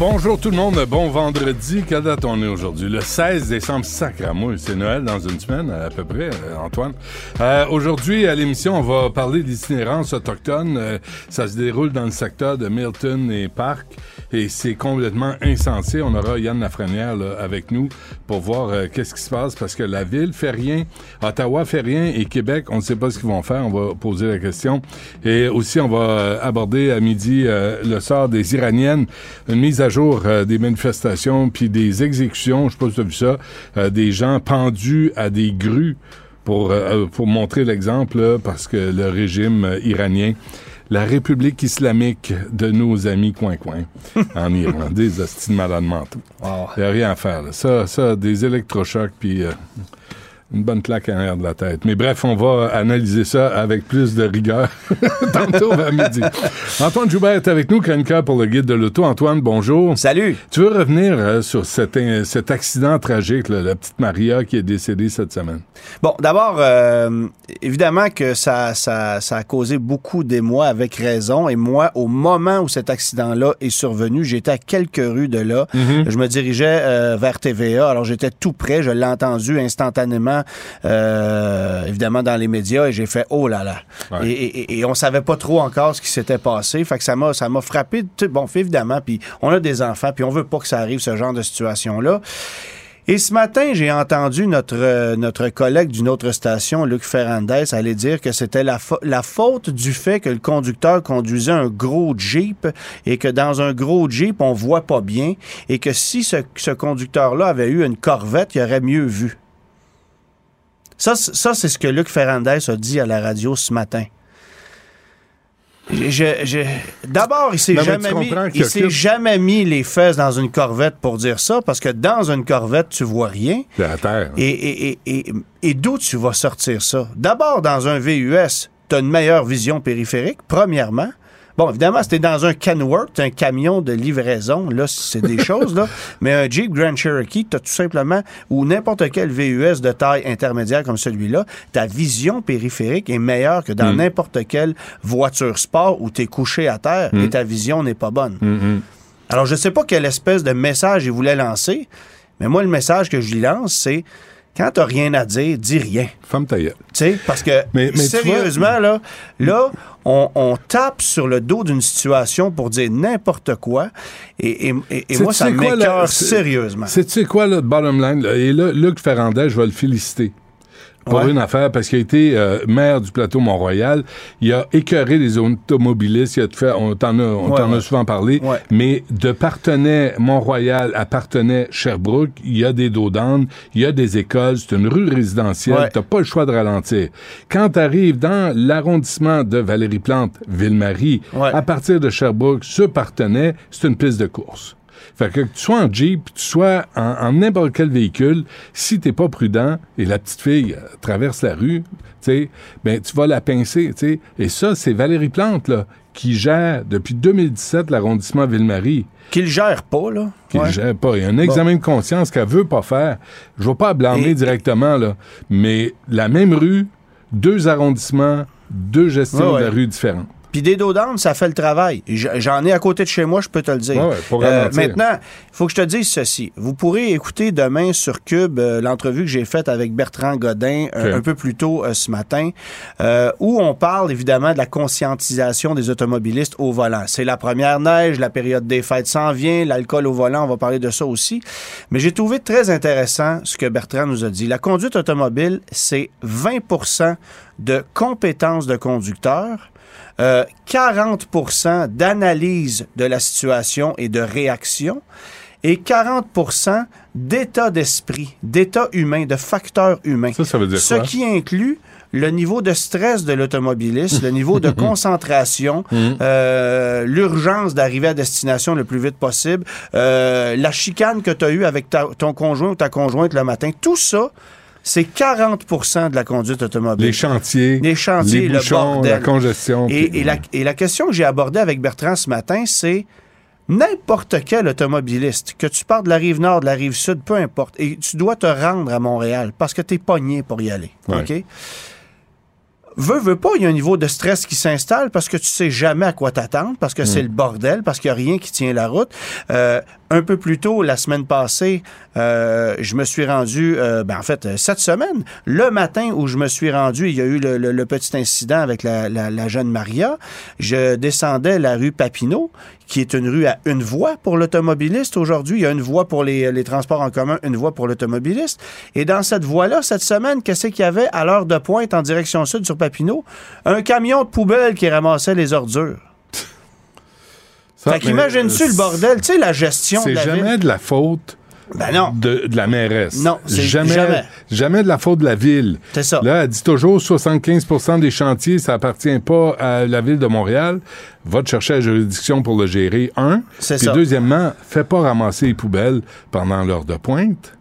Bonjour tout le monde, bon vendredi. Quelle date on est aujourd'hui? Le 16 décembre, moi. C'est Noël dans une semaine à peu près, euh, Antoine. Euh, aujourd'hui, à l'émission, on va parler d'itinérance autochtone. Euh, ça se déroule dans le secteur de Milton et Park et c'est complètement insensé. On aura Yann Lafrenière là, avec nous pour voir euh, qu'est-ce qui se passe parce que la ville fait rien, Ottawa fait rien et Québec, on ne sait pas ce qu'ils vont faire. On va poser la question. Et aussi, on va euh, aborder à midi le sort des Iraniennes, une à jour euh, des manifestations puis des exécutions. Je sais pas si tu as vu ça, euh, des gens pendus à des grues pour euh, pour montrer l'exemple parce que le régime iranien la République islamique de nos amis coin-coin en Iran. Des hosties de malades mentaux. Il n'y a rien à faire. là. Ça, ça, des électrochocs, puis euh, une bonne claque en l'air de la tête. Mais bref, on va analyser ça avec plus de rigueur tantôt à midi. Antoine Joubert est avec nous, chroniqueur pour le guide de l'auto. Antoine, bonjour. Salut! Tu veux revenir euh, sur cet, cet accident tragique, là, la petite Maria qui est décédée cette semaine? Bon, d'abord, euh, évidemment que ça, ça, ça a causé beaucoup d'émoi avec raison. Et moi, au moment où cet accident-là est survenu, j'étais à quelques rues de là. Je me dirigeais euh, vers TVA. Alors, j'étais tout près. Je l'ai entendu instantanément, euh, évidemment, dans les médias. Et j'ai fait « Oh là là! Ouais. Et, et, et on savait pas trop encore ce qui s'était passé. Fait que ça m'a, ça m'a frappé. Bon, évidemment, puis on a des enfants, puis on veut pas que ça arrive, ce genre de situation-là. Et ce matin, j'ai entendu notre, euh, notre collègue d'une autre station, Luc Ferrandez, aller dire que c'était la, fa- la faute du fait que le conducteur conduisait un gros Jeep et que dans un gros Jeep, on voit pas bien et que si ce, ce conducteur-là avait eu une Corvette, il aurait mieux vu. Ça, c'est ce que Luc Ferrandez a dit à la radio ce matin. Je- je- je- D'abord, il s'est jamais mis, il s'est jamais mis les fesses dans une Corvette pour dire ça, parce que dans une Corvette, tu vois rien. C'est à terre. Et, et, et, et, et d'où tu vas sortir ça? D'abord, dans un VUS, tu as une meilleure vision périphérique, premièrement. Bon, évidemment, c'était dans un Kenworth, un camion de livraison, là, c'est des choses, là. Mais un Jeep Grand Cherokee, tu as tout simplement, ou n'importe quel VUS de taille intermédiaire comme celui-là, ta vision périphérique est meilleure que dans n'importe quelle voiture sport où tu es couché à terre et ta vision n'est pas bonne. Alors, je sais pas quelle espèce de message il voulait lancer, mais moi, le message que je lui lance, c'est quand t'as rien à dire, dis rien. Femme ta. Tu sais, parce que Mais- mais sérieusement, là, là on, on tape sur le dos d'une situation pour dire n'importe quoi. Et, et- et- moi, ça m'écœure c'est- sérieusement. C'est tu sais quoi le bottom line là? et là Luc Ferrandez, je vais le féliciter pour Ouais. une affaire parce qu'il a été euh, maire du plateau Mont-Royal, il a écœuré les automobilistes, il a fait on t'en a on Ouais, t'en a souvent parlé, Ouais. mais de Partenay Mont-Royal à Partenay Sherbrooke, il y a des dos d'âne, il y a des écoles, c'est une rue résidentielle, t'as pas le choix de ralentir. Quand tu arrives dans l'arrondissement de Valérie Plante, Ville-Marie, Ouais. à partir de Sherbrooke, ce Partenay, c'est une piste de course. Fait que que tu sois en Jeep, que tu sois en n'importe quel véhicule, si t'es pas prudent et la petite fille euh, traverse la rue, tu ben tu vas la pincer, tu sais. Et ça, c'est Valérie Plante là qui gère depuis 2017 l'arrondissement Ville-Marie. Qu'il gère pas, là. Qui Ouais. gère pas. Il y a un examen de conscience qu'elle veut pas faire. Je vais pas la blâmer Et- directement là, mais la même rue, deux arrondissements, deux gestions Ouais, de la rue différentes. Puis des dos d'âne, ça fait le travail. J'en ai à côté de chez moi, je peux te le dire. Ouais, pour Euh, maintenant, il faut que je te dise ceci. Vous pourrez écouter demain sur Cube euh, l'entrevue que j'ai faite avec Bertrand Godin euh, un peu plus tôt euh, ce matin, où on parle évidemment de la conscientisation des automobilistes au volant. C'est la première neige, la période des fêtes s'en vient, l'alcool au volant, on va parler de ça aussi. Mais j'ai trouvé très intéressant ce que Bertrand nous a dit. La conduite automobile, c'est 20% de compétences de conducteur, euh, 40% d'analyse de la situation et de réaction et 40% d'état d'esprit, d'état humain, de facteur humain. Ça, ça veut dire Ce quoi? qui inclut le niveau de stress de l'automobiliste, le niveau de concentration, Mm. euh, l'urgence d'arriver à destination le plus vite possible, euh, la chicane que tu as eue avec ta- ton conjoint ou ta conjointe le matin, tout ça, C'est 40% de la conduite automobile. Les chantiers, Les chantiers, les bouchons, la congestion. Et, puis- et la, et la question que j'ai abordée avec Bertrand ce matin, c'est n'importe quel automobiliste, que tu partes de la rive nord, de la rive sud, peu importe, et tu dois te rendre à Montréal parce que tu es pogné pour y aller. Ouais. OK? Veux, veux pas, il y a un niveau de stress qui s'installe parce que tu sais jamais à quoi t'attendre, parce que Mm. c'est le bordel, parce qu'il n'y a rien qui tient la route. Euh, un peu plus tôt, la semaine passée, euh, je me suis rendu, euh, ben en fait, euh, cette semaine, le matin où je me suis rendu, il y a eu le, petit incident avec la jeune Maria. Je descendais la rue Papineau, qui est une rue à une voie pour l'automobiliste aujourd'hui. Il y a une voie pour les, les transports en commun, une voie pour l'automobiliste. Et dans cette voie-là, cette semaine, qu'est-ce qu'il y avait à l'heure de pointe en direction sud sur Papineau? Un camion de poubelle qui ramassait les ordures. Ça, fait mais, qu'imagine-tu euh, le bordel, tu sais, la gestion de C'est la jamais ville. de la faute Ben non. de, de la mairesse. Non, c'est jamais, jamais. jamais de la faute de la ville. C'est ça. Là, elle dit toujours 75% des chantiers, ça appartient pas à la ville de Montréal. Va te chercher la juridiction pour le gérer, un. C'est Puis ça. deuxièmement, fais pas ramasser les poubelles pendant l'heure de pointe.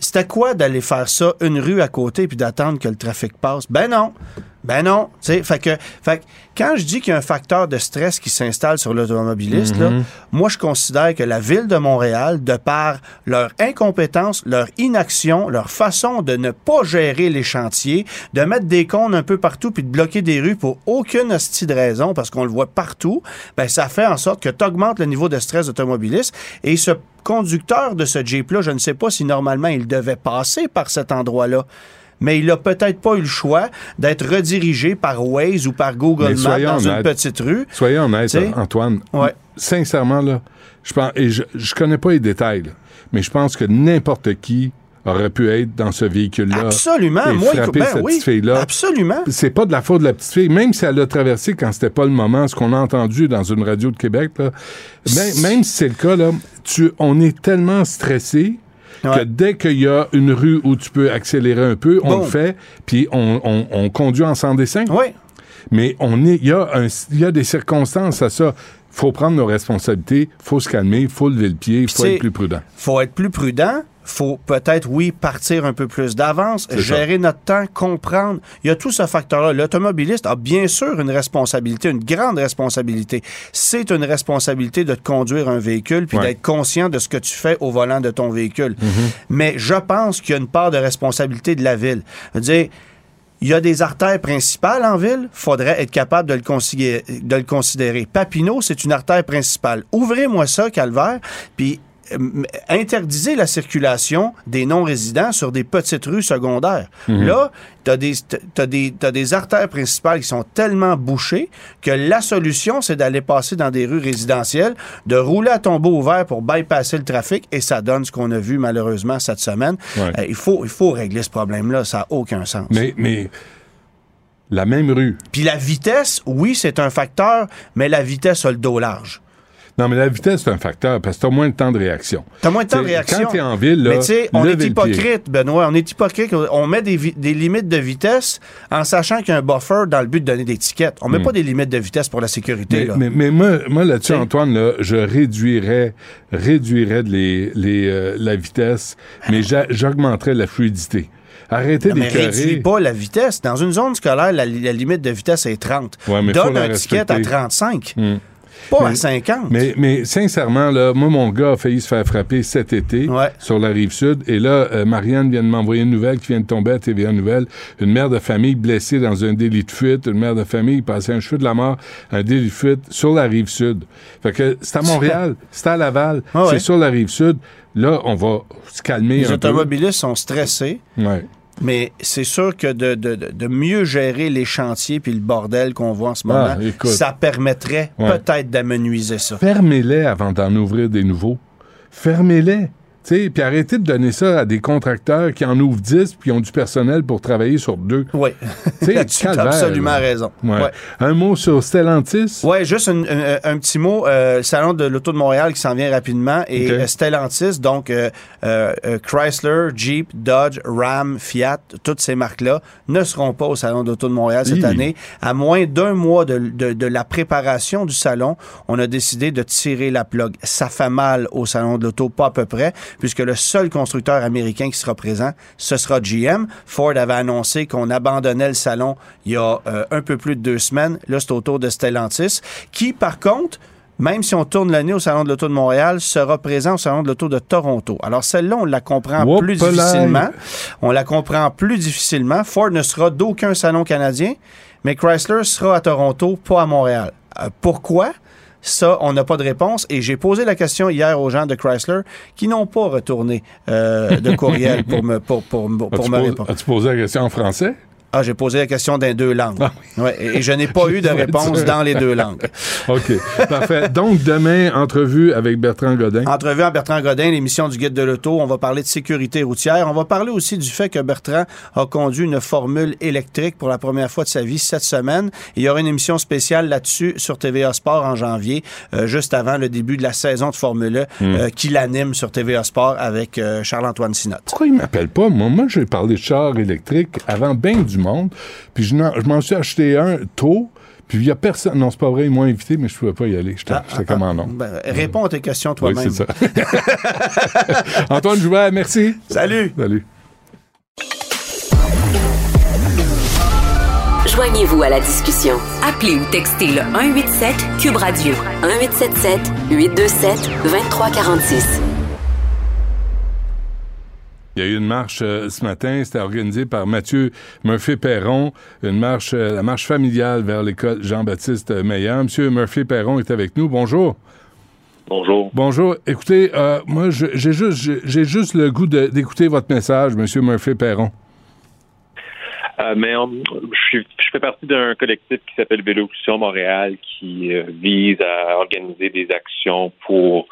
C'était quoi d'aller faire ça une rue à côté puis d'attendre que le trafic passe? Ben non. Ben non. Tu sais, fait que, fait que quand je dis qu'il y a un facteur de stress qui s'installe sur l'automobiliste, là, moi, je considère que la ville de Montréal, de par leur incompétence, leur inaction, leur façon de ne pas gérer les chantiers, de mettre des cônes un peu partout puis de bloquer des rues pour aucune hostie de raison, parce qu'on le voit partout, ben, ça fait en sorte que tu augmentes le niveau de stress automobiliste et ce conducteur de ce Jeep-là, je ne sais pas si normalement il devait passer par cet endroit-là. Mais il a peut-être pas eu le choix d'être redirigé par Waze ou par Google Maps dans une petite rue. Soyez honnête, T'sais? Antoine. Ouais. Sincèrement, là, je pense, et je, je connais pas les détails, là, mais je pense que n'importe qui aurait pu être dans ce véhicule-là. Absolument. Et Moi, frapper ben cette oui, petite fille-là. Absolument. C'est pas de la faute de la petite fille, même si elle l'a traversé quand c'était pas le moment, ce qu'on a entendu dans une radio de Québec, là, même, même si c'est le cas, là, tu, on est tellement stressé que dès qu'il y a une rue où tu peux accélérer un peu, on Bon. le fait, puis on, on- on conduit en sans dessin. Oui. Mais on est, il y, a un- il y a des circonstances à ça. Faut prendre nos responsabilités, faut se calmer, faut lever le pied, faut être plus prudent. faut être plus prudent. Faut peut-être, oui, partir un peu plus d'avance, gérer notre temps, comprendre. Il y a tout ce facteur-là. L'automobiliste a bien sûr une responsabilité, une grande responsabilité. C'est une responsabilité de te conduire un véhicule puis Ouais. d'être conscient de ce que tu fais au volant de ton véhicule. Mm-hmm. Mais je pense qu'il y a une part de responsabilité de la ville. Je veux dire, il y a des artères principales en ville, faudrait être capable de le, considérer, de. Papineau, c'est une artère principale. Ouvrez-moi ça, Calvaire, puis interdisez la circulation des non-résidents sur des petites rues secondaires. Là, tu as des, t'as des, t'as des artères principales qui sont tellement bouchées que la solution, c'est d'aller passer dans des rues résidentielles, de rouler à tombeau ouvert pour bypasser le trafic, et ça donne ce qu'on a vu malheureusement cette semaine. Ouais. Euh, il, faut, il faut régler ce problème-là, ça n'a aucun sens. Mais, mais la même rue. Puis la vitesse, oui, c'est un facteur, mais la vitesse a le dos large. Non, mais la vitesse, c'est un facteur parce que t'as moins de temps de réaction. T'as moins de temps de réaction. Quand t'es en ville, là, Mais tu sais, on est hypocrite, Benoît. On est hypocrite. On met des, vi- des limites de vitesse en sachant qu'il y a un buffer dans le but de donner des tickets. On met pas des limites de vitesse pour la sécurité. Hmm. Mais, là. mais, mais moi, moi là-dessus, T'sais. Antoine, là, je réduirais, réduirais les, les, euh, la vitesse, mais j'a- j'augmenterais la fluidité. Arrêtez Non, mais réduis d'écœurer. pas la vitesse. Dans une zone scolaire, la, la limite de vitesse est 30. Ouais, mais faut Donne un ticket à respecter. 35, Hmm. Pas à Mais- 50. Mais, mais sincèrement, là, moi, mon gars a failli se faire frapper cet été Ouais. sur la rive sud. Et là, euh, Marianne vient de m'envoyer une nouvelle qui vient de tomber à TVA Nouvelle. Une mère de famille blessée dans un délit de fuite. Une mère de famille passée un cheveu de la mort, un délit de fuite sur la rive sud. Fait que c'est à Montréal, c'est à Laval, Ah ouais. c'est sur la rive sud. Là, on va se calmer Les un peu. automobilistes sont stressés. Ouais. Mais c'est sûr que de, de- de- de mieux gérer les chantiers puis le bordel qu'on voit en ce moment, Ah, écoute. ça permettrait Ouais. peut-être d'amenuiser ça. Fermez-les avant d'en ouvrir des nouveaux. Fermez-les. Tu sais, Puis arrêtez de donner ça à des contracteurs qui en ouvrent 10 puis qui ont du personnel pour travailler sur deux. Oui, tu as absolument là. raison. Ouais. Ouais. Un mot sur Stellantis? Ouais, juste un, petit mot. euh, le salon de l'Auto de Montréal qui s'en vient rapidement. Et euh, Stellantis, donc euh, euh, euh, Chrysler, Jeep, Dodge, Ram, Fiat, toutes ces marques-là ne seront pas au salon de l'Auto de Montréal cette Hi. année. À moins d'un mois de, de- de la préparation du salon, on a décidé de tirer la plug. Ça fait mal au salon de l'Auto, pas à peu près. Puisque le seul constructeur américain qui sera présent, ce sera GM. Ford avait annoncé qu'on abandonnait le salon il y a euh, un peu plus de deux semaines. Là, c'est autour de Stellantis, qui, par contre, même si on tourne l'année au Salon de l'Auto de Montréal, sera présent au Salon de l'Auto de Toronto. Alors celle-là, on la comprend Whoop plus là. difficilement. On la comprend plus difficilement. Ford ne sera d'aucun salon canadien, mais Chrysler sera à Toronto, pas à Montréal. Euh, pourquoi? Ça, on n'a pas de réponse. Et j'ai posé la question hier aux gens de Chrysler qui n'ont pas retourné euh, de courriel pour me, pour, pour, pour, me répondre. as-tu posé la question en français? Ah, j'ai posé la question dans deux langues. Ah Ouais, et je n'ai pas eu de Je vais réponse dans les deux langues. OK. Parfait. Donc, demain, entrevue avec Bertrand Godin. Entrevue à Bertrand Godin, l'émission du Guide de l'Auto. On va parler de sécurité routière. On va parler aussi du fait que Bertrand a conduit une formule électrique pour la première fois de sa vie cette semaine. Il y aura une émission spéciale là-dessus sur TVA Sport en janvier, euh, juste avant le début de la saison de Formule 1, Hmm. euh, qui l'anime sur TVA Sport avec euh, Charles-Antoine Sinotte. Pourquoi il m'appelle pas? Moi, moi j'ai parlé de char électrique avant bien du monde. Puis je, m'en suis acheté un tôt. Puis il y a personne. Non, c'est pas vrai, ils m'ont invité, mais je pouvais pas y aller. J'étais j'étais comme en nom. Ben, réponds à tes questions Oui, toi-même. c'est ça. Antoine Joubert, merci. Salut! Salut. Joignez-vous à la discussion. Appelez ou textez le 187 Cube Radio 1877 827 2346. Il y a eu une marche euh, ce matin, c'était organisé par Mathieu Murphy-Perron, une marche, euh, la marche familiale vers l'école Jean-Baptiste Meillant. Monsieur Murphy-Perron est avec nous. Bonjour. Bonjour. Bonjour. Écoutez, euh, moi, j'ai juste, j'ai- juste le goût d'écouter votre message, Monsieur Murphy-Perron. Mais on- je, je fais partie d'un collectif qui s'appelle Vélocussion Montréal qui vise à organiser des actions pour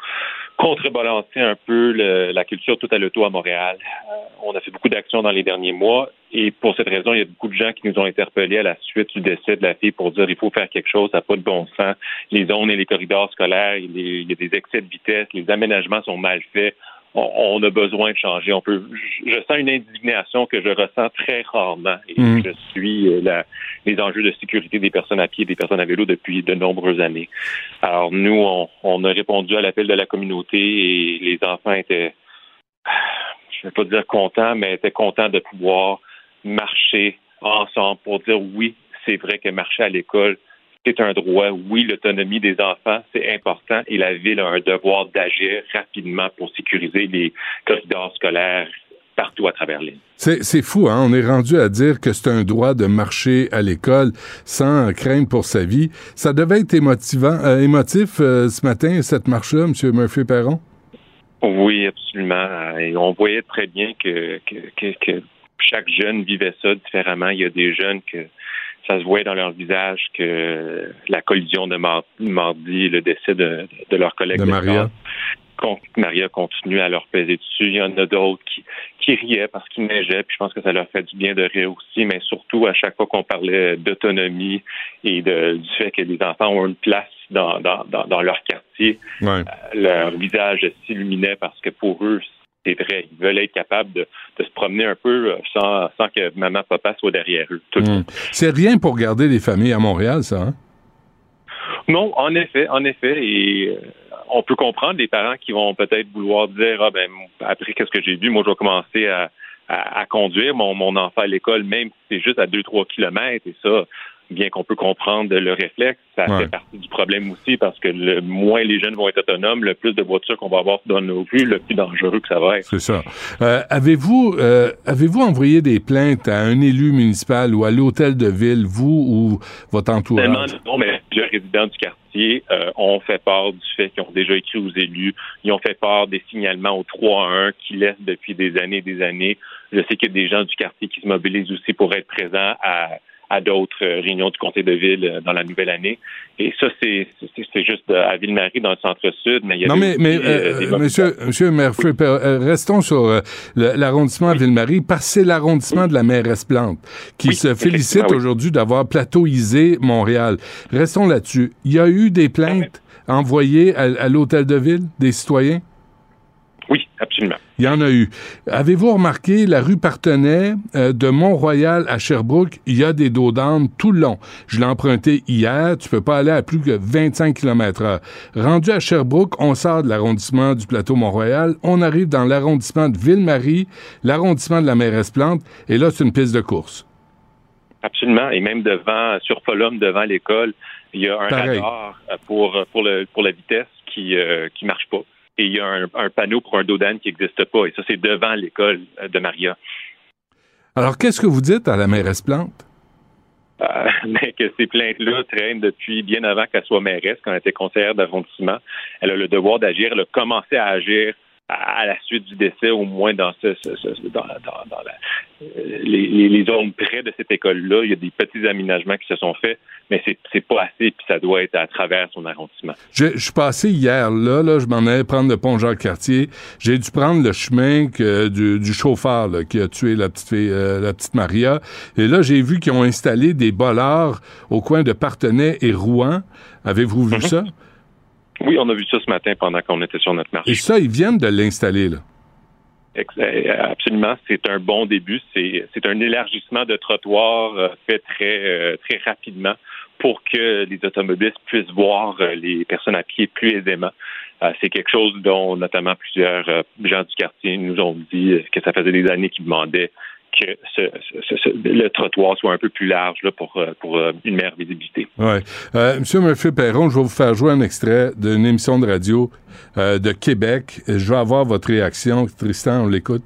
contrebalancer un peu le- la culture tout à l'auto à Montréal. Euh, on a fait beaucoup d'actions dans les derniers mois et pour cette raison, il y a beaucoup de gens qui nous ont interpellés à la suite du décès de la fille pour dire il faut faire quelque chose, ça n'a pas de bon sens. Les zones et les corridors scolaires, il y a- il y a des excès de vitesse, les aménagements sont mal faits. On, a besoin de changer. On peut. Je, sens une indignation que je ressens très rarement. Et Mm. je suis euh, la, les enjeux de sécurité des personnes à pied, des personnes à vélo depuis de nombreuses années. Alors nous, on, on a répondu à l'appel de la communauté et les enfants étaient, je ne vais pas dire contents, mais étaient contents de pouvoir marcher ensemble pour dire oui, c'est vrai que marcher à l'école, c'est un droit. Oui, l'autonomie des enfants, c'est important et la ville a un devoir d'agir rapidement pour sécuriser les corridors scolaires partout à travers l'île. C'est fou, hein? On est rendu à dire que c'est un droit de marcher à l'école sans crainte pour sa vie. Ça devait être émotivant, euh, émotif euh, ce matin, cette marche-là, Monsieur Murphy-Perron? Oui, absolument. Et on voyait très bien que, que, que, que chaque jeune vivait ça différemment. Il y a des jeunes que ça se voyait dans leur visage que la collision de mar- mardi, le décès de, de leur collègue De Maria. con- Maria continue à leur peser dessus. Il y en a d'autres qui, qui riaient parce qu'il neigeait, puis je pense que ça leur fait du bien de rire aussi, mais surtout à chaque fois qu'on parlait d'autonomie et de, du fait que les enfants ont une place dans, dans, dans, dans leur quartier, Ouais. leur visage s'illuminait parce que pour eux, c'est vrai, ils veulent être capables de, de se promener un peu euh, sans, sans que maman, papa soient derrière eux. Mm. temps. C'est rien pour garder les familles à Montréal, ça, hein? Non, en effet, en effet, et euh, on peut comprendre des parents qui vont peut-être vouloir dire ah ben après qu'est-ce que j'ai vu, moi je vais commencer à, à, à conduire mon, mon enfant à l'école, même si c'est juste à 2-3 kilomètres et ça, bien qu'on peut comprendre le réflexe, ça Ouais. fait partie du problème aussi parce que le moins les jeunes vont être autonomes, le plus de voitures qu'on va avoir dans nos rues, le plus dangereux que ça va être. C'est ça. Euh, avez-vous euh, avez-vous envoyé des plaintes à un élu municipal ou à l'hôtel de ville, vous ou votre Tellement entourage? non, mais les résidents du quartier euh, ont fait part du fait qu'ils ont déjà écrit aux élus. Ils ont fait part des signalements au 3 à 1 qui laissent depuis des années et des années. Je sais qu'il y a des gens du quartier qui se mobilisent aussi pour être présents à, à d'autres euh, réunions du comté de ville euh, dans la nouvelle année. Et ça, c'est c'est- c'est juste à Ville-Marie, dans le centre-sud. Mais il y a Non, mais, mais euh, euh, monsieur, monsieur euh, restons sur euh, l'arrondissement Ville-Marie, parce que c'est l'arrondissement de la mairesse Plante qui Oui, se félicite oui. aujourd'hui d'avoir plateauisé Montréal. Restons là-dessus. Il y a eu des plaintes envoyées à, à l'hôtel de ville des citoyens? Oui, absolument. Il y en a eu. Avez-vous remarqué la rue Partenay euh, de Mont-Royal à Sherbrooke, il y a des dos d'âne tout le long. Je l'ai emprunté hier, tu peux pas aller à plus que 25 km heure. Rendu à Sherbrooke, on sort de l'arrondissement du plateau Mont-Royal, on arrive dans l'arrondissement de Ville-Marie, l'arrondissement de la mairesse Plante, et là, c'est une piste de course. Absolument. Et même devant, sur Folum, devant l'école, il y a un Pareil. radar euh, pour, pour, le, pour la vitesse qui euh, qui marche pas. Et il y a un, un panneau pour un dos d'âne qui n'existe pas. Et ça, c'est devant l'école de Maria. Alors, qu'est-ce que vous dites à la mairesse Plante? Euh, mais que ces plaintes-là traînent depuis bien avant qu'elle soit mairesse, quand elle était conseillère d'arrondissement. Elle a le devoir d'agir. Elle a commencé à agir à, la suite du décès, au moins dans, ce, ce- ce- dans, dans- dans la- les, les- les zones près de cette école-là. Il y a des petits aménagements qui se sont faits, mais c'est pas assez, puis ça doit être à travers son arrondissement. Je, je suis passé hier, là, là, je m'en allais prendre le pont Jacques-Cartier. J'ai dû prendre le chemin que, du, du chauffeur là, qui a tué la petite fille, euh, la petite Maria. Et là, j'ai vu qu'ils ont installé des bollards au coin de Partenay et Rouen. Avez-vous vu ça? Oui, on a vu ça ce matin pendant qu'on était sur notre marché. Et ça, ils viennent de l'installer, là. Ex- euh, Absolument, c'est un bon début. C'est c'est un élargissement de trottoir euh, fait très euh, très rapidement pour que les automobilistes puissent voir euh, les personnes à pied plus aisément. Euh, c'est quelque chose dont notamment plusieurs euh, gens du quartier nous ont dit euh, que ça faisait des années qu'ils demandaient que ce- ce- ce- le trottoir soit un peu plus large là, pour, euh, pour euh, une meilleure visibilité. Ouais. Euh, Monsieur Murphy Perron, je vais vous faire jouer un extrait d'une émission de radio euh, de Québec. Je vais avoir votre réaction. Tristan, on l'écoute.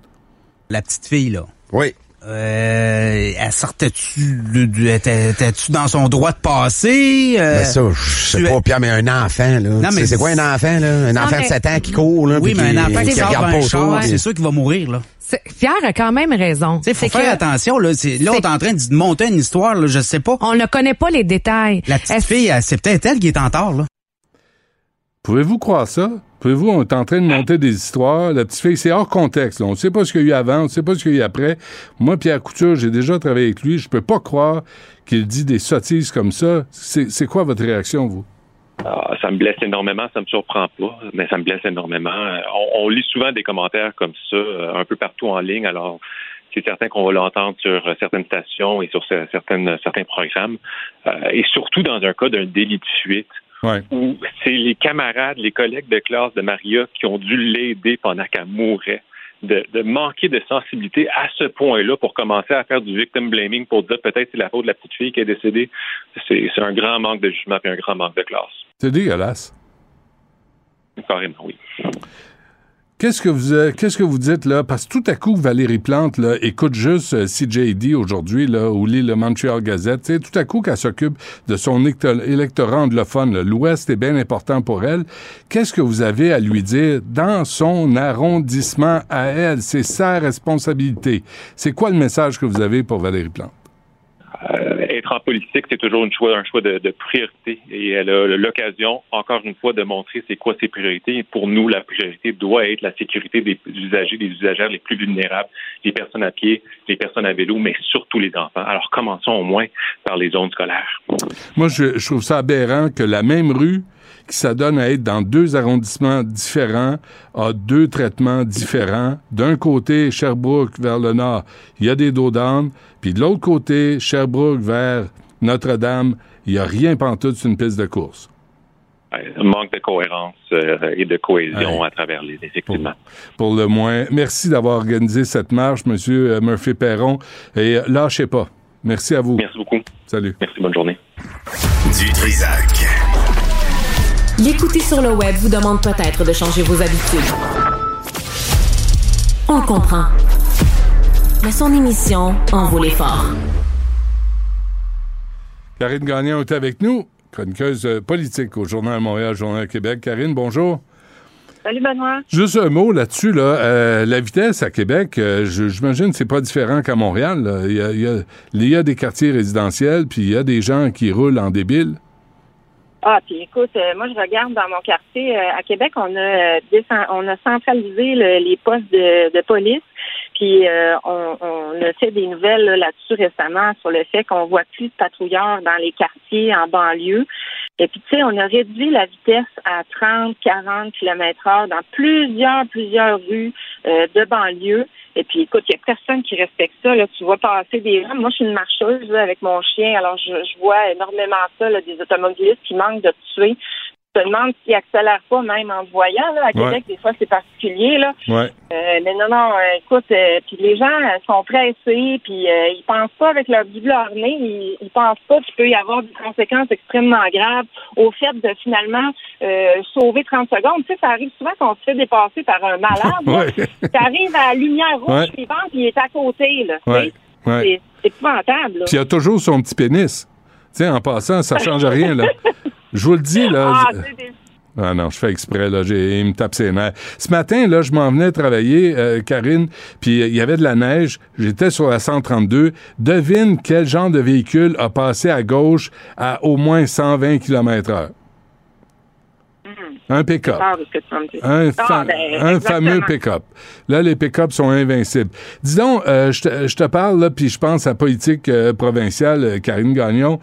La petite fille, là. Oui. Euh, elle sortait-tu, était-tu dans son droit de passer? Euh, Mais ça, je sais tu- pas, Pierre, mais un enfant, là. c'est quoi un enfant, là? Un enfant mais- de 7 ans qui court, là. oui, puis mais qui, un enfant qui qui sort regarde pas autour. c'est sûr qu'il va mourir, là. Pierre a quand même raison. Tu sais, faut faire que attention, là. C'est, là, on est en train de monter une histoire, là, je sais pas. On ne connaît pas les détails. La petite fille, c'est peut-être elle qui est en tort, là. Pouvez-vous croire ça? Pouvez-vous, on est en train de monter des histoires. La petite fille, c'est hors contexte. là. On ne sait pas ce qu'il y a eu avant, on ne sait pas ce qu'il y a eu après. Moi, Pierre Couture, j'ai déjà travaillé avec lui. Je peux pas croire qu'il dit des sottises comme ça. C'est quoi votre réaction, vous? Ah, ça me blesse énormément, ça me surprend pas, mais ça me blesse énormément. On, on lit souvent des commentaires comme ça euh, un peu partout en ligne, alors c'est certain qu'on va l'entendre sur euh, certaines stations et sur ce- certaines, certains programmes, Euh, et surtout dans un cas d'un délit de fuite Ouais. où c'est les camarades, les collègues de classe de Maria qui ont dû l'aider pendant qu'elle mourait. De, de manquer de sensibilité à ce point-là pour commencer à faire du victim blaming pour dire peut-être c'est la faute de la petite fille qui est décédée, c'est c'est un grand manque de jugement et un grand manque de classe. C'est dégueulasse. Carrément, oui. Qu'est-ce que vous euh, qu'est-ce que vous dites là? Parce que tout à coup Valérie Plante là écoute juste euh, CJD aujourd'hui là ou lit le Montreal Gazette, tu sais, tout à coup qu'elle s'occupe de son électo- électorat anglophone, l'Ouest est bien important pour elle. Qu'est-ce que vous avez à lui dire dans son arrondissement à elle? C'est sa responsabilité. C'est quoi le message que vous avez pour Valérie Plante? Euh, être en politique, c'est toujours un choix de, priorité. Et elle a l'occasion, encore une fois, de montrer c'est quoi ses priorités. Pour nous, la priorité doit être la sécurité des usagers, des usagères les plus vulnérables, les personnes à pied, les personnes à vélo, mais surtout les enfants. Alors commençons au moins par les zones scolaires. Moi, je trouve ça aberrant que la même rue qui s'adonne à être dans deux arrondissements différents a deux traitements différents. D'un côté, Sherbrooke vers le nord, il y a des dos d'âne, puis de l'autre côté, Sherbrooke vers Notre-Dame, il n'y a rien pantoute, c'est une piste de course. Un manque de cohérence euh, et de cohésion Ouais. à travers les, effectivement. Pour le moins, merci d'avoir organisé cette marche, Monsieur euh, Murphy-Perron, et euh, lâchez pas. Merci à vous. Merci beaucoup. Salut. Merci, bonne journée. Du Trisac. L'écouter sur le web vous demande peut-être de changer vos habitudes. On le comprend. Mais son émission en vaut l'effort. Karine Gagnon est avec nous, chroniqueuse politique au Journal Montréal, Journal Québec. Karine, bonjour. Salut Benoît. Juste un mot là-dessus, là. Euh, la vitesse à Québec, euh, je- j'imagine que c'est pas différent qu'à Montréal. là. Il, y a, il, y a, il y a des quartiers résidentiels, puis il y a des gens qui roulent en débile. Ah, puis écoute, euh, moi je regarde dans mon quartier euh, à Québec, on a euh, on a centralisé le- les postes de, de police. Puis euh, on, on a fait des nouvelles là, là-dessus récemment sur le fait qu'on voit plus de patrouilleurs dans les quartiers en banlieue. Et puis, tu sais, on a réduit la vitesse à 30, 40 km heure dans plusieurs, plusieurs rues euh, de banlieue. Et puis, écoute, il n'y a personne qui respecte ça. Là. Tu vois passer des gens. Moi, je suis une marcheuse là, avec mon chien. Alors, je, je vois énormément ça, là, des automobilistes qui manquent de tuer. Je te demande s'ils accélèrent pas même en voyant. Là. À Québec, des fois, c'est particulier. Là. Ouais. Euh, mais non, non, euh, écoute, euh, puis les gens euh, sont pressés, puis euh, ils pensent pas avec leur bout de leur nez, ils, ils pensent pas qu'il peut y avoir des conséquences extrêmement graves au fait de finalement euh, sauver 30 secondes. Tu sais, ça arrive souvent qu'on se fait dépasser par un malade. Ouais. Ça arrive à la lumière rouge suivante, puis il est à côté. Là, tu. C'est épouvantable. Puis il y a toujours son petit pénis. Tu sais, en passant, ça change rien, là. Je vous le dis, là. Ah, Ah non, je fais exprès, là. J'ai, il me tape ses nerfs. Ce matin, là, je m'en venais travailler, euh, Karine, puis euh, il y avait de la neige. J'étais sur la 132. Devine quel genre de véhicule a passé à gauche à au moins 120 km heure. Un pick-up. Un, Ah, ben, un fameux pick-up. Là, les pick-up sont invincibles. Dis donc, euh, je te- je te parle, là, puis je pense à politique euh, provinciale, euh, Karine Gagnon.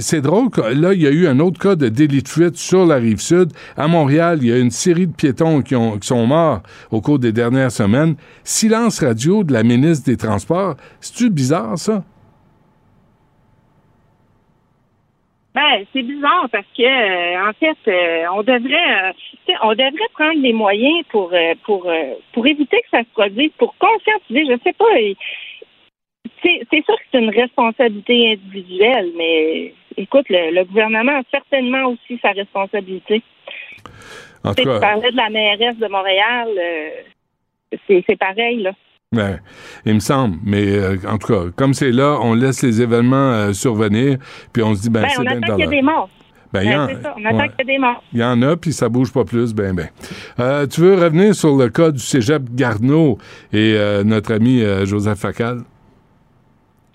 C'est drôle, là, il y a eu un autre cas de délit de fuite sur la rive sud. À Montréal, il y a une série de piétons qui, ont, qui sont morts au cours des dernières semaines. Silence radio de la ministre des Transports. C'est-tu bizarre, ça? Ben, c'est bizarre parce que euh, en fait, euh, on devrait euh, tu sais, on devrait prendre des moyens pour euh, pour euh, pour éviter que ça se produise, pour conscientiser, je sais pas. C'est sûr que c'est une responsabilité individuelle, mais écoute, le, le gouvernement a certainement aussi sa responsabilité. En Tu sais, tu parlais de la mairesse de Montréal, euh, c'est c'est pareil, là. Ben, il me semble. Mais euh, en tout cas, comme c'est là, on laisse les événements euh, survenir, puis on se dit, ben, Ben, c'est on bien attend qu'il y des morts. Ben, y Ben, en- ça, on attend ouais. qu'il y ait des morts. Il y en a, puis ça bouge pas plus, ben, ben. Euh, tu veux revenir sur le cas du cégep Garneau et notre ami Joseph Facal?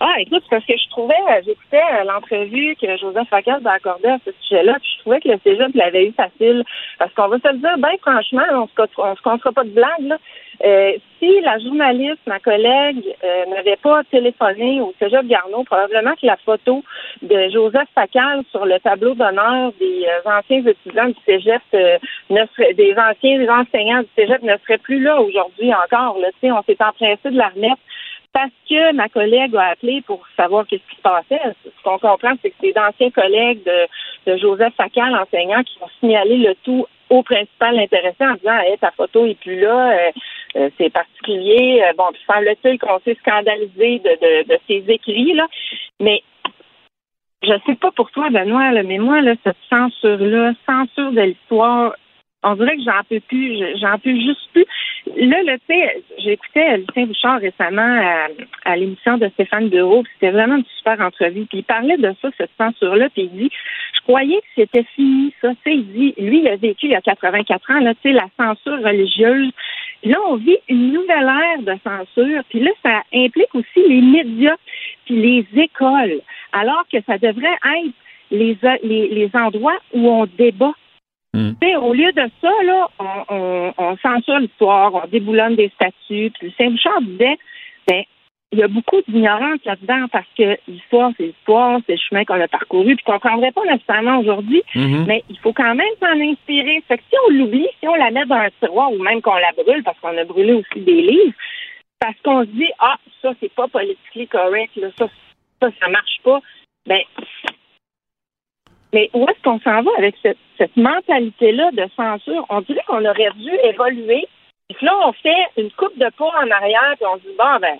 Ah, écoute, parce que je trouvais, euh, j'écoutais euh, l'entrevue que Joseph Facal a accordée à ce sujet-là, puis je trouvais que le cégep l'avait eu facile. Parce qu'on va se le dire, ben franchement, on se, on se comptera pas de blague, là. Euh, si la journaliste, ma collègue, euh, n'avait pas téléphoné au cégep Garneau, probablement que la photo de Joseph Facal sur le tableau d'honneur des euh, anciens étudiants du cégep, ne serait, des anciens enseignants du cégep ne serait plus là aujourd'hui encore. Là, on s'est empressé de la remettre parce que ma collègue a appelé pour savoir qu'est-ce qui se passait. Ce qu'on comprend, c'est que c'est d'anciens collègues de, de Joseph Facal, enseignant, qui ont signalé le tout au principal intéressé en disant hey, ta photo est plus là, euh, euh, c'est particulier. Euh, bon, puis semble-t-il qu'on s'est scandalisé de, de, de ces écrits, là. Mais je sais pas pour toi, Benoît, là, mais moi, là, cette censure-là, censure de l'histoire, on dirait que j'en peux plus, je- j'en peux juste plus. Là, là, tu sais, j'écoutais Lucien Bouchard récemment à, l'émission de Stéphane Bureau, c'était vraiment une super entrevue. Puis il parlait de ça, cette censure-là, puis il dit, je croyais que c'était fini, ça. Tu sais, il dit, lui, il a vécu il y a 84 ans, là, tu sais, la censure religieuse. Puis là, on vit une nouvelle ère de censure. Puis là, ça implique aussi les médias, puis les écoles, alors que ça devrait être les, les, les endroits où on débat. Mm. Au lieu de ça, là, on, on, on censure l'histoire, on déboulonne des statuts. Puis Saint Bouchard disait, ben, il y a beaucoup d'ignorance là-dedans parce que l'histoire, c'est l'histoire, c'est le chemin qu'on a parcouru, puis qu'on ne comprendrait pas nécessairement aujourd'hui, Mhm. mais il faut quand même s'en inspirer. Fait que si on l'oublie, si on la met dans un tiroir ou même qu'on la brûle, parce qu'on a brûlé aussi des livres, parce qu'on se dit, ah, ça, c'est pas politiquement correct, là, ça, ça, ça marche pas, ben, mais où est-ce qu'on s'en va avec cette, cette mentalité-là de censure? On dirait qu'on aurait dû évoluer. Puis là, on fait une coupe de pas en arrière, puis on se dit, bon, ben,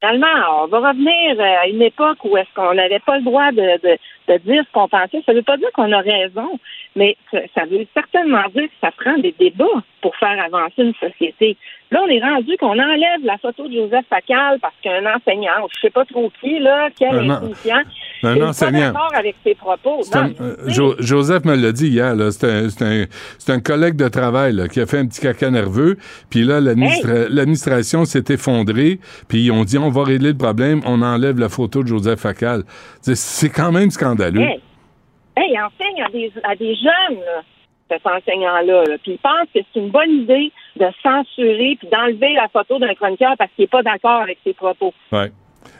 finalement, on va revenir à une époque où est-ce qu'on n'avait pas le droit de, de, de dire ce qu'on pensait. Ça ne veut pas dire qu'on a raison, mais ça, veut certainement dire que ça prend des débats pour faire avancer une société. Là, on est rendu qu'on enlève la photo de Joseph Facal parce qu'un enseignant, ou je sais pas trop qui, là, quel Un pas d'accord avec ses propos. Non, un- euh, Jo- Joseph me l'a dit hier, là, c'est un, c'est un- c'est un collègue de travail là, qui a fait un petit caca nerveux, puis là, l'administra- l'administration s'est effondrée, puis ils ont dit, on va régler le problème, on enlève la photo de Joseph Facal. C'est- C'est quand même scandaleux. Hey, enseigne à des, à des jeunes, là. cet enseignant-là. là. Puis il pense que c'est une bonne idée de censurer puis d'enlever la photo d'un chroniqueur parce qu'il n'est pas d'accord avec ses propos. Ouais.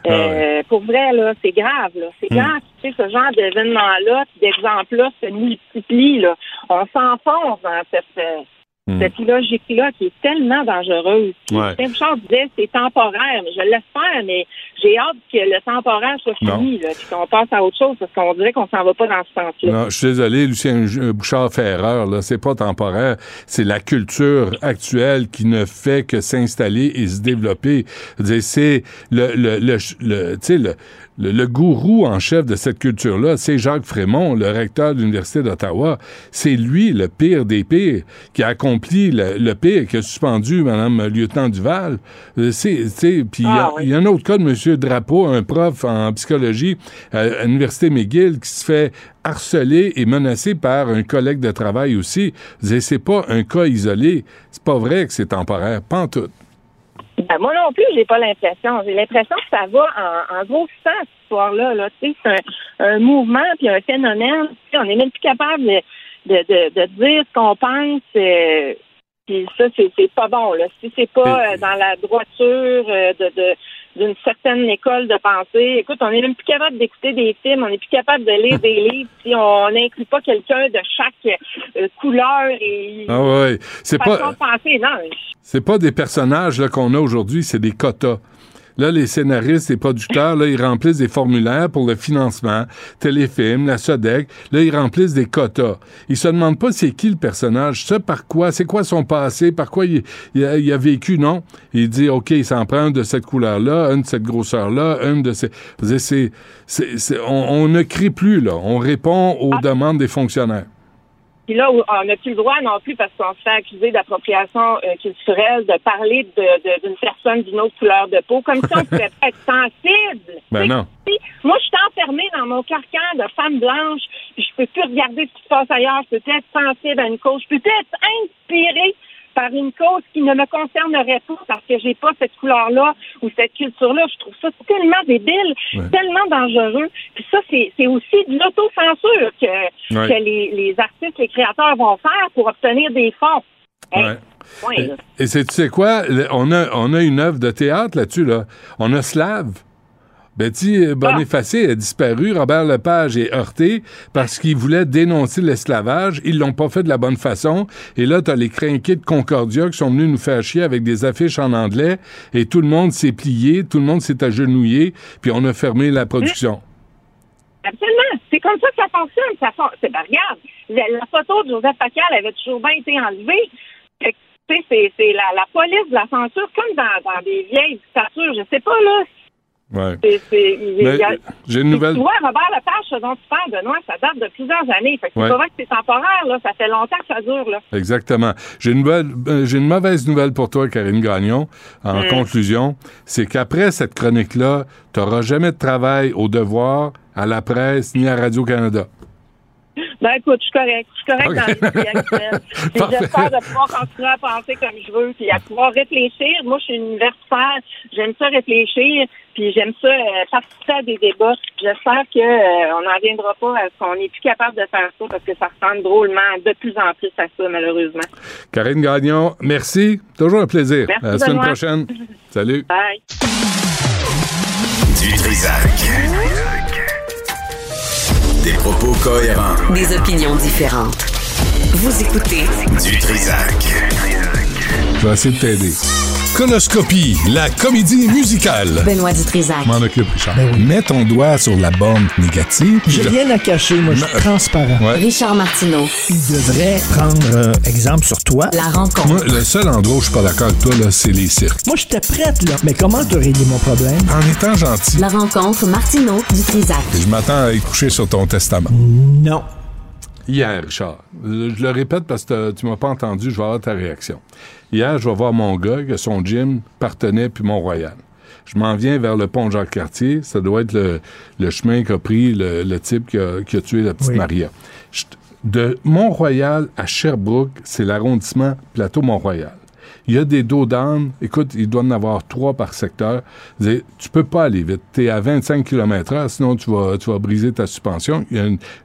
Euh, Ah ouais. Pour vrai, là, c'est grave. Là. C'est Hmm. grave. Tu sais, ce genre d'événement-là, puis d'exemples-là se multiplie. Là. On s'enfonce dans cette, euh, cette logique-là qui est tellement dangereuse. Ouais. Charles disait c'est temporaire, mais je l'espère, mais j'ai hâte que le temporaire soit fini, là, puis qu'on passe à autre chose, parce qu'on dirait qu'on s'en va pas dans ce sens-là. Non, je suis désolé, Lucien J- Bouchard fait erreur. Là, c'est pas temporaire. C'est la culture actuelle qui ne fait que s'installer et se développer. C'est le, le, le, le- tu sais, le, le, le gourou en chef de cette culture-là, c'est Jacques Frémont, le recteur de l'Université d'Ottawa. C'est lui, le pire des pires, qui a accompli le, le pire, qui a suspendu Mme Lieutenant Duval. Euh, C'est, puis il y a- Ah, oui. il y a un autre cas de M. Drapeau, un prof en psychologie euh, à l'Université McGill qui se fait harceler et menacé par un collègue de travail aussi. C'est pas un cas isolé. C'est pas vrai que c'est temporaire. Pas en tout. Ben, moi non plus, j'ai pas l'impression. J'ai l'impression que ça va en, en grossissant, cette histoire-là. Là. Tu sais, C'est un, un mouvement puis un phénomène. Tu sais, on n'est même plus capable de, de, de, de dire ce qu'on pense. euh, puis ça, c'est, c'est pas bon. Là. Si c'est pas euh, dans la droiture euh, de, de d'une certaine école de pensée. Écoute, on n'est même plus capable d'écouter des films, on n'est plus capable de lire des livres si on n'inclut pas quelqu'un de chaque euh, couleur et Ah ouais. C'est façon pas, de penser. Non, c'est pas des personnages qu'on a aujourd'hui, c'est des quotas. Là, les scénaristes et producteurs, là, ils remplissent des formulaires pour le financement, téléfilm, la SODEC. Là, ils remplissent des quotas. Ils se demandent pas c'est qui le personnage, ça par quoi, c'est quoi son passé, par quoi il, il a, il a vécu, non. Il dit, OK, il s'en prend un de cette couleur-là, un de cette grosseur-là, un de ces... C'est, c'est, c'est- on, on ne crie plus, là. On répond aux demandes des fonctionnaires. Puis là, on n'a plus le droit non plus parce qu'on se fait accuser d'appropriation euh, culturelle de parler d'une personne d'une autre couleur de peau, comme si on pouvait pas être sensible. Ben non. si Moi, je suis enfermée dans mon carcan de femme blanche, je peux plus regarder ce qui se passe ailleurs, je peux plus être sensible à une cause, je peux plus être inspirée par une cause qui ne me concernerait pas parce que j'ai pas cette couleur-là ou cette culture-là. Je trouve ça tellement débile, Ouais. tellement dangereux. Puis ça, c'est aussi de l'autocensure que, Ouais. que les, les artistes, les créateurs vont faire pour obtenir des fonds. Hey, Ouais. Et, et c'est, tu sais quoi? On a, on a une œuvre de théâtre là-dessus, là. On a Slave. Betty Bonifacé a disparu. Robert Lepage est heurté parce qu'il voulait dénoncer l'esclavage. Ils l'ont pas fait de la bonne façon. Et là, t'as les crinqués de Concordia qui sont venus nous faire chier avec des affiches en anglais. Et tout le monde s'est plié, tout le monde s'est agenouillé, puis on a fermé la production. Absolument. C'est comme ça que ça fonctionne. Ça c'est, ben, regarde, la, la photo de Joseph Facal avait toujours bien été enlevée. C'est, c'est la, la police de la censure, comme dans, dans des vieilles dictatures. Je sais pas, là. Ouais. J'ai une nouvelle. Tu vois, Robert Lepage, dont tu parles, Benoît, ça date de plusieurs années. Fait que Ouais. c'est pas vrai que c'est temporaire, là. Ça fait longtemps que ça dure, là. Exactement. J'ai une, nouvelle- euh, j'ai une mauvaise nouvelle pour toi, Karine Gagnon. En conclusion, c'est qu'après cette chronique-là, tu n'auras jamais de travail au devoir, à la presse, ni à Radio-Canada. Ben écoute, je suis correct. Je suis correct Ok. dans les actuelle. J'espère de pouvoir continuer à penser comme je veux, puis à pouvoir réfléchir. Moi, je suis une universitaire. J'aime ça réfléchir, puis j'aime ça euh, participer à des débats. J'espère que euh, on n'en viendra pas à ce qu'on n'est plus capable de faire ça parce que ça ressemble drôlement de plus en plus à ça, malheureusement. Karine Gagnon, merci. Toujours un plaisir. Merci, à la semaine prochaine. Salut. Bye. Du Trisac. Des propos cohérents. Des opinions différentes. Vous écoutez Du Trisac. Je vais essayer de t'aider. Conoscopie, la comédie musicale. Benoît Dutrisac. M'en occupe, Richard. Mets ton doigt sur la borne négative. J'ai je- rien à cacher, moi, je suis transparent. Ouais. Richard Martineau. Il devrait prendre euh, exemple sur toi. La rencontre. Moi, le seul endroit où je suis pas d'accord avec toi, là, c'est les cirques. Moi, j'étais prête, là. Mais comment te régler mon problème? En étant gentil. La rencontre Martineau Dutrisac. Je m'attends à y coucher sur ton testament. Non. Hier, Richard, je le répète parce que tu m'as pas entendu, je vais avoir ta réaction. Hier, je vais voir mon gars, que son gym partenait puis Mont-Royal. Je m'en viens vers le pont Jacques-Cartier. Ça doit être le, le chemin qu'a pris le, le type qui a, qui a tué la petite Oui. Maria. Je- de Mont-Royal à Sherbrooke, c'est l'arrondissement Plateau-Mont-Royal. Il y a des dos d'âne. Écoute, il doit en avoir trois par secteur. Tu peux pas aller vite. Tu es à 25 km heure, sinon tu vas, tu vas briser ta suspension.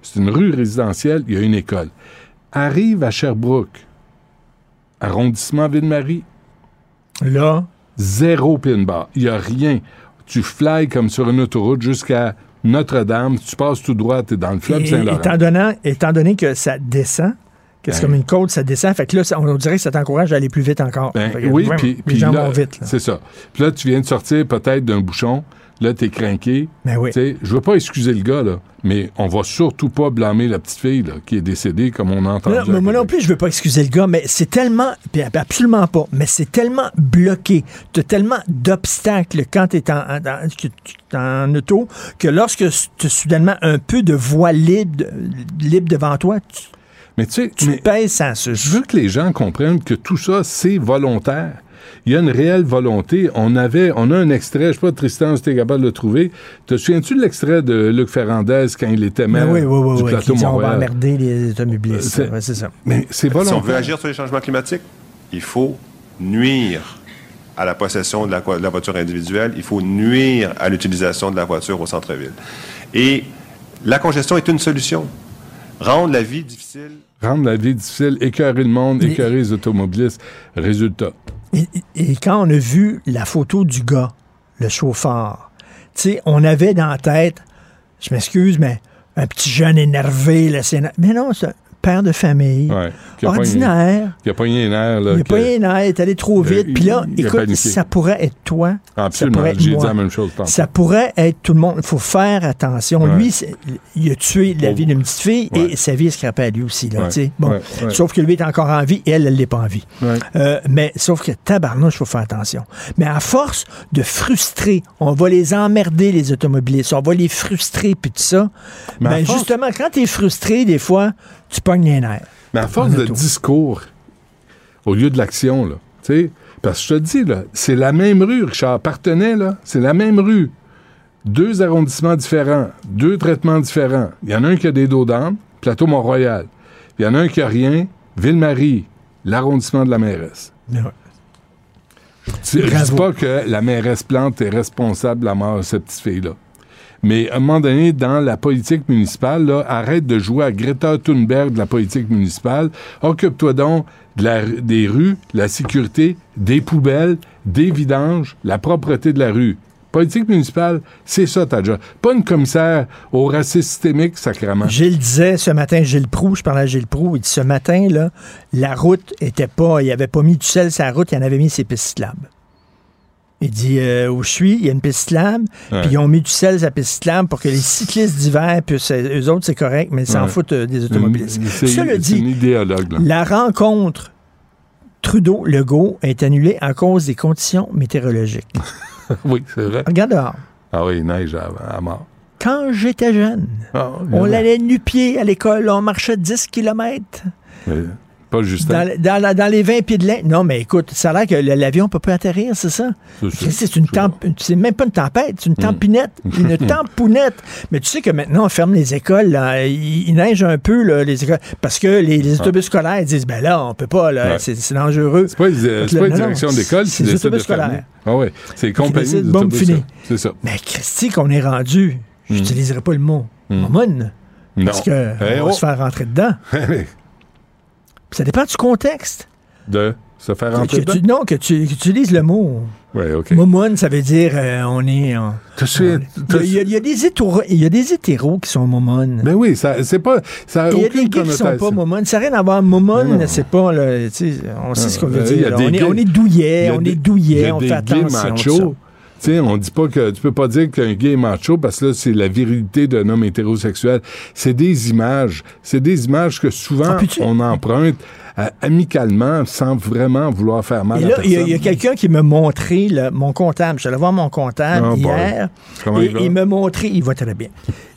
C'est une rue résidentielle, il y a une école. Arrive à Sherbrooke, arrondissement Ville-Marie, Là, zéro pin bar. Il n'y a rien. Tu fly comme sur une autoroute jusqu'à Notre-Dame, tu passes tout droit, tu es dans le fleuve Saint-Laurent. étant, donné, étant donné que ça descend, que c'est Ben. comme une côte, ça descend, fait que là, on dirait que ça t'encourage à aller plus vite encore. Ben, oui, puis les gens là, vont vite. c'est ça. Puis là, tu viens de sortir peut-être d'un bouchon. Là, t'es craqué. Ben oui. Je veux pas excuser le gars, là, mais on va surtout pas blâmer la petite fille là, qui est décédée, comme on a entendu. Non, mais moi non plus, je veux pas excuser le gars, mais c'est tellement, puis absolument pas, mais c'est tellement bloqué, tu as tellement d'obstacles quand tu es en, en- auto, que lorsque tu as soudainement un peu de voie libre, libre devant toi, tu, Mais tu sais, tu mais pèses sans je veux que les gens comprennent que tout ça, c'est volontaire. Il y a une réelle volonté. On avait, on a un extrait, je sais pas, Tristan, si t'es capable de le trouver. Te souviens-tu de l'extrait de Luc Ferrandez quand il était maire oui, oui, oui, du oui, plateau qui dit, on va emmerder les automobilistes. C'est- Ouais, ça. Mais c'est Si on veut volontaire. agir sur les changements climatiques, il faut nuire à la possession de la, de la voiture individuelle, il faut nuire à l'utilisation de la voiture au centre-ville. Et la congestion est une solution. Rendre la vie difficile. Rendre la vie difficile, écœurer le monde, écœurer les automobilistes. Résultat. Et, et quand on a vu la photo du gars, le chauffeur, tu sais, on avait dans la tête, je m'excuse, mais un petit jeune énervé, là, c'est... Mais non, c'est père de famille, Ouais. Qui a pas ordinaire. Il a pas les nerfs, là. Il que- pas un air, il est allé trop Euh, vite. Puis là, a écoute, ça pourrait être toi. Absolument. ça pourrait être J'ai dit la même chose tantôt. Ça pourrait être tout le monde. Il faut faire attention. Ouais. Lui, il a tué la Oh. vie d'une petite fille Ouais. et sa vie est scrapée à lui aussi. Là, bon. Sauf que lui est encore en vie et elle, elle l'est pas en vie. Euh, mais sauf que tabarnouche, il faut faire attention. Mais à force de frustrer, on va les emmerder, les automobilistes. On va les frustrer, puis tout ça. Mais ben, force- justement, quand tu es frustré, des fois, tu pognes les nerfs. Mais à force de auto. discours, au lieu de l'action, là, tu sais, parce que je te dis, là, c'est la même rue, Richard Partenay, là, c'est la même rue. Deux arrondissements différents, deux traitements différents. Il y en a un qui a des dos d'âne, Plateau Mont-Royal. Il y en a un qui a rien, Ville-Marie, l'arrondissement de la mairesse. Ouais. Je dis Bravo. pas que la mairesse Plante est responsable de la mort de cette petite fille-là. Mais à un moment donné, dans la politique municipale, arrête de jouer à Greta Thunberg de la politique municipale. Occupe-toi donc des rues, la sécurité, des poubelles, des vidanges, la propreté de la rue. Politique municipale, c'est ça ta job. Pas une commissaire au racisme systémique, sacrément. Gilles disait ce matin, Gilles Proux, je parlais à Gilles Proux, il dit ce matin, là, la route était pas, il avait pas mis du sel sur la route, il en avait mis ses pistes. Il dit euh, où je suis, il y a une piste cyclable, Ouais. puis ils ont mis du sel sur la piste cyclable pour que les cyclistes d'hiver puissent, euh, eux autres c'est correct, mais ils s'en Ouais. foutent euh, des automobilistes. Cela dit, idéologue. la rencontre Trudeau-Legault est annulée à cause des conditions météorologiques. oui, c'est vrai. Regarde dehors. Ah oui, neige à, à mort. Quand j'étais jeune, Ah, on allait nu-pied à l'école, on marchait 10 km. mais Pas Justin. Dans, dans la- dans les 20 pieds de lin. Non, mais écoute, ça a l'air que l'avion ne peut pas atterrir, c'est ça? C'est une c'est même pas une tempête, c'est une Hmm. tempinette, une tampounette. Mais tu sais que maintenant, on ferme les écoles, là. il, il neige un peu, là, les écoles, parce que les, les autobus scolaires disent, ben là, on peut pas, Ouais. c'est dangereux. C'est pas, là, pas une direction d'école qui c'est les autobus scolaires. Ah oui, c'est d'autobus. fini. C'est ça. Mais Christy, qu'on est rendu, j'utiliserai pas le mot Non. parce que Eh on oh. va se faire rentrer dedans. Ça dépend du contexte. de se faire Que rentrer tu- non, que tu, que tu utilises le mot. Oui, OK. Momoune, ça veut dire euh, on est. on- te- Il y, a- il y a des hétéros, il y a des hétéros qui sont momones. Ben oui, ça, c'est pas, ça a Et Il y a des gays qui sont pas momones. Ça n'a rien à voir. Non. c'est pas. Sais, on sait ce qu'on veut Euh, dire. On est, douillet, on est douillet, on fait attention. Sais, on dit pas que tu peux pas dire qu'un gay est macho parce que là c'est la virilité d'un homme hétérosexuel. C'est des images, c'est des images que souvent Ah, on emprunte euh, amicalement sans vraiment vouloir faire mal Et à là, il y a, personne. il y a quelqu'un qui m'a montré là, mon comptable. J'allais voir mon comptable Oh hier. Et il il m'a montré, il va très bien.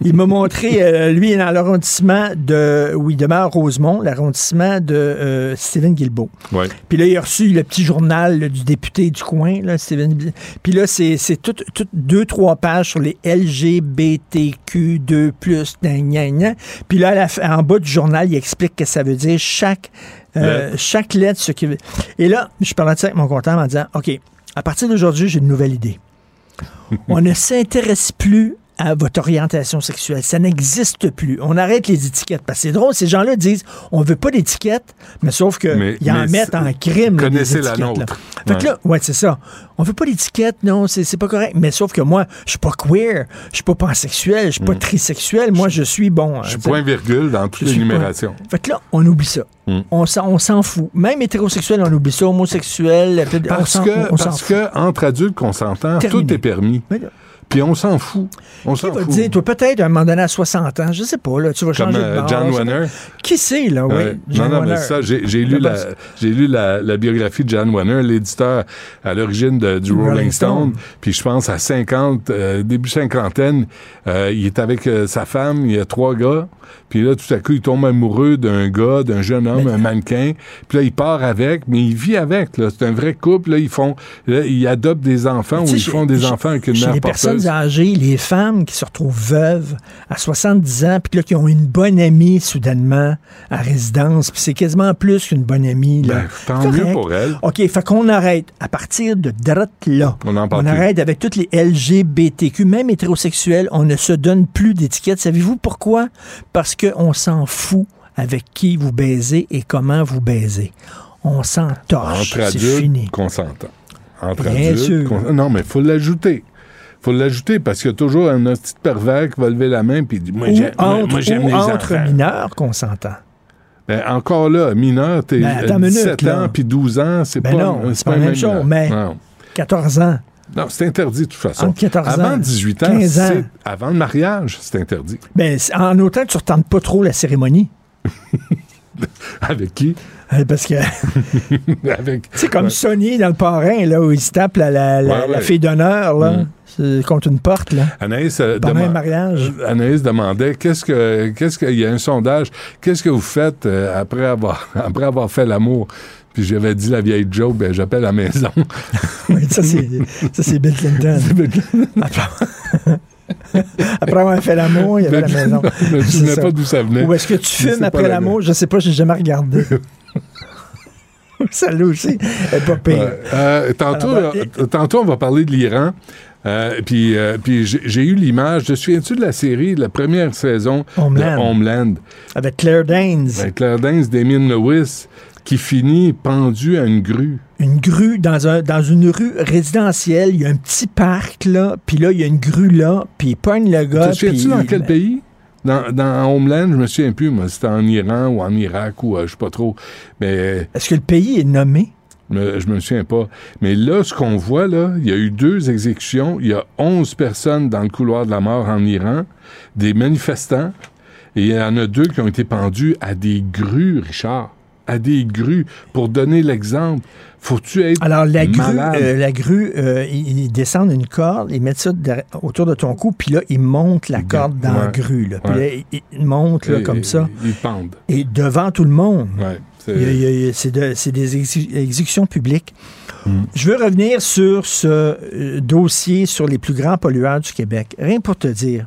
Il m'a montré, euh, lui, dans l'arrondissement de, où il demeure Rosemont, l'arrondissement de euh, Stephen Guilbeault. Ouais. Puis là, il a reçu le petit journal là, du député du coin, là, Steven. Puis là, c'est tout, tout deux, trois pages sur les LGBTQ2+, gna, gna, gna. Puis là, la en bas du journal, il explique que ça veut dire chaque, euh, chaque lettre. Ce qui... Et là, je parlais de ça avec mon comptable en disant, OK, à partir d'aujourd'hui, j'ai une nouvelle idée. On ne s'intéresse plus à votre orientation sexuelle. Ça n'existe plus. On arrête les étiquettes. Parce que c'est drôle, ces gens-là disent on veut pas d'étiquettes, mais sauf qu'ils en mettent en crime. là, connaissez des la étiquettes, là. nôtre. Fait que là, ouais, c'est ça. On veut pas d'étiquettes, non, c'est pas correct. Mais sauf que moi, je suis pas queer, je suis pas pansexuel, je suis pas trisexuel. Moi, je suis bon. Mm. Je suis point virgule dans toutes les pas- numérations. Fait que là, on oublie ça. Mm. On s'en on fout. Même hétérosexuel, on oublie ça. Homosexuel, on Parce s'en- que, on parce fout. que entre adultes consentants, tout est permis. Mais là, Puis on s'en fout. On Qui s'en va fout. dire, toi, peut-être, à un moment donné, à 60 ans, je sais pas, là, tu vas Comme changer de euh, bord, John Warner. Qui c'est, là, oui? John non, non, mais Warner. ça, j'ai j'ai lu, la, lu la, la biographie de John Warner, l'éditeur à l'origine de- du Rolling, Rolling Stone. Stone. Puis je pense à 50, euh, début cinquantaine, euh, il est avec euh, sa femme, il y a trois gars. Puis là, tout à coup, il tombe amoureux d'un gars, d'un jeune homme, un mannequin. Puis là, il part avec, mais il vit avec. là. C'est un vrai couple. Là, ils font, là, ils adoptent des enfants ou ils font des enfants avec une mère porteuse. Personnes âgées, les femmes qui se retrouvent veuves à 70 ans, puis là, qui ont une bonne amie soudainement à résidence, puis c'est quasiment plus qu'une bonne amie. Là. Ben, tant mieux pour elle. OK, fait qu'on arrête. À partir de droite là, On en arrête avec toutes les LGBTQ, même hétérosexuels, on ne se donne plus d'étiquettes. Savez-vous pourquoi? Parce qu'on s'en fout avec qui vous baisez et comment vous baisez. On s'en torche. Entre C'est adultes fini. Entre Bien adultes. sûr. Non, mais il faut l'ajouter. Faut l'ajouter parce qu'il y a toujours un petit pervers qui va lever la main puis dire Moi, j'aime les entre enfants. mineurs consentants. Ben, encore là, mineur, t'es Ben, attends euh, une minute, 17 là. ans puis 12 ans, c'est Ben pas, non, c'est pas la même chose, mais- Non. 14 ans. Non, c'est interdit de toute façon. Entre 14 ans, avant 18 ans, 15 ans. avant le mariage, c'est interdit. Ben, en autant que tu ne retentes pas trop la cérémonie. Avec qui? Euh, Parce que c'est comme Ouais. Sonny dans le parrain, là, où il se tape la, la, la- Ouais, ouais. la fille d'honneur, là, Mm. contre une porte, là. Anaïs, euh, Pendant deman- un mariage. Anaïs demandait qu'est-ce que qu'est-ce y a un sondage qu'est-ce que vous faites euh, après avoir après avoir fait l'amour? Puis j'avais dit la vieille joke ben j'appelle à la maison Oui, ça, c'est, ça, c'est Bill Clinton. Après, avoir fait l'amour, il y avait la maison. C'est souvenais ça. pas d'où ça venait Ou est-ce que tu Mais fumes après l'amour? Je sais pas, j'ai jamais regardé. Celle-là aussi, elle est pas pire. Euh, tantôt, Alors, ben, tantôt, on va parler de l'Iran. Euh, puis euh, puis j'ai j'ai eu l'image. Te souviens-tu de la série, de la première saison Homeland. de Homeland? Avec Claire Danes. Avec Claire Danes, Damien Lewis, qui finit pendu à une grue. une grue dans, un, dans une rue résidentielle. Il y a un petit parc, là, puis là, il y a une grue là, puis il pogne le gars. Te puis dans quel pays? Dans, dans Homeland, je me souviens plus, moi, c'était en Iran ou en Irak ou euh, je sais pas trop. Mais Est-ce que le pays est nommé? je me souviens pas. Mais là, ce qu'on voit, là, il y a eu deux exécutions. Il y a 11 personnes dans le couloir de la mort en Iran, des manifestants, et il y en a deux qui ont été pendus à des grues, Richard. À des grues. Pour donner l'exemple, faut-tu être Alors, la grue, malade? euh, la grue euh, ils, ils descendent une corde, ils mettent ça autour de ton cou, puis là, ils montent la corde dans la grue. Là. Puis Ouais. là, ils, montent là, Et- comme ça. Ils pendent. Et devant tout le monde. Ouais, c'est- de- des exé- exécutions publiques. Mm. Je veux revenir sur ce euh, dossier sur les plus grands pollueurs du Québec. Rien pour te dire.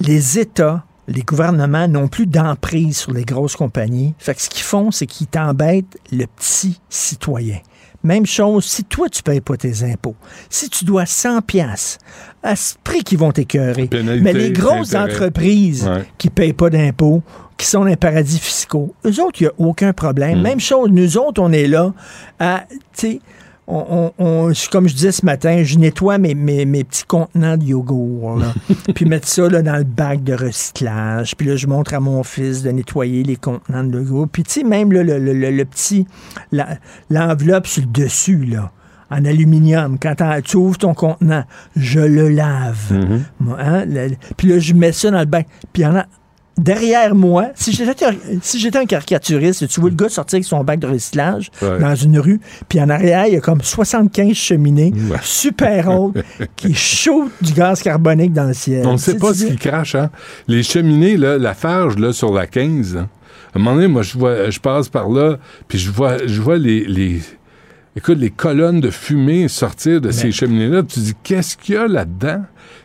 Les États, les gouvernements n'ont plus d'emprise sur les grosses compagnies. Fait que ce qu'ils font, c'est qu'ils t'embêtent le petit citoyen. Même chose, si toi, tu payes pas tes impôts, si tu dois 100 pièces à ce prix qu'ils vont t'écœurer. Mais les grosses intérêt. entreprises Ouais. qui payent pas d'impôts, qui sont dans les paradis fiscaux, eux autres, il n'y a aucun problème. Mm. Même chose, nous autres, on est là à, tu sais, on, on- on- comme je disais ce matin, je nettoie mes, mes, mes petits contenants de yogourt, là, puis mettre ça là, dans le bac de recyclage. Puis là, je montre à mon fils de nettoyer les contenants de yogourt. Puis tu sais, même là, le, le- le- le petit, l'enveloppe sur le dessus, là, en aluminium, quand tu ouvres ton contenant, je le lave. Mhm. Moi, hein, le- puis là, je mets ça dans le bac. Puis en a derrière moi, si j'étais si j'étais un caricaturiste, tu vois le gars sortir avec son bac de recyclage Ouais. dans une rue, puis en arrière, il y a comme 75 cheminées Ouais. super hautes qui shootent du gaz carbonique dans le ciel. On ne sait pas ce dis- qui crache, hein? Les cheminées, là, la farge, là, sur la 15, hein. à un moment donné, moi, je vois, je passe par là, puis je vois, je vois les, les, écoute, les colonnes de fumée sortir de ces cheminées-là. Tu dis, qu'est-ce qu'il y a là-dedans?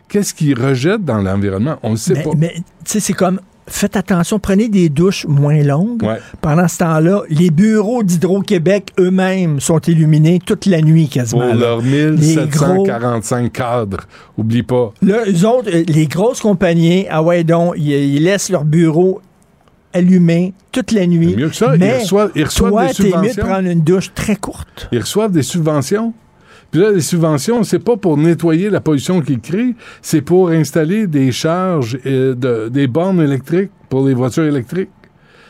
Qu'est-ce qu'ils rejettent dans l'environnement? On ne sait pas. mais, tu sais, c'est comme faites attention, prenez des douches moins longues. Ouais. Pendant ce temps-là, les bureaux d'Hydro-Québec eux-mêmes sont illuminés toute la nuit quasiment. Pour leurs Les gros- 1745 cadres. Oublie pas. Là, eux autres, euh, les grosses compagnies, ah ouais, donc, ils, ils laissent leur bureau allumé toute la nuit. mieux que ça, ils Mais reçoivent- ils reçoivent toi, des t'es mieux de subventions. prendre une douche très courte. Ils reçoivent des subventions? Puis là, les subventions, c'est pas pour nettoyer la pollution qu'ils créent, c'est pour installer des charges, euh, de, des bornes électriques pour les voitures électriques.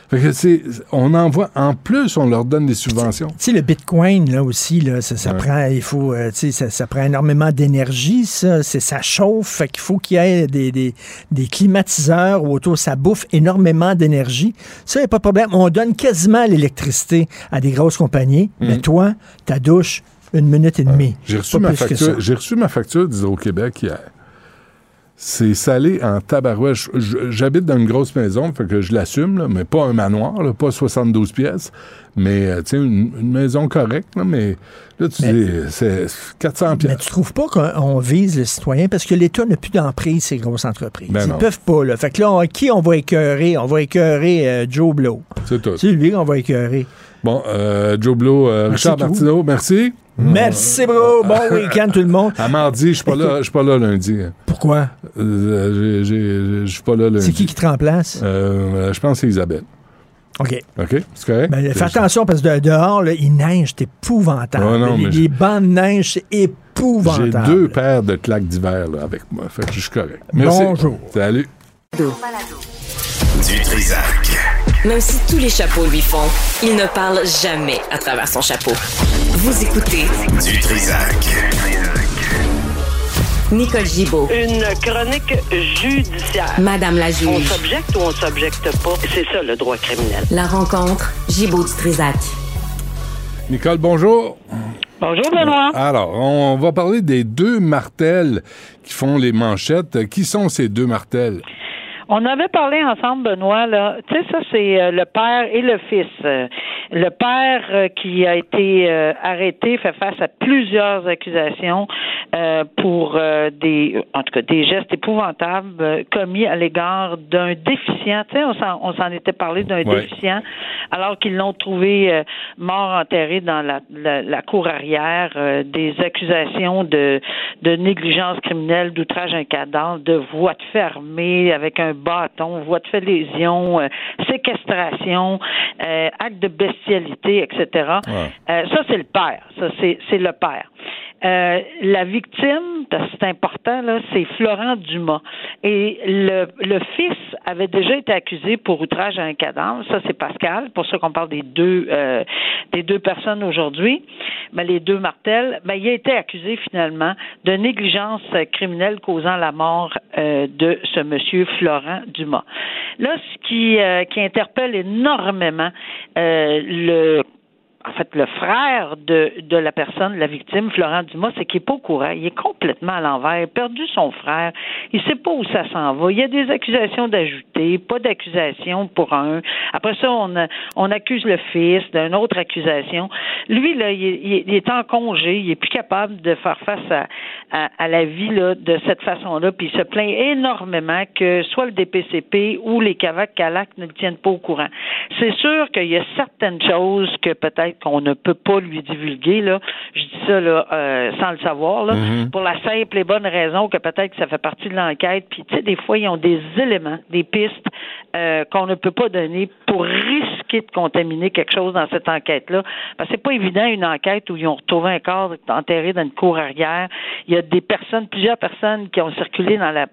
Fait que c'est, on envoie, en plus, on leur donne des subventions. Tu sais, le Bitcoin, là aussi, là, ça, ça Ouais. prend, il faut, euh, ça, ça prend énormément d'énergie, ça. C'est, ça chauffe, fait qu'il faut qu'il y ait des, des, des climatiseurs autour, ça bouffe énormément d'énergie. Ça, il n'y a pas de problème. On donne quasiment l'électricité à des grosses compagnies, mais toi, ta douche, une minute et demie. J'ai reçu, ma facture, reçu ma facture d'Hydro-Québec hier. C'est salé en tabarouette. J'habite dans une grosse maison, fait que je l'assume, mais pas un manoir, là, pas 72 pièces, mais euh, une, une maison correcte, là, mais là, tu dis, c'est 400 Mais pièces. tu trouves pas qu'on on vise le citoyen? Parce que l'État n'a plus d'emprise, ces grosses entreprises. Ben Ils non. peuvent pas, là. Fait que là, on- qui on va écœurer? On va écœurer euh, Joe Blow. C'est tout. C'est lui qu'on va écœurer. Bon, euh, Joe Blow, euh, Richard. Martineau, merci. Merci, bro. Bon week-end, tout le monde. À mardi, je suis pas là, je suis pas là lundi. Pourquoi? Euh, j'ai- j'ai- Je suis pas là lundi. C'est qui qui te remplace? Euh, euh, je pense que c'est Isabelle. OK. OK? C'est correct? Ben, fais attention parce que de- dehors, là, il neige, c'est épouvantable. Ouais, non, les, mais les je- bancs de neige, c'est J'ai épouvantable. deux paires de claques d'hiver là, avec moi. Fait que je suis correct. Merci. Bonjour. Salut. Du Trisac. Même si tous les chapeaux lui font, il ne parle jamais à travers son chapeau. Vous écoutez Du Trisac. Nicole Gibaud, Une chronique judiciaire. Madame la On juge. s'objecte ou on s'objecte pas? C'est ça le droit criminel. La rencontre, Gibaud du Trisac. Nicole, bonjour. Bonjour Benoît. Alors, on va parler des deux martels qui font les manchettes. Qui sont ces deux martels? On avait parlé ensemble, Benoît, là. Tu sais, ça, c'est euh, le père et le fils. Euh, le père euh, qui a été arrêté fait face à plusieurs accusations pour des, en tout cas, des gestes épouvantables commis à l'égard d'un déficient. Tu sais, on s'en, on s'en était parlé d'un Ouais. déficient, alors qu'ils l'ont trouvé mort enterré dans la, la, la cour arrière. des accusations de, de négligence criminelle, d'outrage à un cadavre, de voie de fait armée avec un bâton, voie de fait lésion, euh, séquestration, euh, acte de bestialité, etc. Euh, ça, c'est le père. Ça, c'est le père. Euh, la victime, c'est important, là, c'est Florent Dumas. Et le, le fils avait déjà été accusé pour outrage à un cadavre. Ça, c'est Pascal. Pour ça qu'on parle des deux, euh, des deux personnes aujourd'hui. Mais les deux Martel, ben, il a été accusé finalement de négligence criminelle causant la mort euh, de ce monsieur Florent Dumas. Là, ce qui, euh, qui interpelle énormément euh, le en fait, le frère de, de la personne, la victime, Florent Dumas, c'est qu'il n'est pas au courant. Il est complètement à l'envers. Il a perdu son frère. Il sait pas où ça s'en va. Il y a des accusations d'ajouter, pas d'accusations pour un. Après ça, on, on accuse le fils d'une autre accusation. Lui, là, il est en congé. Il est plus capable de faire face à, à, à la vie là, de cette façon-là. Puis il se plaint énormément que soit le DPCP ou les CAVAC-CALAC ne le tiennent pas au courant. C'est sûr qu'il y a certaines choses que peut-être qu'on ne peut pas lui divulguer. Là. Je dis ça là, euh, sans le savoir, là, Mhm. pour la simple et bonne raison que peut-être que ça fait partie de l'enquête. Puis, tu sais, des fois, ils ont des éléments, des pistes euh, qu'on ne peut pas donner pour risquer de contaminer quelque chose dans cette enquête-là. Parce que c'est pas évident une enquête où ils ont retrouvé un corps enterré dans une cour arrière. Il y a des personnes, plusieurs personnes qui ont circulé dans la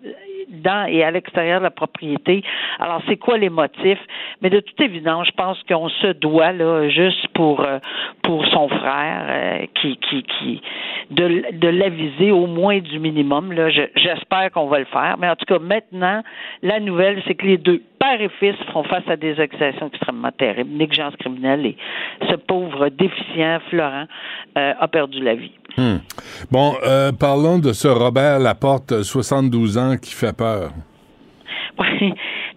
dans et à l'extérieur de la propriété. Alors, c'est quoi les motifs? Mais de toute évidence, je pense qu'on se doit, là, juste pour euh, pour son frère, euh, qui, qui, qui de, l'aviser au moins du minimum. Là, Je- j'espère qu'on va le faire. Mais en tout cas, maintenant, la nouvelle, c'est que les deux, père et fils, font face à des accusations extrêmement terribles, négligence criminelle, et ce pauvre déficient Florent euh, a perdu la vie. Hmm. Bon, euh, parlons de ce Robert Laporte, 72 ans, qui fait peur.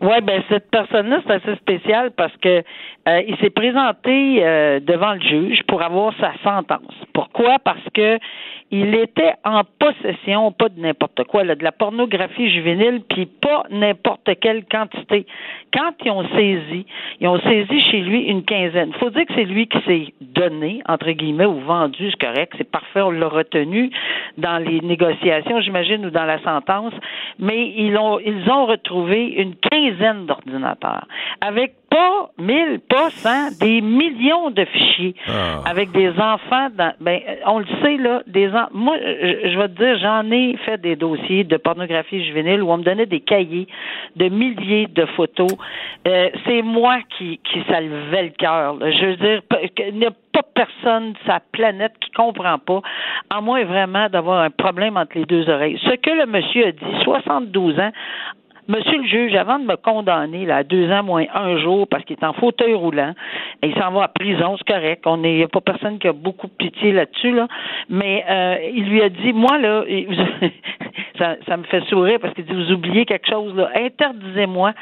Oui, ben cette personne-là, c'est assez spécial parce que euh, il s'est présenté euh, devant le juge pour avoir sa sentence. Pourquoi? Parce que il était en possession, pas de n'importe quoi, là, de la pornographie juvénile, puis pas n'importe quelle quantité. Quand ils ont saisi, ils ont saisi chez lui une quinzaine. faut dire que c'est lui qui s'est donné, entre guillemets, ou vendu, c'est correct, c'est parfait, on l'a retenu dans les négociations, j'imagine, ou dans la sentence, mais ils ont, ils ont retrouvé une quinzaine d'ordinateurs avec pas mille, pas cent, des millions de fichiers Ah. avec des enfants. Dans, ben, on le sait là, des en- moi, je, je vais te dire, j'en ai fait des dossiers de pornographie juvénile où on me donnait des cahiers de milliers de photos. Euh, c'est moi qui qui ça levait le cœur. Je veux dire, il n'y a pas personne sur la planète qui comprend pas, à moins vraiment d'avoir un problème entre les deux oreilles. Ce que le monsieur a dit, 72 ans, Monsieur le juge, avant de me condamner là, à deux ans moins un jour parce qu'il est en fauteuil roulant, il s'en va à prison, c'est correct. On a pas personne qui a beaucoup de pitié là-dessus, là. Mais euh, il lui a dit, moi là, ça, me fait sourire parce qu'il dit, vous oubliez quelque chose là. Interdisez-moi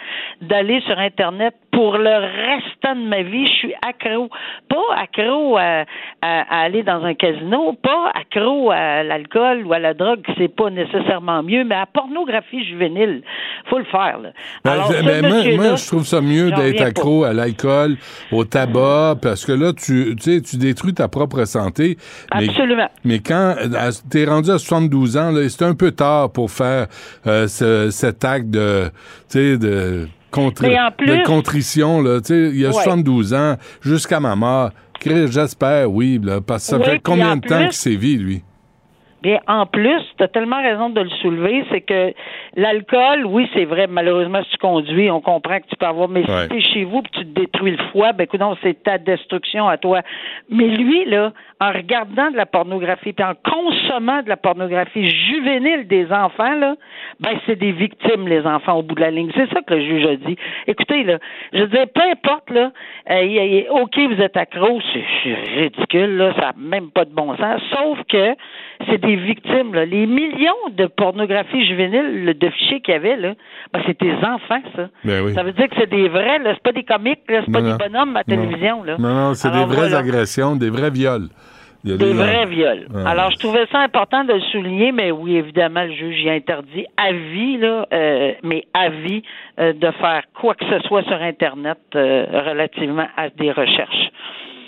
d'aller sur Internet pour le restant de ma vie. Je suis accro, pas accro à, aller dans un casino, pas accro à l'alcool ou à la drogue, c'est pas nécessairement mieux, mais à pornographie juvénile, le faire. Là. Ben, Alors, ben, moi, je trouve ça mieux d'être accro à l'alcool, au tabac, parce que là, tu, tu sais, tu détruis ta propre santé. Mais, Absolument. Mais quand à- t'es rendu à 72 ans, c'est un peu tard pour faire euh, ce- cet acte de, tu Mais plus- contrition. Là, tu sais, il y a Ouais. 72 ans, jusqu'à ma mort. J'espère, oui, là, parce que ça Oui, fait combien en de temps qu'il sévit, lui? Bien, en plus, tu as tellement raison de le soulever, c'est que l'alcool, oui, c'est vrai, malheureusement, si tu conduis, on comprend que tu peux avoir, mais Ouais. si tu es chez vous et tu te détruis le foie, ben écoute, c'est ta destruction à toi. Mais lui, là, en regardant de la pornographie puis en consommant de la pornographie juvénile des enfants, là, ben c'est des victimes, les enfants, au bout de la ligne. C'est ça que le juge a dit. Écoutez, là, je dire, peu importe, là, euh, OK, vous êtes accro, c'est c'est ridicule, là, ça n'a même pas de bon sens, sauf que c'est des victimes, là. Les millions de pornographie juvénile, là, de fichiers qu'il y avait, là, ben, c'est des enfants, ça. Ben oui. Ça veut dire que c'est des vrais, là, c'est pas des comiques, là, c'est pas Non, des bonhommes à télévision, là. Non, non, c'est des vraies voilà. agressions, des vrais viols. Il y a Des des- vrais viols. Ah. Alors, je trouvais ça important de le souligner, mais oui, évidemment, le juge y a interdit à vie, là, euh, mais à vie, euh, de faire quoi que ce soit sur Internet euh, relativement à des recherches.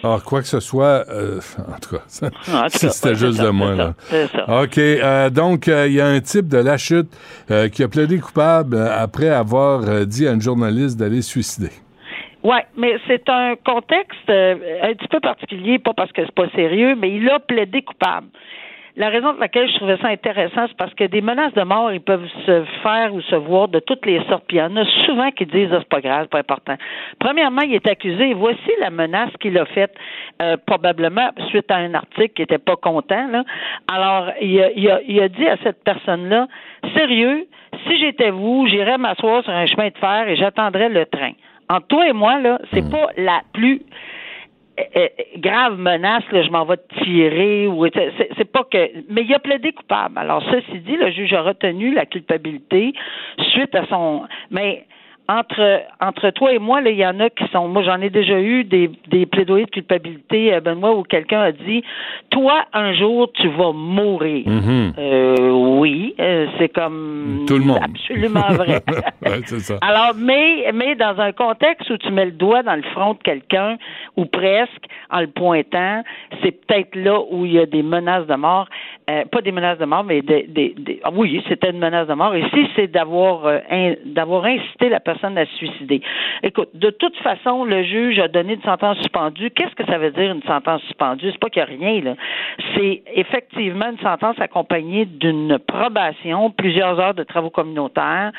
Ah, quoi que ce soit, euh, en tout cas, ça- cas, c'était juste ça, de moi. Là. ça. OK. euh, donc, euh, il y a un type de la chute qui a plaidé coupable après avoir dit à une journaliste d'aller se suicider. Ouais, mais c'est un contexte un petit peu particulier, pas parce que c'est pas sérieux, mais il a plaidé coupable. La raison pour laquelle je trouvais ça intéressant, c'est parce que des menaces de mort, ils peuvent se faire ou se voir de toutes les sortes. Puis il y en a souvent qui disent, ah, c'est pas grave, c'est pas important. Premièrement, il est accusé. Voici la menace qu'il a faite, euh, probablement suite à un article qui était pas content. Là. Alors, il a, il, a, il a dit à cette personne-là, sérieux, si j'étais vous, j'irais m'asseoir sur un chemin de fer et j'attendrais le train. Entre toi et moi, là, c'est pas la plus grave menace, là, je m'en vais tirer ou c'est c'est pas que mais il a plaidé coupable. Alors ceci dit, le juge a retenu la culpabilité suite à son mais entre entre toi et moi, il y en a qui sont. Moi, j'en ai déjà eu des, des plaidoyers de culpabilité, euh, Benoît, où quelqu'un a dit Toi, un jour, tu vas mourir. Mhm. Euh, oui, euh, c'est comme Tout le monde. absolument vrai. Ouais, ça. Alors, mais, mais dans un contexte où tu mets le doigt dans le front de quelqu'un, ou presque, en le pointant, c'est peut-être là où il y a des menaces de mort. Euh, pas des menaces de mort, mais des, des, des- ah oui, c'était une menace de mort. Ici, c'est d'avoir d'avoir incité la personne suicider. Écoute, de toute façon, le juge a donné une sentence suspendue. Qu'est-ce que ça veut dire une sentence suspendue? C'est pas qu'il n'y a rien, là. C'est effectivement une sentence accompagnée d'une probation, plusieurs heures de travaux communautaires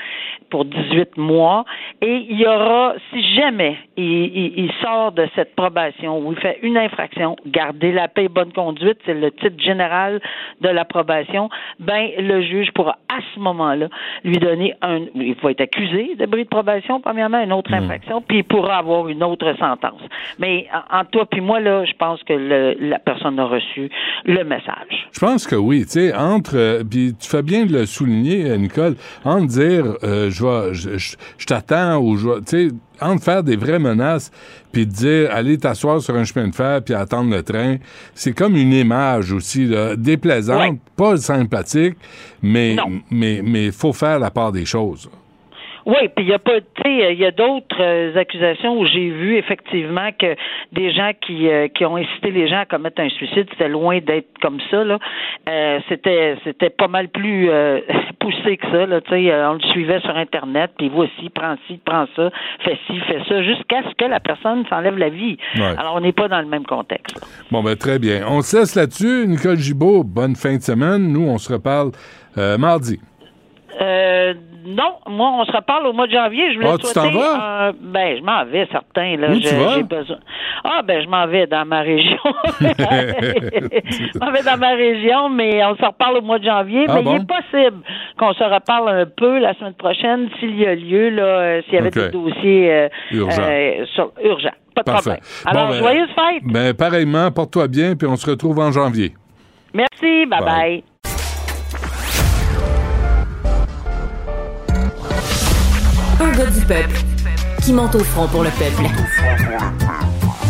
pour 18 mois. Et il y aura, si jamais il, sort de cette probation ou il fait une infraction, garder la paix et bonne conduite, c'est le titre général de l'approbation, ben le juge pourra à ce moment-là lui donner un, il va être accusé de bris de probation probation, premièrement, une autre infraction, puis il pourra avoir une autre sentence. Mais en, toi puis moi, là, je pense que le- la personne a reçu le message. Je pense que oui, tu sais, entre, euh, puis tu fais bien de le souligner, euh, Nicole, entre dire, euh, je vais, je, je- je t'attends ou je tu sais, entre faire des vraies menaces, puis de dire, allez t'asseoir sur un chemin de fer puis attendre le train, c'est comme une image aussi, là, déplaisante, pas sympathique, mais, mais, mais faut faire la part des choses. Oui, puis il y a pas, tu sais, il y a d'autres euh, accusations où j'ai vu effectivement que des gens qui euh, qui ont incité les gens à commettre un suicide, c'était loin d'être comme ça là. Euh, c'était c'était pas mal plus euh, poussé que ça là. Tu sais, euh, on le suivait sur internet, puis voici, prends ci, prends ça, fais ci, fais ça, jusqu'à ce que la personne s'enlève la vie. Ouais. Alors on n'est pas dans le même contexte. là. Bon, ben très bien. On se laisse là-dessus. Nicole Gibault, bonne fin de semaine. Nous, on se reparle euh, mardi. Euh, non, moi, on se reparle au mois de janvier. Je voulais Ah, tu t'en vas? euh, ben, je m'en vais, certain. Là, Où Je- tu vas? besoin. Ah, ben, je m'en vais dans ma région. je m'en vais dans ma région, mais on se reparle au mois de janvier. Ah mais bon? il est possible qu'on se reparle un peu la semaine prochaine s'il y a lieu, là, euh, s'il y avait des dossiers euh, Urgents. sur-. Pas de Parfait. problème. Alors, Bon, ben, joyeuse fête. Ben, pareillement, porte-toi bien, puis on se retrouve en janvier. Merci. Bye Bye. bye. Gars du peuple qui monte au front pour le peuple.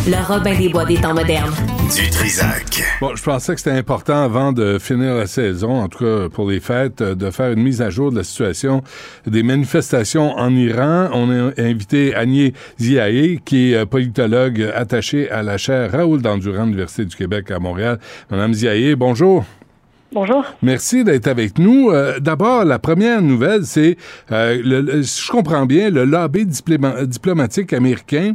Le Robin des Bois des temps modernes. Du Trisac. Bon, je pensais que c'était important avant de finir la saison, en tout cas pour les fêtes, de faire une mise à jour de la situation des manifestations en Iran. On a invité Agnès Ziaé, qui est euh, politologue attaché à la chaire Raoul Dandurand, Université du Québec à Montréal. Madame Ziaé, bonjour. Bonjour. Merci d'être avec nous. Euh, D'abord, la première nouvelle, c'est, euh, si je comprends bien, le lobby diploma- diplomatique américain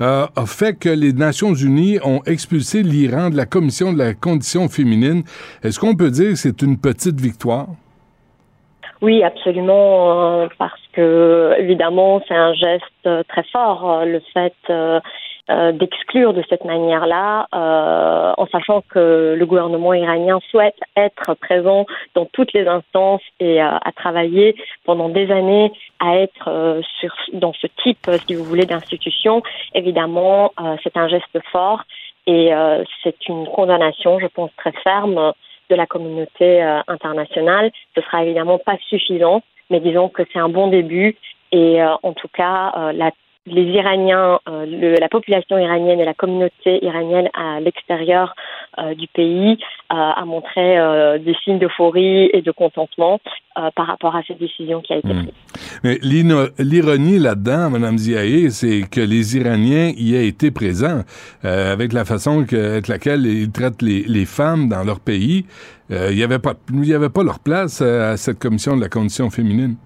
euh, a fait que les Nations unies ont expulsé l'Iran de la Commission de la condition féminine. Est-ce qu'on peut dire que c'est une petite victoire? Oui, absolument, euh, parce que évidemment, c'est un geste très fort, le fait euh, d'exclure de cette manière-là, euh, en sachant que le gouvernement iranien souhaite être présent dans toutes les instances et euh, à travailler pendant des années à être euh, sur dans ce type, euh, si vous voulez, d'institution. Évidemment, c'est un geste fort et c'est une condamnation, je pense, très ferme de la communauté internationale. Ce sera évidemment pas suffisant, mais disons que c'est un bon début. Et euh, en tout cas, euh, la- les Iraniens, euh, le- la population iranienne et la communauté iranienne à l'extérieur euh, du pays euh, a montré euh, des signes d'euphorie et de contentement euh, par rapport à cette décision qui a été prise. Mais l'ino- l'ironie là-dedans, Mme Ziaé, c'est que les Iraniens y aient été présents euh, avec la façon que, avec laquelle ils traitent les, les femmes dans leur pays. Euh, Il n'y avait, pas- il y avait pas leur place à cette commission de la condition féminine.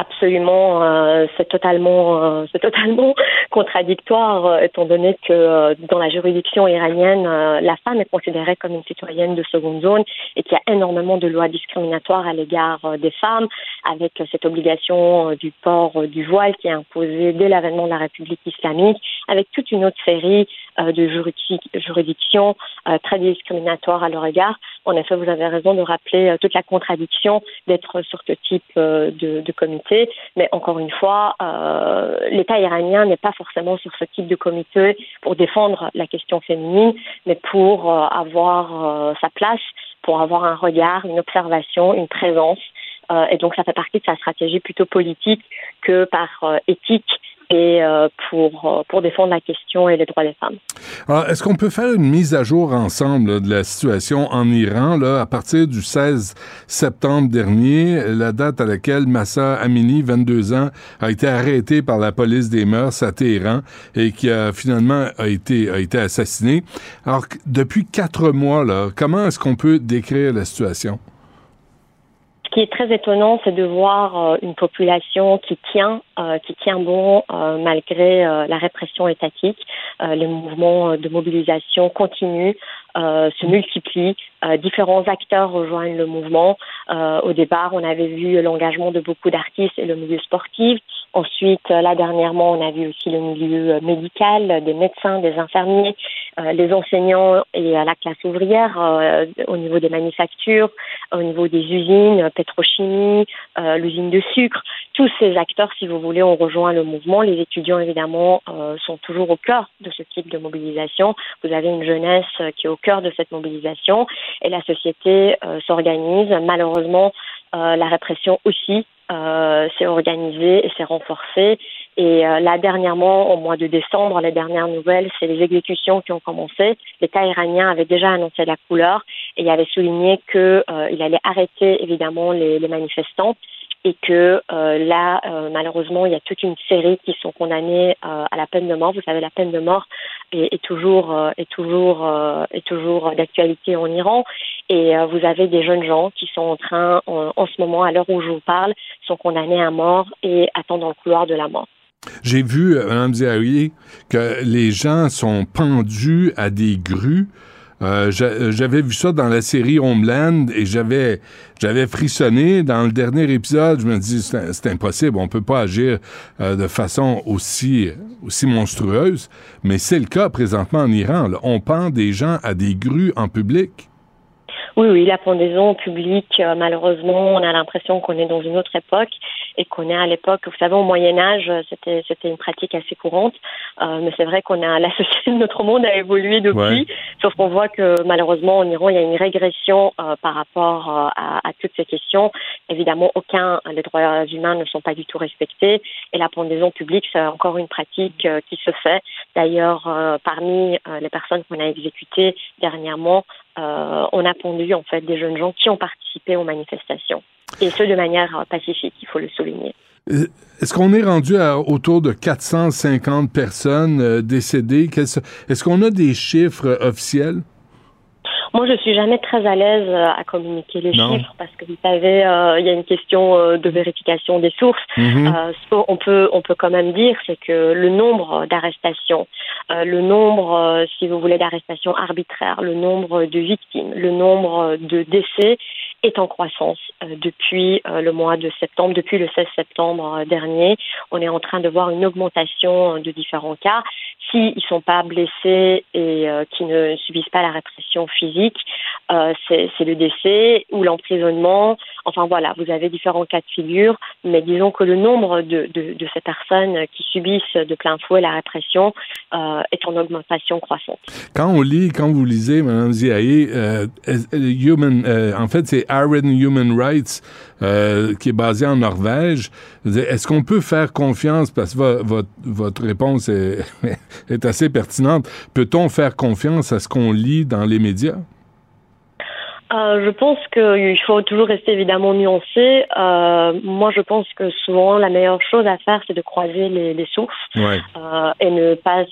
Absolument, euh, c'est totalement, euh, c'est totalement contradictoire euh, étant donné que euh, dans la juridiction iranienne, euh, la femme est considérée comme une citoyenne de seconde zone et qu'il y a énormément de lois discriminatoires à l'égard euh, des femmes, avec cette obligation du port du voile qui est imposée dès l'avènement de la République islamique, avec toute une autre série de juridic- juridictions très discriminatoires à leur égard. En effet, vous avez raison de rappeler euh, toute la contradiction d'être sur ce type euh, de, comité. Mais encore une fois, euh, l'État iranien n'est pas forcément sur ce type de comité pour défendre la question féminine, mais pour avoir sa place, pour avoir un regard, une observation, une présence. Et donc, ça fait partie de sa stratégie plutôt politique que par éthique et euh, pour, euh, pour défendre la question et les droits des femmes. Est-ce qu'on peut faire une mise à jour ensemble de la situation en Iran là, à partir du 16 septembre dernier, la date à laquelle Massa Amini, 22 ans, a été arrêté par la police des mœurs à Téhéran et qui a finalement a été, a été assassiné? Alors, depuis quatre mois, là, comment est-ce qu'on peut décrire la situation? Ce qui est très étonnant, c'est de voir euh, une population qui tient, euh, qui tient bon euh, malgré la répression étatique. Les mouvements de mobilisation continuent, se multiplient. Différents acteurs rejoignent le mouvement. Au départ, on avait vu l'engagement de beaucoup d'artistes et le milieu sportif. Ensuite, euh, là dernièrement, on a vu aussi le milieu euh, médical, des médecins, des infirmiers, euh, les enseignants et la classe ouvrière au niveau des manufactures, au niveau des usines, pétrochimie, l'usine de sucre. Tous ces acteurs, si vous voulez, ont rejoint le mouvement. Les étudiants, évidemment, sont toujours au cœur de ce type de mobilisation. Vous avez une jeunesse qui est au cœur de cette mobilisation et la société s'organise. Malheureusement, la répression aussi euh, s'est organisée et s'est renforcée. Et euh, là, dernièrement, au mois de décembre, les dernières nouvelles, c'est les exécutions qui ont commencé. L'État iranien avait déjà annoncé la couleur et avait souligné qu'il euh, allait arrêter évidemment les, les manifestants et que euh, là, euh, malheureusement, il y a toute une série qui sont condamnés euh, à la peine de mort. Vous savez, la peine de mort est, toujours est toujours est toujours d'actualité en Iran. Et vous avez des jeunes gens qui sont en train, en, ce moment, à l'heure où je vous parle, sont condamnés à mort et attendent dans le couloir de la mort. J'ai vu, Mme Zahari, que les gens sont pendus à des grues euh, j'avais vu ça dans la série Homeland et j'avais j'avais frissonné dans le dernier épisode. Je me dis c'est impossible, on peut pas agir euh, de façon aussi aussi monstrueuse. Mais c'est le cas présentement en Iran. On pend des gens à des grues en public. Oui, oui, la pendaison publique, euh, malheureusement, on a l'impression qu'on est dans une autre époque et qu'on est à l'époque, vous savez, au Moyen Âge, c'était c'était une pratique assez courante, euh, mais c'est vrai qu'on a la société, notre monde a évolué depuis, sauf qu'on voit que malheureusement en Iran, il y a une régression euh, par rapport euh, à, à, toutes ces questions. Évidemment, aucun les droits humains ne sont pas du tout respectés. Et la pendaison publique, c'est encore une pratique qui se fait. D'ailleurs, parmi les personnes qu'on a exécutées dernièrement, on a pendu en fait des jeunes gens qui ont participé aux manifestations et ce de manière pacifique, il faut le souligner. Euh, est-ce qu'on est rendu à autour de 450 personnes euh, décédées? Est-ce qu'on a des chiffres officiels? Moi, je suis jamais très à l'aise euh, à communiquer les chiffres parce que vous savez, il y a une question de vérification des sources. Mm-hmm. ce qu'on peut, on peut quand même dire, c'est que le nombre d'arrestations, le nombre, si vous voulez, d'arrestations arbitraires, le nombre de victimes, le nombre de décès est en croissance euh, depuis euh, le mois de septembre, depuis le 16 septembre euh, dernier. On est en train de voir une augmentation de différents cas. S'ils ne sont pas blessés et qui ne subissent pas la répression physique, c'est le décès ou l'emprisonnement. Enfin voilà, vous avez différents cas de figure, mais disons que le nombre de, de, de ces personnes qui subissent de plein fouet la répression est en augmentation croissante. Quand on lit, quand vous lisez, Mme Ziaye, human, en fait, c'est Iron Human Rights, euh, qui est basé en Norvège. Est-ce qu'on peut faire confiance, parce que votre, réponse est assez pertinente, peut-on faire confiance à ce qu'on lit dans les médias? Euh, je pense qu'il faut toujours rester évidemment nuancé. Euh, moi, je pense que souvent, la meilleure chose à faire, c'est de croiser les, les sources euh, et ne pas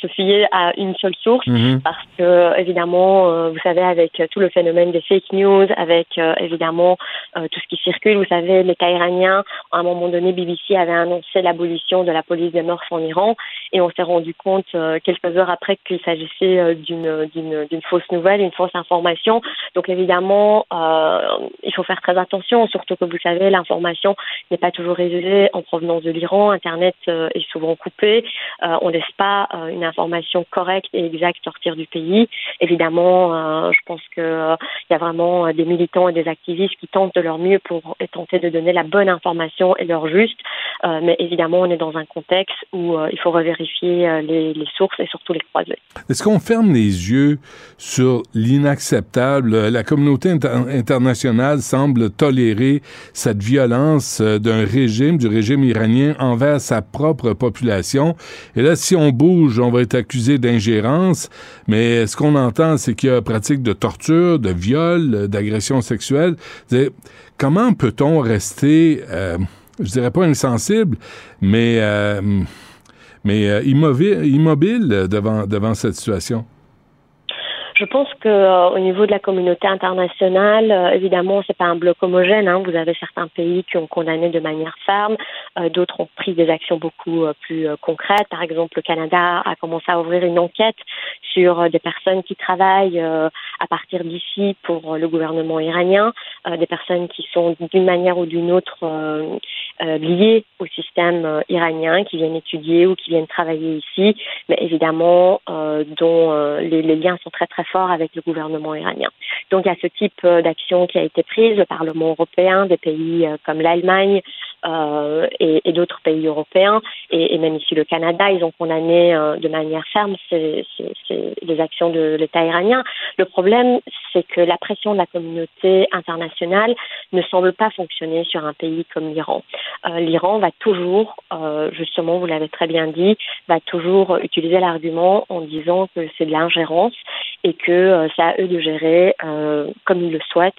se fier à une seule source Mhm. parce que évidemment vous savez avec tout le phénomène des fake news avec évidemment tout ce qui circule vous savez l'État iranien à un moment donné BBC avait annoncé l'abolition de la police des mœurs en Iran et on s'est rendu compte quelques heures après qu'il s'agissait d'une fausse nouvelle une fausse information donc évidemment il faut faire très attention surtout que vous savez l'information n'est pas toujours révélée en provenance de l'Iran internet est souvent coupé on laisse pas une information correcte et exacte sortir du pays. Évidemment, euh, je pense qu'il euh, y a vraiment euh, des militants et des activistes qui tentent de leur mieux pour tenter de donner la bonne information et leur juste. Euh, mais évidemment, on est dans un contexte où euh, il faut revérifier les, les, sources et surtout les croiser. Est-ce qu'on ferme les yeux sur l'inacceptable? La communauté inter internationale semble tolérer cette violence d'un régime, du régime iranien envers sa propre population. Et là, si on bouge, on va être accusé d'ingérence, mais ce qu'on entend, c'est qu'il y a pratique de torture, de viol, d'agression sexuelle. Comment peut-on rester, euh, je dirais pas insensible, mais, euh, mais euh, immobile, immobile devant, devant cette situation? Je pense que euh, au niveau de la communauté internationale, euh, évidemment, c'est pas un bloc homogène. Hein. Vous avez certains pays qui ont condamné de manière ferme, euh, d'autres ont pris des actions beaucoup euh, plus euh, concrètes. Par exemple, le Canada a commencé à ouvrir une enquête sur des personnes qui travaillent à partir d'ici pour le gouvernement iranien, des personnes qui sont d'une manière ou d'une autre euh, liées au système euh, iranien, qui viennent étudier ou qui viennent travailler ici, mais évidemment euh, dont euh, les, les liens sont très très forts avec le gouvernement iranien. Donc il y a ce type d'action qui a été prise, le Parlement européen, des pays comme l'Allemagne et, et d'autres pays européens, et, et même ici le Canada, ils ont condamné de manière ferme ces, ces, ces- les actions de l'État iranien. Le problème, c'est que la pression de la communauté internationale ne semble pas fonctionner sur un pays comme l'Iran. Euh, L'Iran va toujours, euh, justement, vous l'avez très bien dit, va toujours utiliser l'argument en disant que c'est de l'ingérence et que euh, c'est à eux de gérer euh, comme ils le souhaitent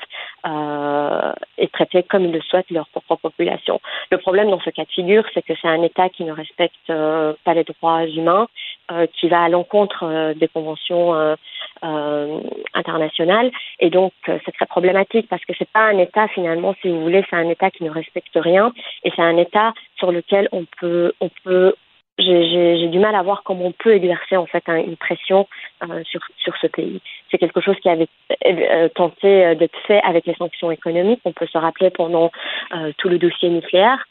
euh, et traiter comme ils le souhaitent leur propre population. Le problème dans ce cas de figure, c'est que c'est un État qui ne respecte pas les droits humains, euh, qui va à l'encontre euh, des conventions euh, euh, internationales, et donc euh, c'est très problématique parce que c'est pas un État finalement, si vous voulez, c'est un État qui ne respecte rien, et c'est un État sur lequel on peut, on peut j'ai du mal à voir comment on peut exercer en fait un- une pression euh, sur sur ce pays. C'est quelque chose qui avait tenté d'être fait avec les sanctions économiques. On peut se rappeler pendant tout le dossier nucléaire.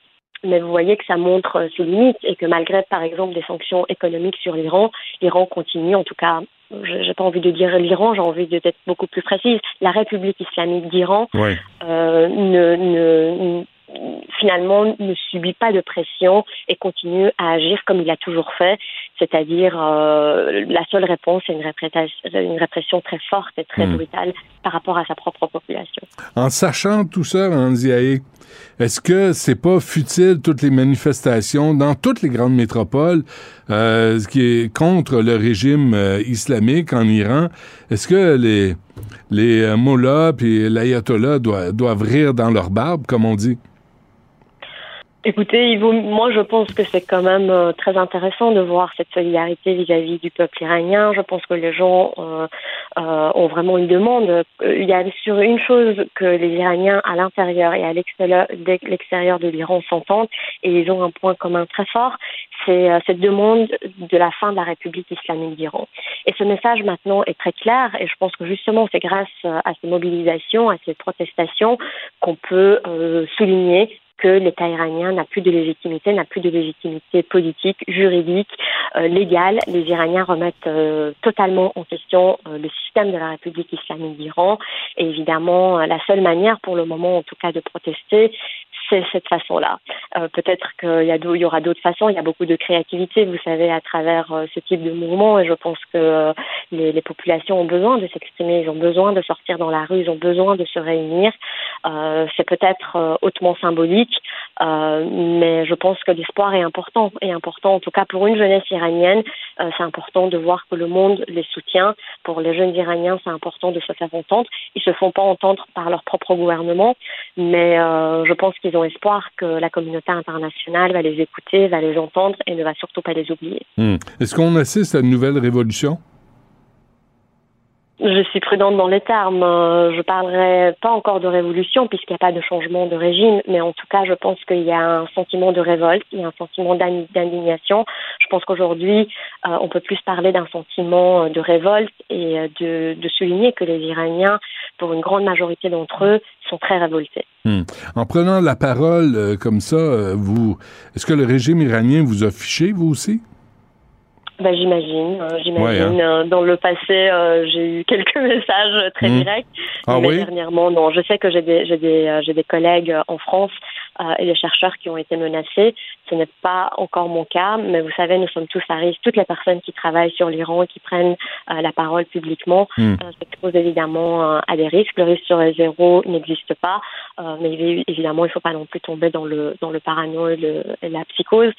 Mais vous voyez que ça montre euh, ses limites et que malgré, par exemple, des sanctions économiques sur l'Iran, l'Iran continue, en tout cas, je- j'ai pas envie de dire l'Iran, j'ai envie d'être beaucoup plus précise. La République islamique d'Iran Oui. euh, ne, ne- finalement ne subit pas de pression et continue à agir comme il a toujours fait, c'est-à-dire euh, la seule réponse est une répression, une répression très forte et très Hmm. brutale par rapport à sa propre population. En sachant tout ça, Anziaé, est-ce que c'est pas futile toutes les manifestations dans toutes les grandes métropoles euh, qui est contre le régime euh, islamique en Iran? Est-ce que les les euh, mollahs et l'ayatollah doivent, doivent rire dans leur barbe, comme on dit? Écoutez, vaut- moi je pense que c'est quand même euh, très intéressant de voir cette solidarité vis-à-vis du peuple iranien. Je pense que les gens euh, euh, ont vraiment une demande. Euh, Il y a sur une chose que les Iraniens à l'intérieur et à l'extérieur de l'Iran s'entendent et ils ont un point commun très fort, c'est euh, cette demande de la fin de la République islamique d'Iran. Et ce message maintenant est très clair et je pense que justement c'est grâce euh, à ces mobilisations, à ces protestations qu'on peut souligner que l'État iranien n'a plus de légitimité, n'a plus de légitimité politique, juridique, euh, légale. Les Iraniens remettent euh, totalement en question euh, le système de la République islamique d'Iran. Et évidemment, la seule manière pour le moment, en tout cas, de protester, cette façon-là. Euh, Peut-être qu'il y, aura d'autres façons. Il y a beaucoup de créativité, vous savez, à travers euh, ce type de mouvement. Et je pense que euh, les, les populations ont besoin de s'exprimer, ils ont besoin de sortir dans la rue, ils ont besoin de se réunir. C'est peut-être hautement symbolique, mais je pense que l'espoir est important. Et important, en tout cas pour une jeunesse iranienne, c'est important de voir que le monde les soutient. Pour les jeunes Iraniens, c'est important de se faire entendre. Ils se font pas entendre par leur propre gouvernement, mais je pense qu'ils ont espoir que la communauté internationale va les écouter, va les entendre et ne va surtout pas les oublier. Hmm. Est-ce qu'on assiste à une nouvelle révolution? Je suis prudente dans les termes. Euh, Je parlerai pas encore de révolution puisqu'il n'y a pas de changement de régime, mais en tout cas, je pense qu'il y a un sentiment de révolte, il y a un sentiment d'in- d'indignation. Je pense qu'aujourd'hui, euh, on peut plus parler d'un sentiment euh, de révolte et euh, de, souligner que les Iraniens, pour une grande majorité d'entre eux, sont très révoltés. Hmm. En prenant la parole comme ça, vous, est-ce que le régime iranien vous a fiché, vous aussi? Ben, j'imagine, euh, j'imagine. Ouais, hein. Euh, Dans le passé, euh, j'ai eu quelques messages très Hmm. directs. Ah mais oui? dernièrement, non. Je sais que j'ai des, j'ai des, euh, j'ai des collègues en France euh, et des chercheurs qui ont été menacés. Ce n'est pas encore mon cas, mais vous savez, nous sommes tous à risque. Toutes les personnes qui travaillent sur l'Iran et qui prennent euh, la parole publiquement Hmm. euh, s'exposent évidemment à des risques. Le risque sur zéro n'existe pas, mais évi- évidemment, il ne faut pas non plus tomber dans le dans le parano et, le- et la psychose.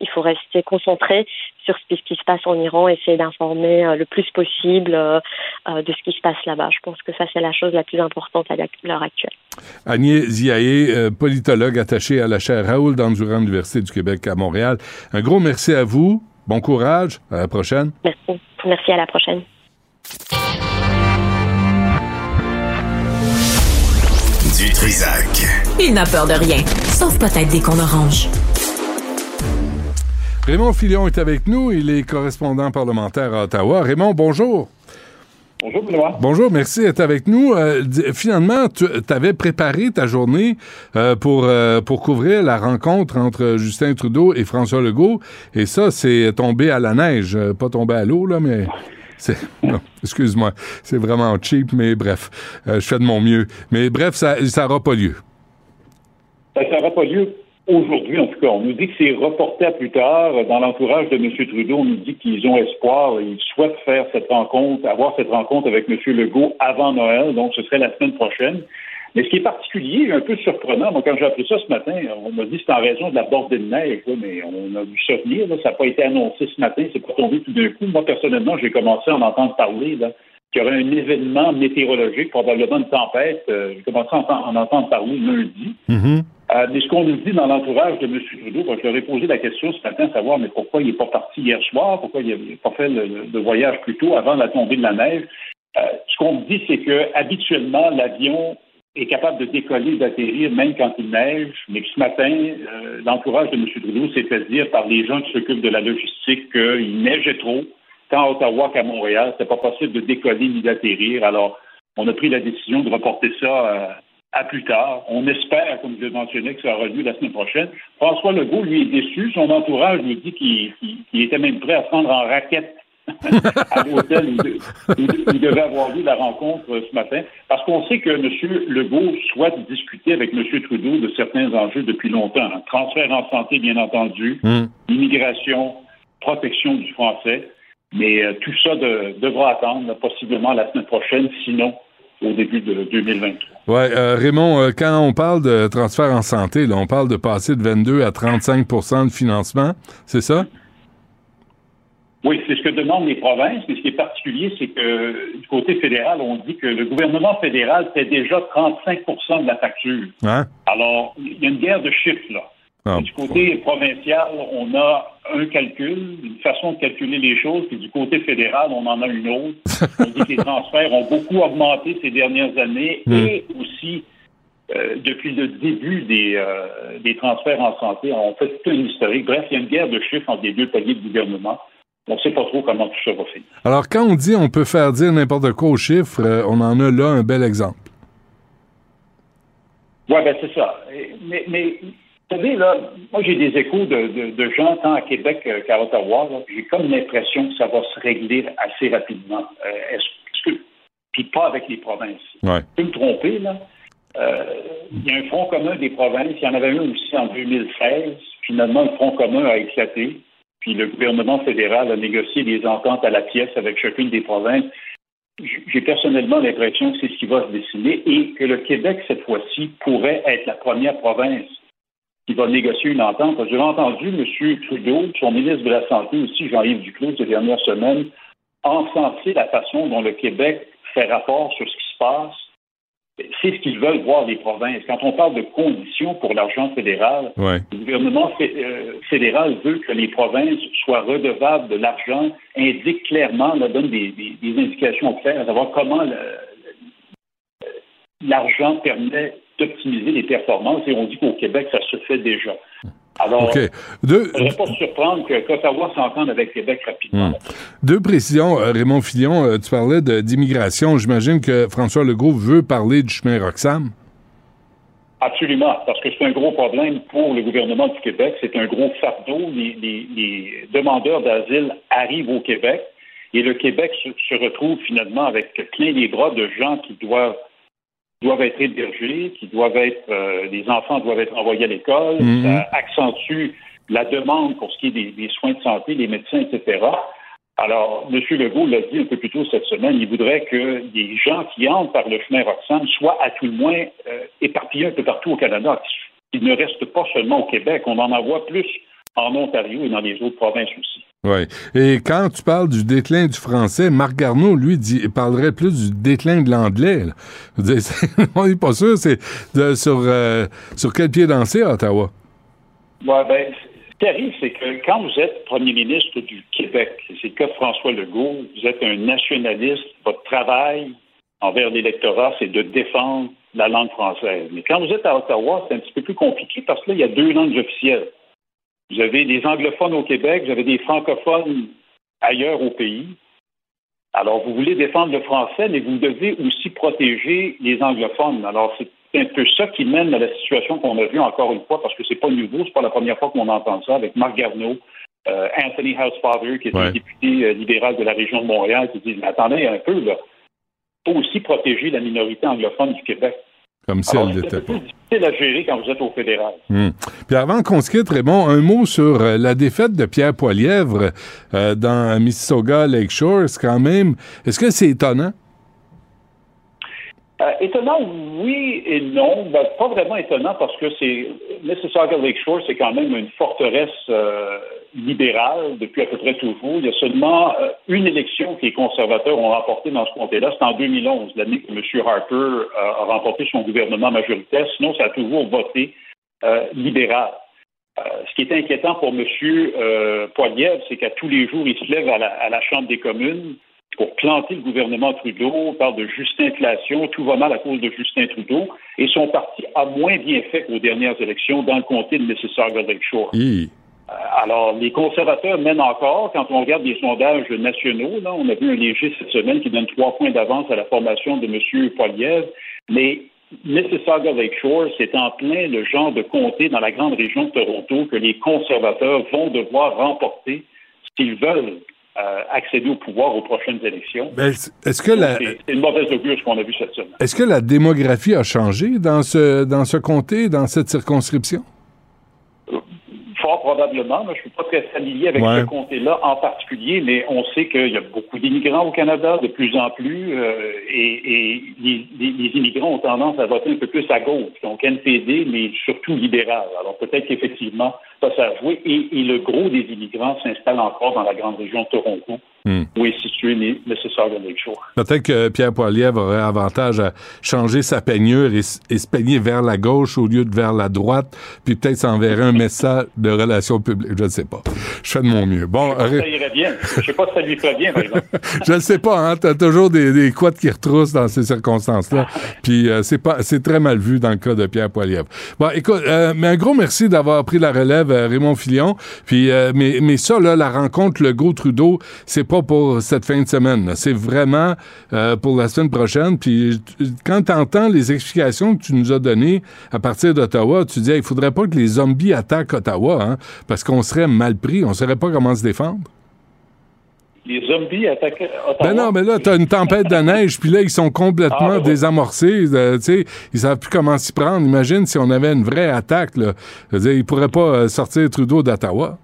Il faut rester concentré sur ce qui se passe en Iran, essayer d'informer le plus possible de ce qui se passe là-bas. Je pense que ça, c'est la chose la plus importante à l'heure actuelle. Agnès Ziaé, euh, politologue attaché à la chaire Raoul Dandurand de l'Université du Québec à Montréal. Un gros merci à vous. Bon courage. À la prochaine. Merci. Merci, à la prochaine. Du Trisac. Il n'a peur de rien, sauf peut-être des qu'on orange. Raymond Filion est avec nous. Il est correspondant parlementaire à Ottawa. Raymond, bonjour. Bonjour, Benoît. Bonjour, merci d'être avec nous. Euh, finalement, tu avais préparé ta journée euh, pour, euh, pour couvrir la rencontre entre Justin Trudeau et François Legault. Et ça, c'est tombé à la neige. Pas tombé à l'eau, là, mais... excuse-moi. C'est vraiment cheap, mais bref. Je fais de mon mieux. Mais bref, ça n'aura pas lieu. Ça n'aura pas lieu aujourd'hui, en tout cas. On nous dit que c'est reporté à plus tard. Dans l'entourage de M. Trudeau, on nous dit qu'ils ont espoir, ils souhaitent faire cette rencontre, avoir cette rencontre avec M. Legault avant Noël, donc ce serait la semaine prochaine. Mais ce qui est particulier, un peu surprenant, moi, quand j'ai appris ça ce matin, on m'a dit c'est en raison de la bordée de neige, mais on a vu ça venir, ça n'a pas été annoncé ce matin, c'est pas tombé tout d'un coup. Moi, personnellement, j'ai commencé à en entendre parler, là, qu'il y aurait un événement météorologique, probablement une tempête. Euh, j'ai commencé à en, en entendre parler lundi. Euh, mais ce qu'on nous dit dans l'entourage de M. Trudeau, je leur ai posé la question ce matin, savoir mais pourquoi il n'est pas parti hier soir, pourquoi il n'a pas fait le, voyage plus tôt avant la tombée de la neige. Euh, ce qu'on me dit, c'est que habituellement, l'avion est capable de décoller, d'atterrir même quand il neige, mais que ce matin, euh, l'entourage de M. Trudeau s'est fait dire par les gens qui s'occupent de la logistique qu'il neigeait trop, tant à Ottawa qu'à Montréal. C'était pas possible de décoller ni d'atterrir. Alors, on a pris la décision de reporter ça euh, à plus tard. On espère, comme je l'ai mentionné, que ça aura lieu la semaine prochaine. François Legault, lui, est déçu. Son entourage lui dit qu'il était même prêt à se rendre en raquette à l'hôtel où, de- où- où devait avoir lieu la rencontre euh, ce matin, parce qu'on sait que M. Legault souhaite discuter avec M. Trudeau de certains enjeux depuis longtemps. hein. Transfert en santé, bien entendu, immigration, protection du français, mais euh, tout ça de- devra attendre possiblement la semaine prochaine, sinon au début de 2023. Ouais, euh, Raymond, euh, quand on parle de transfert en santé, là, on parle de passer de 22 à 35% de financement, c'est ça? Oui, c'est ce que demandent les provinces, mais ce qui est particulier, c'est que du côté fédéral, on dit que le gouvernement fédéral fait déjà 35% de la facture. Hein? Alors, il y a une guerre de chiffres, là. Ah, Du côté provincial, on a un calcul, une façon de calculer les choses, puis du côté fédéral, on en a une autre. on dit que les transferts ont beaucoup augmenté ces dernières années Hmm. et aussi euh, depuis le début des, euh, des transferts en santé, on fait tout un historique. Bref, il y a une guerre de chiffres entre les deux paliers de gouvernement. On ne sait pas trop comment tout ça va finir. Alors, quand on dit on peut faire dire n'importe quoi aux chiffres, euh, on en a là un bel exemple. Oui, ben c'est ça. Mais, mais vous savez, là, moi j'ai des échos de, de- de gens tant à Québec euh, qu'à Ottawa. J'ai comme l'impression que ça va se régler assez rapidement. Euh, est-ce, que puis pas avec les provinces. Ouais. Je peux me tromper, là. Euh, il y a un front commun des provinces. Il y en avait un aussi en 2016. Finalement, le front commun a éclaté. Puis le gouvernement fédéral a négocié des ententes à la pièce avec chacune des provinces. J'ai personnellement l'impression que c'est ce qui va se dessiner et que le Québec, cette fois-ci, pourrait être la première province qui va négocier une entente. J'ai entendu M. Trudeau, son ministre de la Santé aussi, Jean-Yves Duclos, ces dernières semaines, encenser la façon dont le Québec fait rapport sur ce qui se passe. C'est ce qu'ils veulent voir les provinces. Quand on parle de conditions pour l'argent fédéral, Ouais. le gouvernement euh, fédéral veut que les provinces soient redevables de l'argent, indique clairement, là, donne des, des- des indications claires à savoir comment l'argent permet d'optimiser les performances et on dit qu'au Québec, ça se fait déjà. Alors, OK. Deux, il ne pas se surprendre que qu'Ottawa s'entende avec Québec rapidement. Hmm. Deux précisions, euh, Raymond Fillon, euh, tu parlais d'immigration. J'imagine que François Legault veut parler du chemin Roxham. Absolument, parce que c'est un gros problème pour le gouvernement du Québec. C'est un gros fardeau. Les, les- les demandeurs d'asile arrivent au Québec et le Québec se, se retrouve finalement avec plein les bras de gens qui doivent doivent être hébergés, qui doivent être euh, les enfants doivent être envoyés à l'école. Mhm. Ça accentue la demande pour ce qui est des, des soins de santé, les médecins, etc. Alors, M. Legault l'a dit un peu plus tôt cette semaine, il voudrait que les gens qui entrent par le chemin Roxham soient à tout le moins euh, éparpillés un peu partout au Canada, qu'ils ne restent pas seulement au Québec. On en envoie plus en Ontario et dans les autres provinces aussi. Oui. Et quand tu parles du déclin du français, Marc Garneau, lui, dit, parlerait plus du déclin de l'anglais. On n'est pas sûr, c'est sur, euh, sur quel pied danser à Ottawa. Ouais, ben, Ce qui arrive, c'est que quand vous êtes premier ministre du Québec, c'est de François Legault, vous êtes un nationaliste, votre travail envers l'électorat, c'est de défendre la langue française. Mais quand vous êtes à Ottawa, c'est un petit peu plus compliqué parce que là, il y a deux langues officielles. Vous avez des anglophones au Québec, vous avez des francophones ailleurs au pays. Alors, vous voulez défendre le français, mais vous devez aussi protéger les anglophones. Alors, c'est un peu ça qui mène à la situation qu'on a vue encore une fois, parce que c'est pas nouveau, c'est pas la première fois qu'on entend ça avec Marc Garneau, euh, Anthony Housefather, qui est Ouais. un député euh, libéral de la région de Montréal, qui dit Mais attendez un peu, là. Il faut aussi protéger la minorité anglophone du Québec. Comme si Alors, elle c'est l'était pas. peu difficile à gérer quand vous êtes au fédéral. Hmm. Puis avant qu'on se quitte, Raymond, un mot sur euh, la défaite de Pierre Poilièvre euh, dans Mississauga Lakeshore. C'est quand même. Est-ce que c'est étonnant? Euh, étonnant, oui et non. Ben, pas vraiment étonnant parce que c'est Mississauga Lakeshore, c'est quand même une forteresse euh, libérale depuis à peu près toujours. Il y a seulement euh, une élection que les conservateurs ont remportée dans ce comté-là. C'est en 2011, l'année que M. Harper a remporté son gouvernement majoritaire. Sinon, ça a toujours voté libéral. Ce qui est inquiétant pour M. Poilievre, c'est qu'à tous les jours, il se lève à la Chambre des communes pour planter le gouvernement Trudeau, on parle de juste inflation, tout va mal à cause de Justin Trudeau, et son parti a moins bien fait qu'aux dernières élections dans le comté de Mississauga Lakeshore. Euh, Alors, les conservateurs mènent encore. Quand on regarde les sondages nationaux, là, on a vu un léger cette semaine qui donne trois points d'avance à la formation de M. Poilievre. Mais Mississauga Lakeshore, c'est en plein le genre de comté dans la grande région de Toronto que les conservateurs vont devoir remporter s'ils veulent euh, accéder au pouvoir aux prochaines élections. Ben, est-ce que la, C'est c'est une mauvaise augure ce qu'on a vu cette semaine. est-ce que la démographie a changé dans ce, dans ce comté, dans cette circonscription? Fort probablement. Moi, je suis pas très familier avec Ouais. ce comté-là en particulier, mais on sait qu'il y a beaucoup d'immigrants au Canada, de plus en plus, euh, et, et les, les- les immigrants ont tendance à voter un peu plus à gauche, donc NPD, mais surtout libéral. Alors peut-être qu'effectivement, ça, ça a joué. Et, et le gros des immigrants s'installe encore dans la grande région de Toronto, Hmm. où est situé Mi- Mississauga Lakeshore. Peut-être que Pierre Poilievre aurait avantage à changer sa peignure et, et se peigner vers la gauche au lieu de vers la droite, puis peut-être s'enverrait un message de relations publiques. Je ne sais pas. Je fais de mon mieux. Bon, Ça irait bien. Je sais pas si ça lui ferait bien, par exemple. je ne sais pas, hein. T'as toujours des, des couettes qui retroussent dans ces circonstances-là. Puis euh, c'est pas, c'est très mal vu dans le cas de Pierre Poilievre. Bon, écoute, euh, mais un gros merci d'avoir pris la relève, euh, Raymond Filion. Puis, euh, mais, mais ça, là, la rencontre le gros Trudeau, c'est pas pour cette fin de semaine. C'est vraiment euh, pour la semaine prochaine. Puis quand tu entends les explications que tu nous as données à partir d'Ottawa, tu dis, il faudrait pas que les zombies attaquent Ottawa, hein, parce qu'on serait mal pris, on saurait pas comment se défendre. Les zombies attaquent Ottawa? Ben non, mais là, t'as une tempête de neige, puis là, ils sont complètement Ah, désamorcés. euh, tu sais, ils savent plus comment s'y prendre. Imagine si on avait une vraie attaque, là. Dire, ils pourraient pas euh, sortir Trudeau d'Ottawa.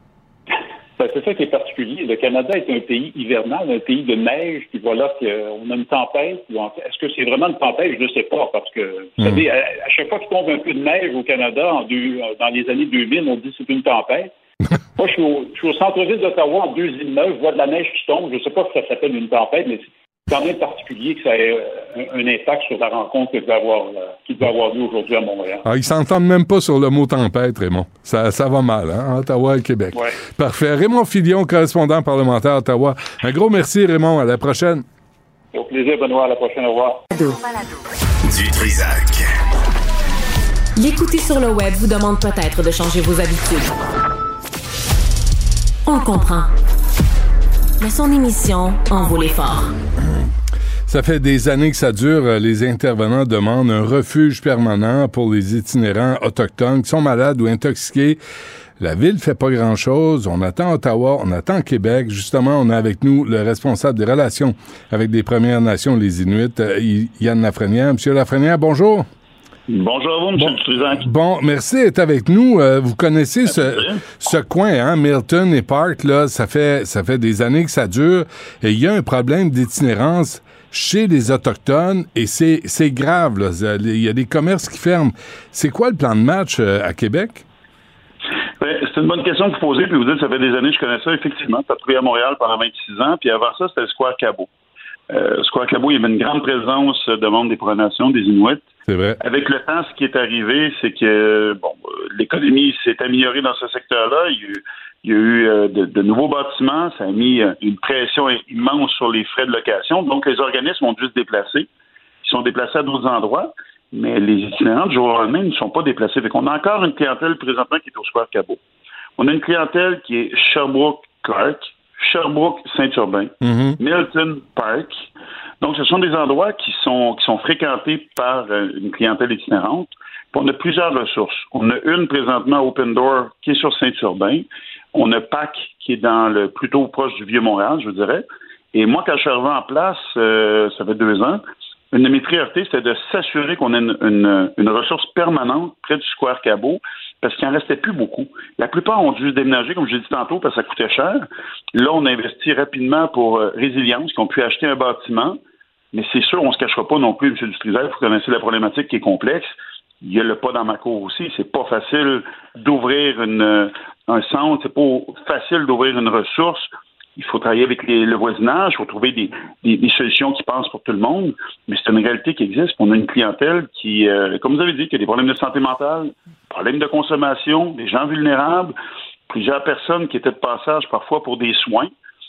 Ben, c'est ça qui est particulier. Le Canada est un pays hivernal, un pays de neige, puis voilà qu'on a une tempête. Est-ce que c'est vraiment une tempête? Je ne sais pas, parce que, vous Hmm. savez, à, à chaque fois qu'il tombe un peu de neige au Canada, en deux- dans les années 2000, on dit que c'est une tempête. Moi, je suis au, centre-ville d'Ottawa, en deux îles neuves, je vois de la neige qui tombe. Je ne sais pas si ça s'appelle une tempête, mais c'est quand même particulier que ça ait euh, un, impact sur la rencontre devait avoir, euh, qui devait avoir lieu aujourd'hui à Montréal. Alors, ils s'entendent même pas sur le mot tempête, Raymond. Ça, ça va mal, hein, Ottawa et Québec. Ouais. Parfait. Raymond Filion, correspondant parlementaire à Ottawa. Un gros merci, Raymond. À la prochaine. Au plaisir, Benoît. À la prochaine. Au revoir. Du Trisac. L'écouter sur le web vous demande peut-être de changer vos habitudes. On le comprend. Mais son émission en vaut l'effort. Ça fait des années que ça dure. Les intervenants demandent un refuge permanent pour les itinérants autochtones qui sont malades ou intoxiqués. La ville fait pas grand-chose. On attend Ottawa, on attend Québec. Justement, on a avec nous le responsable des relations avec les Premières Nations, les Inuits, euh, Yann Lafrenière. Monsieur Lafrenière, bonjour. Bonjour à vous, M. Trisac. Bon, merci d'être avec nous. Euh, vous connaissez ce, ce coin, hein, Milton et Park, là, ça fait, ça fait des années que ça dure. Et il y a un problème d'itinérance chez les Autochtones et c'est, grave. Là. Il y a des commerces qui ferment. C'est quoi le plan de match euh, à Québec? Ben, c'est une bonne question que vous posez, puis vous dites ça fait des années que je connais ça. Effectivement, ça a à Montréal pendant 26 ans, puis avant ça, c'était le Square Cabot. Euh, Square Cabo, il y avait une grande présence de membres des Premières Nations, des Inuits. C'est vrai. Avec le temps, ce qui est arrivé, c'est que bon, euh, l'économie s'est améliorée dans ce secteur-là. Il y a eu, il y a eu euh, de, de nouveaux bâtiments. Ça a mis euh, une pression immense sur les frais de location. Donc, les organismes ont dû se déplacer. Ils sont déplacés à d'autres endroits. Mais les itinérants, du jour au lendemain, ne sont pas déplacés. Fait qu'on a encore une clientèle présentement qui est au Square Cabo. On a une clientèle qui est Sherbrooke-Clark, Sherbrooke-Saint-Urbain, Mhm. Milton Park. Donc, ce sont des endroits qui sont, qui sont fréquentés par euh, une clientèle itinérante. Puis on a plusieurs ressources. On a une présentement Open Door qui est sur Saint-Urbain. On a PAC qui est dans le plutôt proche du Vieux-Montréal, je dirais. Et moi, quand je suis arrivé en place, euh, ça fait deux ans, une de mes priorités, c'était de s'assurer qu'on ait une, une- une ressource permanente près du Square Cabot, parce qu'il n'en restait plus beaucoup. La plupart ont dû se déménager, comme je l'ai dit tantôt, parce que ça coûtait cher. Là, on a investi rapidement pour euh, Résilience, qui ont pu acheter un bâtiment. Mais c'est sûr, on ne se cachera pas non plus, M. Dutrisac, vous connaissez la problématique qui est complexe. Il y a le pas dans ma cour aussi. C'est pas facile d'ouvrir une, euh, un centre, c'est pas facile d'ouvrir une ressource. Il faut travailler avec les- le voisinage, il faut trouver des, des- des solutions qui passent pour tout le monde. Mais c'est une réalité qui existe. On a une clientèle qui, euh, comme vous avez dit, qui a des problèmes de santé mentale, problèmes de consommation, des gens vulnérables, plusieurs personnes qui étaient de passage parfois pour des soins.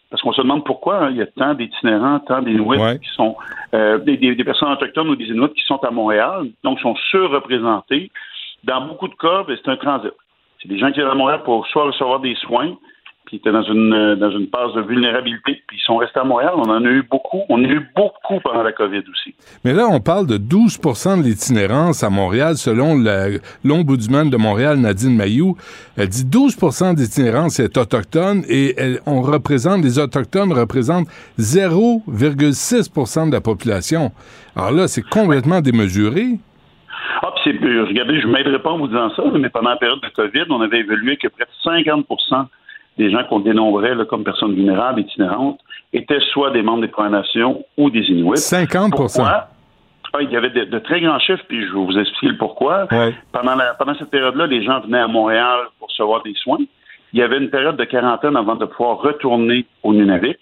Parce qu'on se demande pourquoi hein, il y a tant d'itinérants, tant d'Inuits qui sont euh, des, personnes autochtones ou des Inuits qui sont à Montréal, donc sont surreprésentés. Dans beaucoup de cas, ben, c'est un transit. C'est des gens qui viennent à Montréal pour soit recevoir des soins, puis étaient dans une euh, dans une phase de vulnérabilité, puis ils sont restés à Montréal. On en a eu beaucoup. On a eu beaucoup pendant la COVID aussi. Mais là, on parle de 12 de l'itinérance à Montréal, selon l'ombudsman de Montréal, Nadine Mayou. Elle dit 12% d'itinérance est autochtone et elle- on représente, les Autochtones représentent 0,6% de la population. Alors là, c'est complètement démesuré. Ah, puis c'est, euh, regardez, je ne m'aiderai pas en vous disant ça, mais pendant la période de COVID, on avait évalué que près de 50 des gens qu'on dénombrait là, comme personnes vulnérables, itinérantes, étaient soit des membres des Premières Nations ou des Inuits. 50 Pourquoi? Ah, il y avait de, de très grands chiffres, puis je vais vous expliquer le pourquoi. Pendant, la- pendant cette période-là, les gens venaient à Montréal pour recevoir des soins. Il y avait une période de quarantaine avant de pouvoir retourner au Nunavik,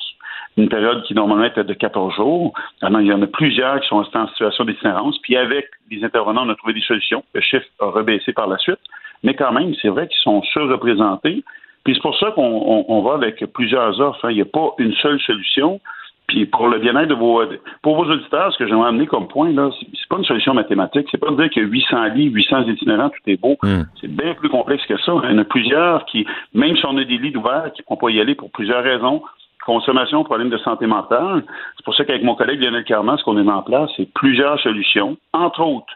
une période qui normalement était de 14 jours. Alors, il y en a plusieurs qui sont restés en situation d'itinérance, puis avec les intervenants, on a trouvé des solutions. Le chiffre a rebaissé par la suite, mais quand même, c'est vrai qu'ils sont surreprésentés. Puis c'est pour ça qu'on on- on va avec plusieurs offres. hein. Il n'y a pas une seule solution. Puis pour le bien-être de vos pour vos auditeurs, ce que j'aimerais amener comme point, là, c'est pas une solution mathématique. C'est pas de dire que 800 lits, 800 itinérants, tout est beau. C'est bien plus complexe que ça. Il y en a plusieurs qui, même si on a des lits ouverts, qui ne pourront pas y aller pour plusieurs raisons. Consommation, problème de santé mentale. C'est pour ça qu'avec mon collègue Lionel Carman, ce qu'on a mis en place, c'est plusieurs solutions. Entre autres,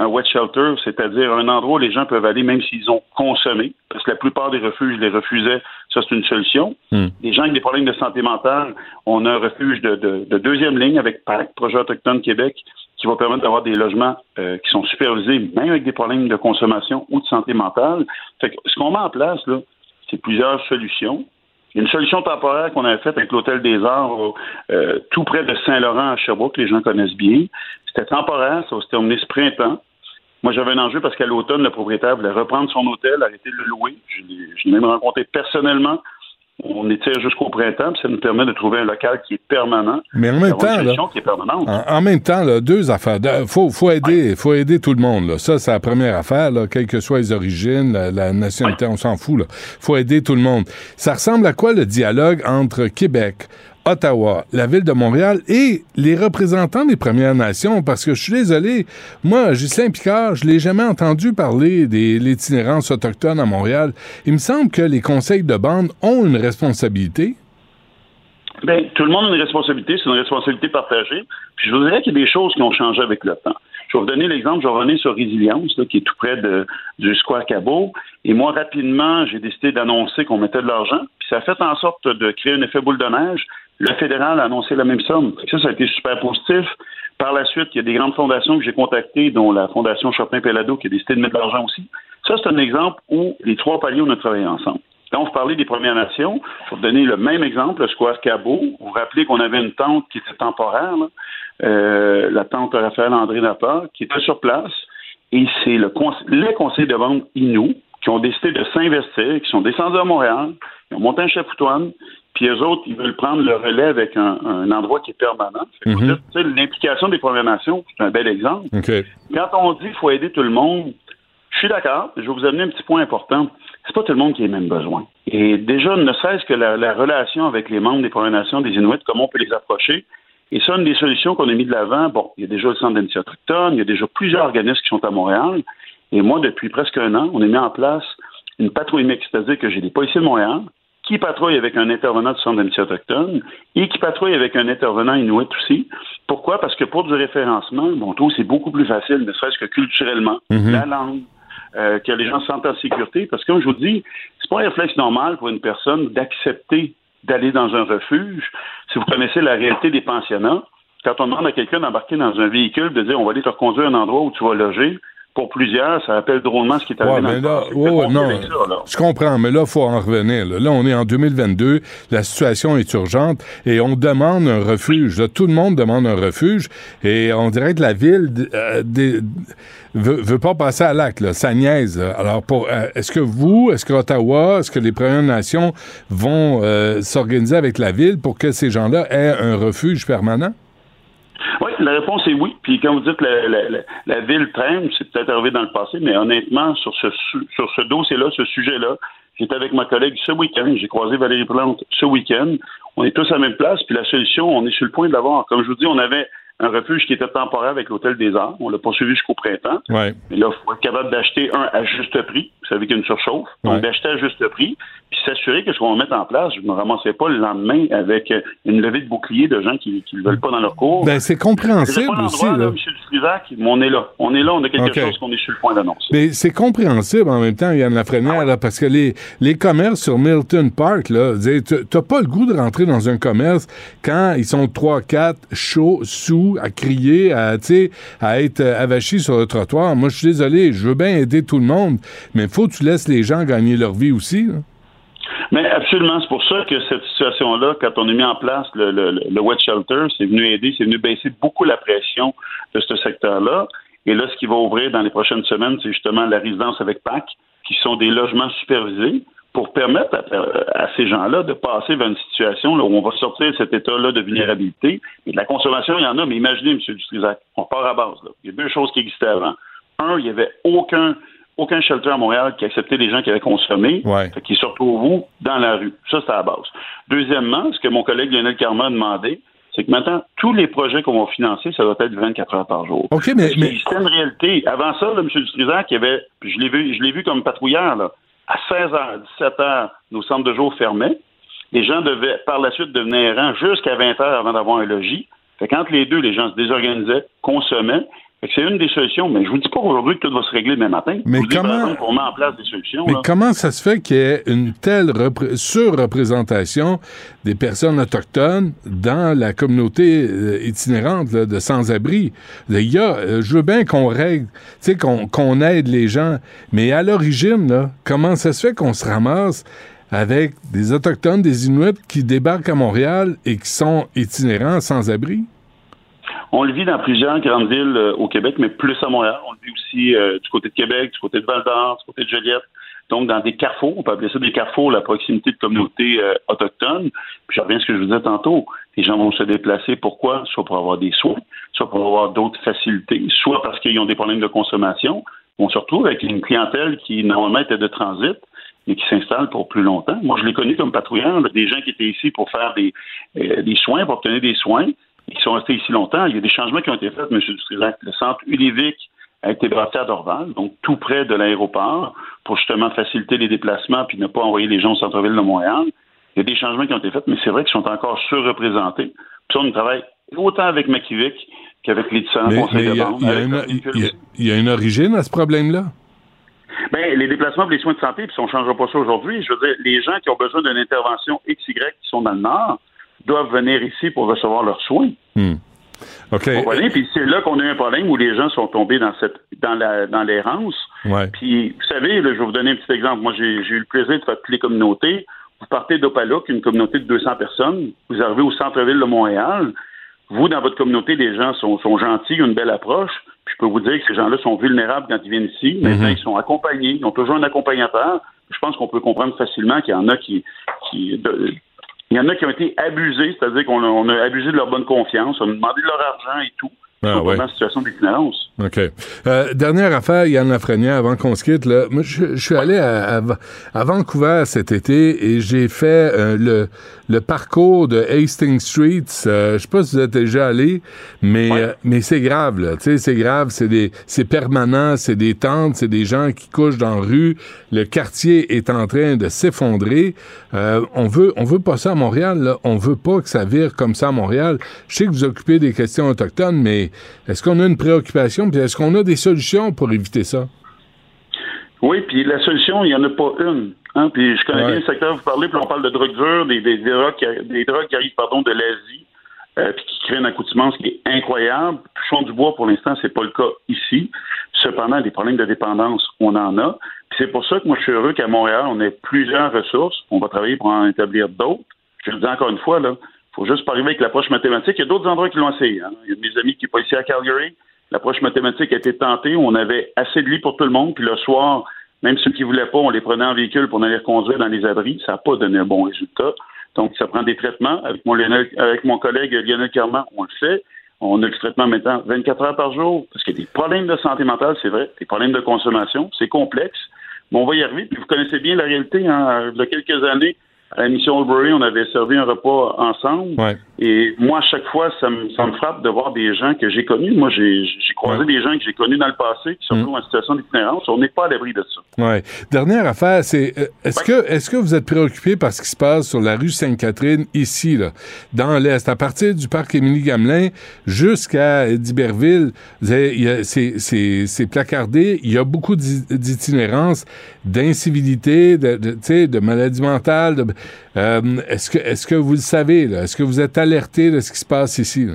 un wet shelter, c'est-à-dire un endroit où les gens peuvent aller même s'ils ont consommé, parce que la plupart des refuges les refusaient. Ça, c'est une solution. Les gens avec des problèmes de santé mentale, on a un refuge de, de- de deuxième ligne avec PAC, Projet Autochtone Québec, qui va permettre d'avoir des logements euh, qui sont supervisés, même avec des problèmes de consommation ou de santé mentale. Fait que ce qu'on met en place, là, c'est plusieurs solutions. Une solution temporaire qu'on avait faite avec l'Hôtel des Arts, euh, tout près de Saint-Laurent à Sherbrooke, que les gens connaissent bien. C'était temporaire, ça va se terminer ce printemps. Moi, j'avais un enjeu parce qu'à l'automne, le propriétaire voulait reprendre son hôtel, arrêter de le louer. Je l'ai même rencontré personnellement. On étire jusqu'au printemps, puis ça nous permet de trouver un local qui est permanent. Mais en même temps, là, qui est permanente. En, en même temps, là, deux affaires. Il faut, faut, aider, faut aider tout le monde. Là. Ça, c'est la première affaire, là, quelles que soient les origines, la, la nationalité, on s'en fout. Il faut aider tout le monde. Ça ressemble à quoi le dialogue entre Québec, Ottawa, la ville de Montréal et les représentants des Premières Nations? Parce que je suis désolé, moi, Ghislain Picard, je l'ai jamais entendu parler des l'itinérance autochtone à Montréal. Il me semble que les conseils de bande ont une responsabilité. Ben, tout le monde a une responsabilité, c'est une responsabilité partagée. Je vous dirais qu'il y a des choses qui ont changé avec le temps. Je vais vous donner l'exemple, je vais revenir sur Résilience, là, qui est tout près de, du Square Cabot. Et moi, rapidement, j'ai décidé d'annoncer qu'on mettait de l'argent. Puis ça a fait en sorte de créer un effet boule de neige. Le fédéral a annoncé la même somme. Ça, ça a été super positif. Par la suite, il y a des grandes fondations que j'ai contactées, dont la Fondation Chopin-Pelado, qui a décidé de mettre de l'argent aussi. Ça, c'est un exemple où les trois paliers, on a travaillé ensemble. Là, on parlait des Premières Nations. Pour donner le même exemple, le Square Cabot, vous vous rappelez qu'on avait une tente qui était temporaire, là, euh, la tente Raphaël André Napper, qui était sur place. Et c'est le les conseils de vente Inou qui ont décidé de s'investir, qui sont descendus à Montréal, qui ont monté un chapoutoine, puis eux autres, ils veulent prendre le relais avec un, un endroit qui est permanent. Mhm. L'implication des Premières Nations, c'est un bel exemple. Quand on dit qu'il faut aider tout le monde, je suis d'accord. Je vais vous amener un petit point important. C'est pas tout le monde qui a les mêmes besoins. Et déjà, ne serait-ce que la, la relation avec les membres des Premières Nations, des Inuits, comment on peut les approcher. Et ça, une des solutions qu'on a mis de l'avant, bon, il y a déjà le Centre d'amitié autochtone, il y a déjà plusieurs organismes qui sont à Montréal. Et moi, depuis presque un an, on a mis en place une patrouille mixte, c'est-à-dire que j'ai des policiers de Montréal qui patrouillent avec un intervenant du Centre d'amitié autochtone et qui patrouillent avec un intervenant inuit aussi. Pourquoi? Parce que pour du référencement, bon, tout, c'est beaucoup plus facile, ne serait-ce que culturellement, Mhm. la langue, euh, que les gens se sentent en sécurité. Parce que, comme je vous dis, c'est pas un réflexe normal pour une personne d'accepter d'aller dans un refuge. Si vous connaissez la réalité des pensionnats, quand on demande à quelqu'un d'embarquer dans un véhicule, de dire on va aller te reconduire à un endroit où tu vas loger, pour plusieurs, ça rappelle drôlement ce qui est arrivé Ouais, dans mais le là, non, avec ça, là. je comprends, mais là, il faut en revenir. Là. Là, on est en 2022, la situation est urgente et on demande un refuge. Là, tout le monde demande un refuge et on dirait que la ville euh, des- veut, veut pas passer à l'acte, ça niaise. Alors, pour, euh, est-ce que vous, est-ce que Ottawa, est-ce que les Premières Nations vont euh, s'organiser avec la ville pour que ces gens-là aient un refuge permanent? Oui, la réponse est oui. Puis comme vous dites, la, la- la- la ville traîne, c'est peut-être arrivé dans le passé, mais honnêtement, sur ce, su- sur ce dossier-là, ce sujet-là, j'étais avec ma collègue ce week-end, j'ai croisé Valérie Plante ce week-end. On est tous à la même place, puis la solution, on est sur le point de l'avoir. Comme je vous dis, on avait un refuge qui était temporaire avec l'Hôtel des Arts. On l'a poursuivi jusqu'au printemps. Ouais. Mais là, il faut être capable d'acheter un à juste prix. Vous savez qu'il y a une surchauffe. Donc, Ouais. d'acheter à juste prix, puis s'assurer que ce qu'on va mettre en place, je ne me ramassais pas le lendemain avec euh, une levée de bouclier de gens qui ne le veulent pas dans leur cours. Ben, c'est compréhensible pas aussi. là, là. On est là. On est là, on a quelque chose qu'on est sur le point d'annoncer. Mais c'est compréhensible en même temps, Yann Lafrenière, là, parce que les, les commerces sur Milton Park, là, t'as pas le goût de rentrer dans un commerce quand ils sont trois, quatre, chauds, sous, à crier, à, à être avachis sur le trottoir. Moi, je suis désolé, je veux bien aider tout le monde, mais faut que tu laisses les gens gagner leur vie aussi. Mais absolument, c'est pour ça que cette situation-là, quand on a mis en place le, le, le wet shelter, c'est venu aider, c'est venu baisser beaucoup la pression de ce secteur-là. Et là, ce qui va ouvrir dans les prochaines semaines, c'est justement la résidence avec PAC, qui sont des logements supervisés pour permettre à, à ces gens-là de passer vers une situation là, où on va sortir de cet état-là de vulnérabilité. Et de la consommation, il y en a, mais imaginez, M. Dutrisac, on part à base. Là. Il y a deux choses qui existaient avant. Un, il n'y avait aucun aucun shelter à Montréal qui acceptait les gens qui avaient consommé, Ouais. qu'ils se retrouvent vous dans la rue. Ça, c'est à la base. Deuxièmement, ce que mon collègue Lionel Carman a demandé, c'est que maintenant, tous les projets qu'on va financer, ça doit être 24 heures par jour. OK, mais, mais C'est une réalité. Avant ça, là, M. Dutrisac, il y avait, je l'ai vu, je l'ai vu comme patrouilleur, là, à 16h, 17h, nos centres de jour fermaient. Les gens devaient, par la suite, devenir errants jusqu'à 20h avant d'avoir un logis. Fait qu'entre les deux, les gens se désorganisaient, consommaient. C'est une des solutions, mais je vous dis pas aujourd'hui que tout va se régler demain matin. Mais comment- qu'on met en place des solutions. Mais là. comment ça se fait qu'il y ait une telle repré- surreprésentation des personnes autochtones dans la communauté euh, itinérante là, de sans-abri? Il y a, euh, je veux bien qu'on règle, tu sais, qu'on qu'on aide les gens, mais à l'origine, là, comment ça se fait qu'on se ramasse avec des Autochtones, des Inuits qui débarquent à Montréal et qui sont itinérants sans-abri? On le vit dans plusieurs grandes villes euh, au Québec, mais plus à Montréal. On le vit aussi euh, du côté de Québec, du côté de Val-d'Or, du côté de Joliette. Donc, dans des carrefours, on peut appeler ça des carrefours, la proximité de communautés euh, autochtones. Puis, je reviens à ce que je vous disais tantôt. Les gens vont se déplacer. Pourquoi? Soit pour avoir des soins, soit pour avoir d'autres facilités, soit parce qu'ils ont des problèmes de consommation. On se retrouve avec une clientèle qui, normalement, était de transit, mais qui s'installe pour plus longtemps. Moi, je l'ai connu comme patrouilleur, là, des gens qui étaient ici pour faire des, euh, des soins, pour obtenir des soins, qui sont restés ici longtemps. Il y a des changements qui ont été faits, M. Dutrisac. Le centre Ulévic a été bâti à Dorval, donc tout près de l'aéroport, pour justement faciliter les déplacements puis ne pas envoyer les gens au centre-ville de Montréal. Il y a des changements qui ont été faits, mais c'est vrai qu'ils sont encore surreprésentés. Puis ça, on travaille autant avec Makivic qu'avec les différents Mais conseils de il y, a- bande. il y a une- origine à ce problème-là? Ben, les déplacements pour les soins de santé, puis on ne changera pas ça aujourd'hui, je veux dire, les gens qui ont besoin d'une intervention XY qui sont dans le Nord doivent venir ici pour recevoir leurs soins. OK. Vous comprenez? Puis c'est là qu'on a eu un problème où les gens sont tombés dans cette dans la dans l'errance. Ouais. Puis vous savez, là, je vais vous donner un petit exemple. Moi, j'ai eu le plaisir de faire toutes les communautés. Vous partez d'Opalook, une communauté de 200 personnes. Vous arrivez au centre-ville de Montréal. Vous, dans votre communauté, les gens sont, sont gentils, ont une belle approche. Puis je peux vous dire que ces gens-là sont vulnérables quand ils viennent ici. Maintenant, Mhm. ils sont accompagnés. Ils ont toujours un accompagnateur. Je pense qu'on peut comprendre facilement qu'il y en a qui, qui de- Il y en a qui ont été abusés, c'est-à-dire qu'on a, on a abusé de leur bonne confiance, on a demandé de leur argent et tout. Ah, ouais. situation. OK. Euh, dernière affaire, Yann Lafrenière, avant qu'on se quitte, là, moi, je, je suis allé à, à- à Vancouver cet été et j'ai fait euh, le, le parcours de Hastings Street. Euh, je sais pas si vous êtes déjà allé, mais, euh, mais c'est grave, là. Tu sais, c'est grave, c'est des, c'est permanent, c'est des tentes, c'est des gens qui couchent dans la rue. Le quartier est en train de s'effondrer. Euh, on veut, on veut pas ça à Montréal, là. On veut pas que ça vire comme ça à Montréal. Je sais que vous occupez des questions autochtones, mais est-ce qu'on a une préoccupation? Puis est-ce qu'on a des solutions pour éviter ça? Oui, puis la solution, il n'y en a pas une. Hein? Puis je connais Ouais. bien le secteur, vous parlez, puis on parle de drogue dure, des, des, des drogues, qui, des drogues qui arrivent pardon, de l'Asie, euh, puis qui créent une accoutumance qui est incroyable. Touchons du bois, pour l'instant, c'est pas le cas ici. Cependant, des problèmes de dépendance, on en a. Puis c'est pour ça que moi, je suis heureux qu'à Montréal, on ait plusieurs ressources. On va travailler pour en établir d'autres. Je le dis encore une fois, là, faut juste pas arriver avec l'approche mathématique. Il y a d'autres endroits qui l'ont essayé. Hein. Il y a mes amis qui sont pas ici à Calgary. L'approche mathématique a été tentée. On avait assez de lits pour tout le monde. Puis le soir, même ceux qui voulaient pas, on les prenait en véhicule pour aller les reconduire dans les abris. Ça n'a pas donné un bon résultat. Donc, ça prend des traitements. Avec mon, avec mon collègue Lionel Carman, on le fait. On a le traitement maintenant 24 heures par jour parce qu'il y a des problèmes de santé mentale, c'est vrai, des problèmes de consommation, c'est complexe. Mais on va y arriver. Puis vous connaissez bien la réalité. Hein. Il y a quelques années, à la mission Albury, on avait servi un repas ensemble. Et moi, à chaque fois, ça me, ça me frappe de voir des gens que j'ai connus. Moi, j'ai j'ai croisé des gens que j'ai connus dans le passé qui sont Mm. retrouvent en situation d'itinérance. On n'est pas à l'abri de ça. Ouais. Dernière affaire, c'est euh, est-ce que est-ce que vous êtes préoccupé par ce qui se passe sur la rue Sainte-Catherine ici là, dans l'est, à partir du parc Émilie Gamelin jusqu'à d'Iberville, c'est c'est c'est placardé. Il y a beaucoup d'i- d'itinérance, d'incivilité, de, de, de maladies mentales. de- euh, est-ce que est-ce que vous le savez Est-ce que vous êtes alerté de ce qui se passe ici là?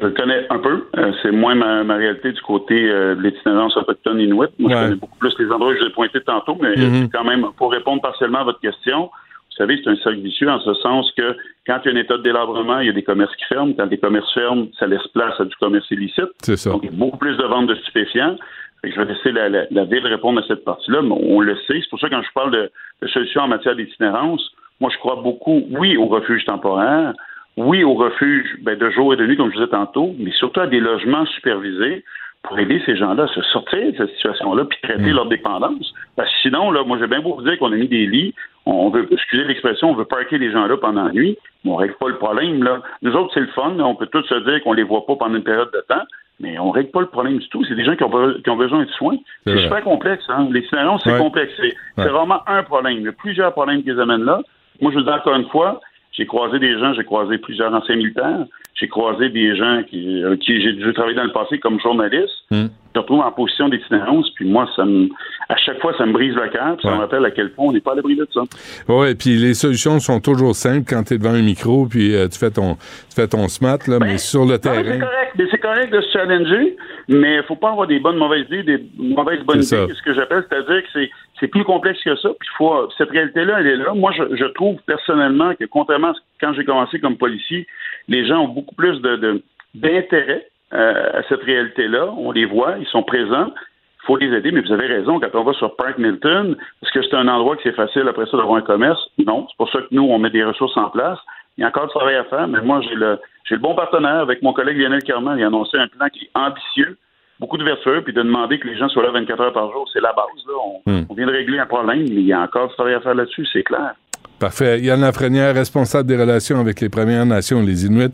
Je le connais un peu. Euh, c'est moins ma, ma réalité du côté euh, de l'itinérance autochtone inuit. Moi, je connais beaucoup plus les endroits que je vous ai pointés tantôt, mais Mhm. quand même, pour répondre partiellement à votre question, vous savez, c'est un cercle vicieux en ce sens que quand il y a un état de délabrement, il y a des commerces qui ferment. Quand les commerces ferment, ça laisse place à du commerce illicite. C'est ça. Donc, il y a beaucoup plus de ventes de stupéfiants. Je vais laisser la, la- la ville répondre à cette partie-là, mais on le sait. C'est pour ça que quand je parle de, de solutions en matière d'itinérance, moi, je crois beaucoup, oui, au refuge temporaire, oui, au refuge ben, de jour et de nuit, comme je disais tantôt, mais surtout à des logements supervisés pour aider ces gens-là à se sortir de cette situation-là puis traiter leur dépendance. Parce que sinon, là, moi, j'ai bien beau vous dire qu'on a mis des lits, on veut, excusez l'expression, on veut parquer les gens-là pendant la nuit, mais on règle pas le problème, là. Nous autres, c'est le fun, on peut tous se dire qu'on les voit pas pendant une période de temps, mais on règle pas le problème du tout. C'est des gens qui ont, be- qui ont besoin de soins. C'est C'est super complexe, hein. L'itinérance, c'est Ouais. complexe. C'est c'est Ouais. vraiment un problème. Il y a plusieurs problèmes qui les amènent là. Moi, je vous dis encore une fois, j'ai croisé des gens, j'ai croisé plusieurs anciens militaires, j'ai croisé des gens qui, euh, qui j'ai dû travailler dans le passé comme journaliste. Hmm. Je me retrouve en position d'itinérance, puis moi, ça me, à chaque fois, ça me brise le cœur, puis ça me rappelle à quel point on n'est pas à l'abri de ça. Oui, puis les solutions sont toujours simples quand tu es devant un micro, puis euh, tu fais ton tu fais ton smart, là, mais sur le Non, mais c'est terrain. correct, mais c'est correct de se challenger, mais il faut pas avoir des bonnes mauvaises idées, des mauvaises bonnes idées, ce que j'appelle, c'est-à-dire que c'est c'est plus complexe que ça. Puis faut cette réalité-là, elle est là. Moi, je, je trouve personnellement que contrairement à ce- quand j'ai commencé comme policier, les gens ont beaucoup plus de de- d'intérêt euh, à cette réalité-là. On les voit, ils sont présents. Il faut les aider, mais vous avez raison, quand on va sur Park Milton, est-ce que c'est un endroit que c'est facile après ça d'avoir un commerce? Non. C'est pour ça que nous, on met des ressources en place. Il y a encore du travail à faire, mais moi, j'ai le, j'ai le bon partenaire avec mon collègue Lionel Carman. Il a annoncé un plan qui est ambitieux, beaucoup d'ouverture, puis de demander que les gens soient là 24 heures par jour. C'est la base. Là. On, Hmm. on vient de régler un problème, mais il y a encore du travail à faire là-dessus, c'est clair. Parfait. Yann Lafrenière, responsable des relations avec les Premières Nations, les Inuits.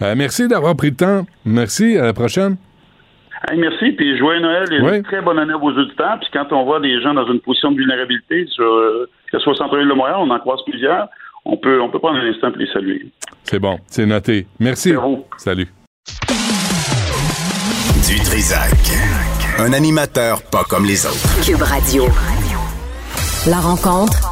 Euh, merci d'avoir pris le temps. Merci. À la prochaine. Hey, merci, puis joyeux Noël et Oui. une très bonne année à vos auditeurs. Puis quand on voit des gens dans une position de vulnérabilité, sur, euh, que ce soit centre-ville de Montréal, on en croise plusieurs, on peut, on peut prendre un instant pour les saluer. C'est bon. C'est noté. Merci. Salut. Du Trisac. Un animateur pas comme les autres. Cube Radio. La rencontre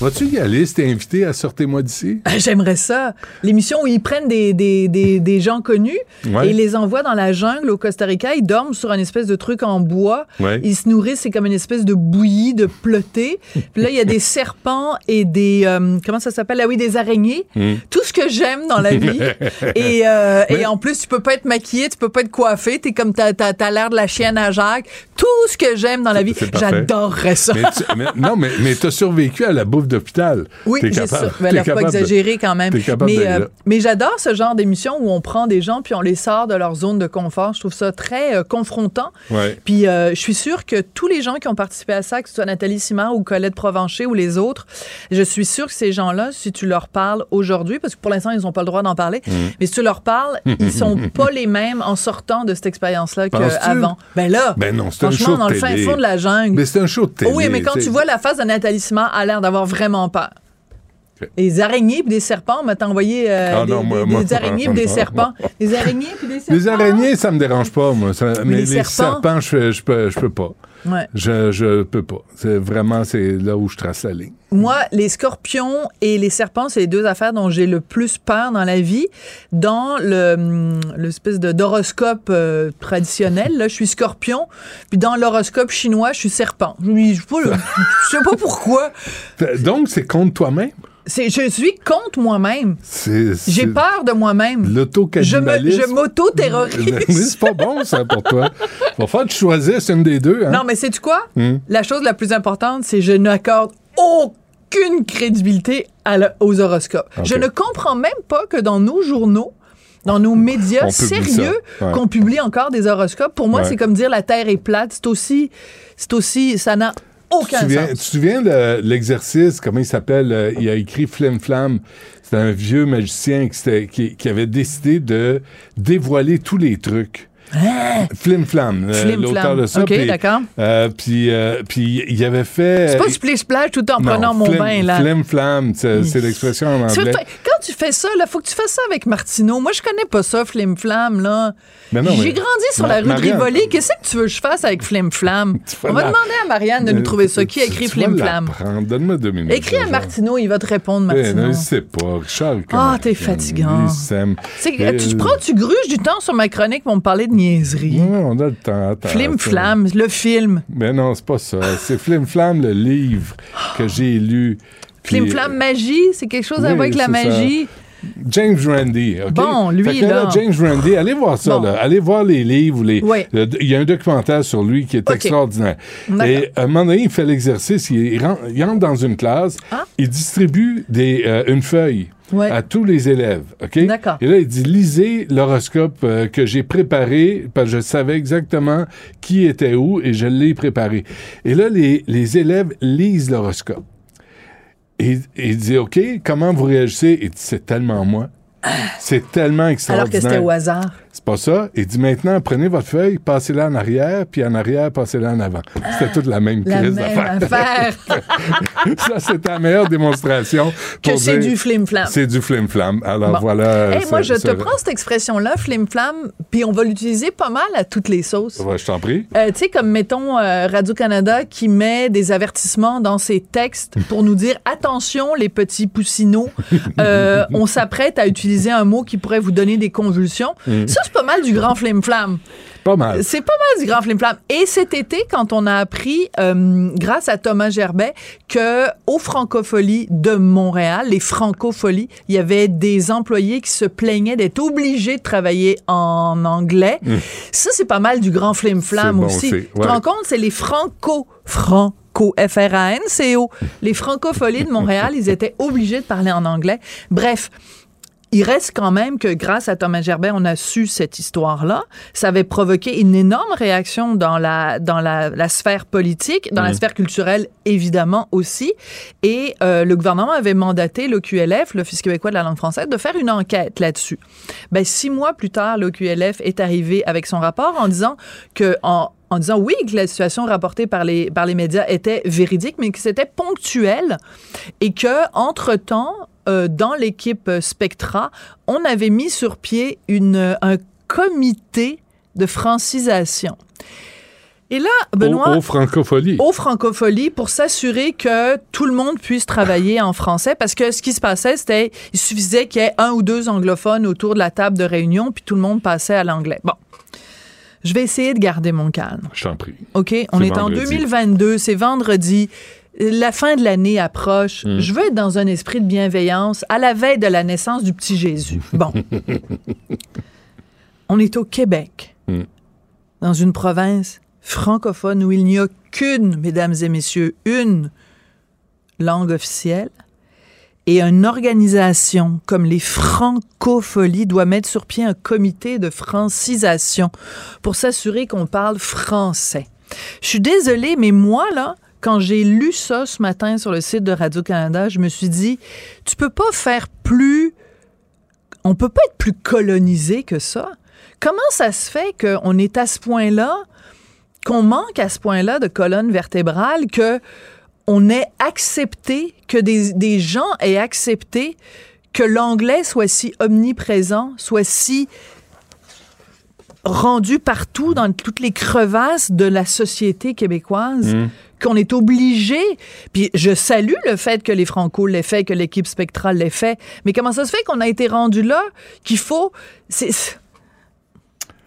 Vas-tu y aller si t'es invité à Sortez-moi d'ici? Ah, J'aimerais ça. L'émission où ils prennent des, des, des, des gens connus Ouais. et ils les envoient dans la jungle au Costa Rica. Ils dorment sur un espèce de truc en bois. Ouais. Ils se nourrissent, c'est comme une espèce de bouillie, de ploté. Puis là, il y a des serpents et des... euh, comment ça s'appelle? Ah oui, des araignées. Hmm. Tout ce que j'aime dans la vie. et, euh, Mais- et en plus, tu peux pas être maquillé, tu peux pas être coiffé. T'es comme, t'as, t'as, t'as l'air de la chienne à Jacques. Tout ce que j'aime dans la vie. J'adorerais ça. Mais tu- mais- non, mais, mais t'as survécu à la bouffe d'hôpital. Oui, capable- ça. Là, faut pas exagérer quand même. Mais, euh, mais j'adore ce genre d'émission où on prend des gens puis on les sort de leur zone de confort. Je trouve ça très euh, confrontant. Ouais. Puis euh, je suis sûre que tous les gens qui ont participé à ça, que ce soit Nathalie Simard ou Colette Provencher ou les autres, je suis sûre que ces gens-là, si tu leur parles aujourd'hui, parce que pour l'instant, ils n'ont pas le droit d'en parler, Mm. mais si tu leur parles, ils sont pas les mêmes en sortant de cette expérience-là qu'avant. Ben là, Ben non, c'est un franchement, show dans le fin fond de la jungle. Mais c'est un show de télé. Oui, mais quand c'est- tu vois la face de Nathalie Simard, elle a l'air d'avoir vraiment peur. Des araignées puis des serpents, on m'a envoyé euh, Ah des, non, moi- des- moi- des araignées puis des serpents. Des araignées puis des serpents. Les araignées, ça me dérange pas, moi. Ça- mais, les les serpents? serpents, je, je, peux, je peux pas. Ouais. Je, je peux pas. C'est vraiment, c'est là où je trace la ligne. Moi, les scorpions et les serpents, c'est les deux affaires dont j'ai le plus peur dans la vie. Dans le hum, l'espèce de d'horoscope euh, traditionnel, là, je suis scorpion. Puis dans l'horoscope chinois, je suis serpent. Je, je sais pas, je sais pas pourquoi. Donc, c'est contre toi-même? C'est, je suis contre moi-même. J'ai peur de moi-même. L'autocannibalisme. je m'auto-terrorise. Mais c'est pas bon, ça, pour toi. Va falloir que tu choisisses une des deux. Hein? Non, mais c'est tu quoi? Hmm. La chose la plus importante, c'est que je n'accorde aucune crédibilité à la- aux horoscopes. Je ne comprends même pas que dans nos journaux, dans nos médias sérieux, ouais. qu'on publie encore des horoscopes. Pour moi, Ouais. c'est comme dire la Terre est plate. C'est aussi, c'est aussi, ça n'a aucun souviens, sens. tu te souviens de l'exercice, comment il s'appelle? euh, il a écrit Flim Flam. C'était un vieux magicien qui, qui- qui avait décidé de dévoiler tous les trucs. Hein? Flim Flam, euh, Flim l'auteur Flam. de ça. OK, puis, d'accord. euh, puis, euh, puis il avait fait... C'est pas splish splash tout en Non, prenant mon bain, là. Flim Flam, c'est c'est l'expression en anglais. quand tu fais ça, là, faut que tu fasses ça avec Martineau. Moi, je connais pas ça, Flim Flam, là. Non, J'ai mais- grandi sur Ma- la rue Marianne- de Rivoli. Qu'est-ce que tu veux que je fasse avec Flim Flam? On va demander à Marianne de nous trouver ça. Qui a écrit Flim Flam? Donne-moi deux minutes. Écris à. Martineau, il va te répondre, Eh, Martineau. non, je sais pas. Richard, Ah, t'es fatigant. Il tu prends, tu gruges du temps sur ma chronique pour me parler de Non, on a le temps. attends, Flim. Flam, le film. Mais non, c'est pas ça. C'est Flim Flam, le livre que j'ai lu. Flim Flam Magie, c'est quelque chose à oui, voir avec la ça. magie? James Randi? Bon, lui, Fait que là. James Randi, allez voir ça, Bon. là. Allez voir les livres. Les, Oui. le- Il y a un documentaire sur lui qui est OK. extraordinaire. Et à un moment donné, il fait l'exercice, il, rentre, il entre dans une classe, Ah. il distribue des, euh, une feuille Ouais. à tous les élèves, OK? Et là, il dit, lisez l'horoscope euh, que j'ai préparé, parce que je savais exactement qui était où et je l'ai préparé. Et là, les, les élèves lisent l'horoscope. Et, et il dit, OK, comment vous réagissez? Il dit, c'est tellement moi. C'est tellement Alors extraordinaire. que c'était au hasard. C'est pas ça. Il dit maintenant, prenez votre feuille, passez-la en arrière, puis en arrière, passez-la en avant. C'était toute la même La crise d'affaires. affaire ça, c'est la meilleure démonstration. que c'est du flim flam. C'est du flim-flam. Alors Bon. voilà. Hey, ça- moi, je te ça- prends cette expression-là, flim flam, puis on va l'utiliser pas mal à toutes les sauces. Ouais, je t'en prie. Euh, tu sais, comme mettons euh, Radio-Canada qui met des avertissements dans ses textes pour nous dire attention, les petits poussinots, euh, on s'apprête à utiliser un mot qui pourrait vous donner des convulsions. Mm. Ça, c'est pas mal du grand flim-flam. Pas mal. C'est pas mal du grand flim-flam. Et cet été, quand on a appris, euh, grâce à Thomas Gerbet, que aux Francopholies de Montréal, les Francopholies, il y avait des employés qui se plaignaient d'être obligés de travailler en anglais. Mm. Ça, c'est pas mal du grand flim-flam bon aussi. Tu te rends compte, c'est les Franco... Franco, F-R-A-N-C-O. Les Francopholies de Montréal, ils étaient obligés de parler en anglais. Bref, il reste quand même que grâce à Thomas Gerbet, on a su cette histoire-là. Ça avait provoqué une énorme réaction dans la, dans la, la sphère politique, dans la Mhm. sphère culturelle évidemment aussi. Et euh, le gouvernement avait mandaté l'OQLF, l'Office québécois de la langue française, de faire une enquête là-dessus. Ben, six mois plus tard, l'OQLF est arrivé avec son rapport en disant que en en disant oui que la situation rapportée par les par les médias était véridique mais que c'était ponctuel et que entre temps dans l'équipe euh, Spectra on avait mis sur pied une un comité de francisation Et là, Benoît... Au, au francophonie. Au francophonie pour s'assurer que tout le monde puisse travailler en français parce que ce qui se passait, c'était il suffisait qu'il y ait un ou deux anglophones autour de la table de réunion puis tout le monde passait à l'anglais. Bon. Je vais essayer de garder mon calme. Je t'en prie. OK? On est en vendredi. 2022, c'est vendredi. La fin de l'année approche. Hmm. Je veux être dans un esprit de bienveillance à la veille de la naissance du petit Jésus. Bon. On est au Québec, Hmm. dans une province francophone où il n'y a qu'une, mesdames et messieurs, une langue officielle. Et une organisation comme les Francopholies doit mettre sur pied un comité de francisation pour s'assurer qu'on parle français. Je suis désolée, mais moi, là, quand j'ai lu ça ce matin sur le site de Radio-Canada, je me suis dit, tu peux pas faire plus... On peut pas être plus colonisé que ça. Comment ça se fait qu'on est à ce point-là, qu'on manque à ce point-là de colonne vertébrale, que on ait accepté, que des, gens aient accepté que l'anglais soit si omniprésent, soit si rendu partout dans toutes les crevasses de la société québécoise Mm. Qu'on est obligé. Puis je salue le fait que les Franco l'aient fait, que l'équipe spectrale l'ait fait, mais comment ça se fait qu'on a été rendu là qu'il faut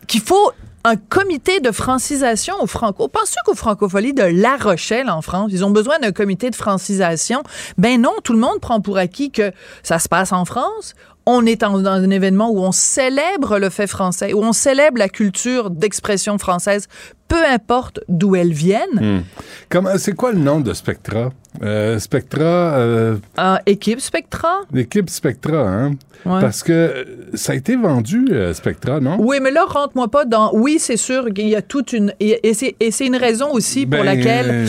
qu'il faut un comité de francisation au Franco. Penses-tu qu'au Francophonie de La Rochelle en France, ils ont besoin d'un comité de francisation? Ben non, tout le monde prend pour acquis que ça se passe en France. On est dans un événement où on célèbre le fait français, où on célèbre la culture d'expression française, peu importe d'où elle vienne. Hmm. Comment- C'est quoi le nom de Spectra? Euh, Spectra, euh, Euh, équipe Spectra? l'équipe Spectra, hein? Ouais. Parce que euh, ça a été vendu, euh, Spectra, non? Oui, mais là, rentre-moi pas dans. Oui, c'est sûr qu'il y a toute une. Et, c'est une raison aussi pour Ben, laquelle.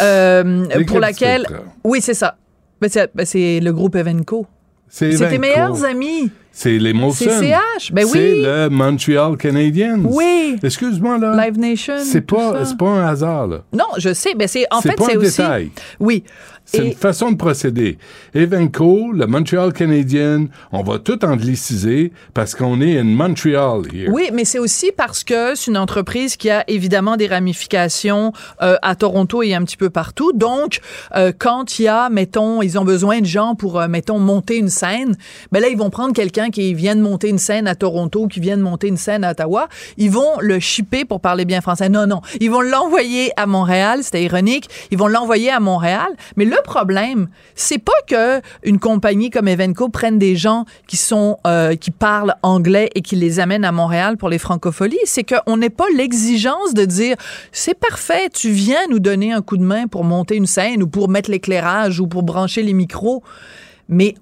euh, euh, pour laquelle. Spectra. Oui, c'est ça. Ben, c'est ben, c'est le groupe Evenco. C'est C'est tes meilleurs amis. C'est les Molson. C'est CH, ben C'est oui. le Montreal Canadiens. Oui. Excuse-moi, là. Live Nation. C'est pas, c'est pas un hasard, là. Non, je sais. Ben, c'est en C'est fait, c'est aussi. détail. Oui. C'est Et- une façon de procéder. Evenco, le Montreal Canadien, on va tout angliciser parce qu'on est in Montreal here. Oui, mais c'est aussi parce que c'est une entreprise qui a évidemment des ramifications euh, à Toronto et un petit peu partout. Donc, euh, quand il y a, mettons, ils ont besoin de gens pour, euh, mettons, monter une scène, ben là, ils vont prendre quelqu'un qui vient de monter une scène à Toronto, qui vient de monter une scène à Ottawa. Ils vont le shipper pour parler bien français. Non, non. Ils vont l'envoyer à Montréal. C'était ironique. Ils vont l'envoyer à Montréal. Mais le problème, c'est pas que une compagnie comme Evenco prenne des gens qui sont euh, qui parlent anglais et qui les amène à Montréal pour les francopholies, c'est qu'on n'ait pas l'exigence de dire c'est parfait, tu viens nous donner un coup de main pour monter une scène ou pour mettre l'éclairage ou pour brancher les micros, mais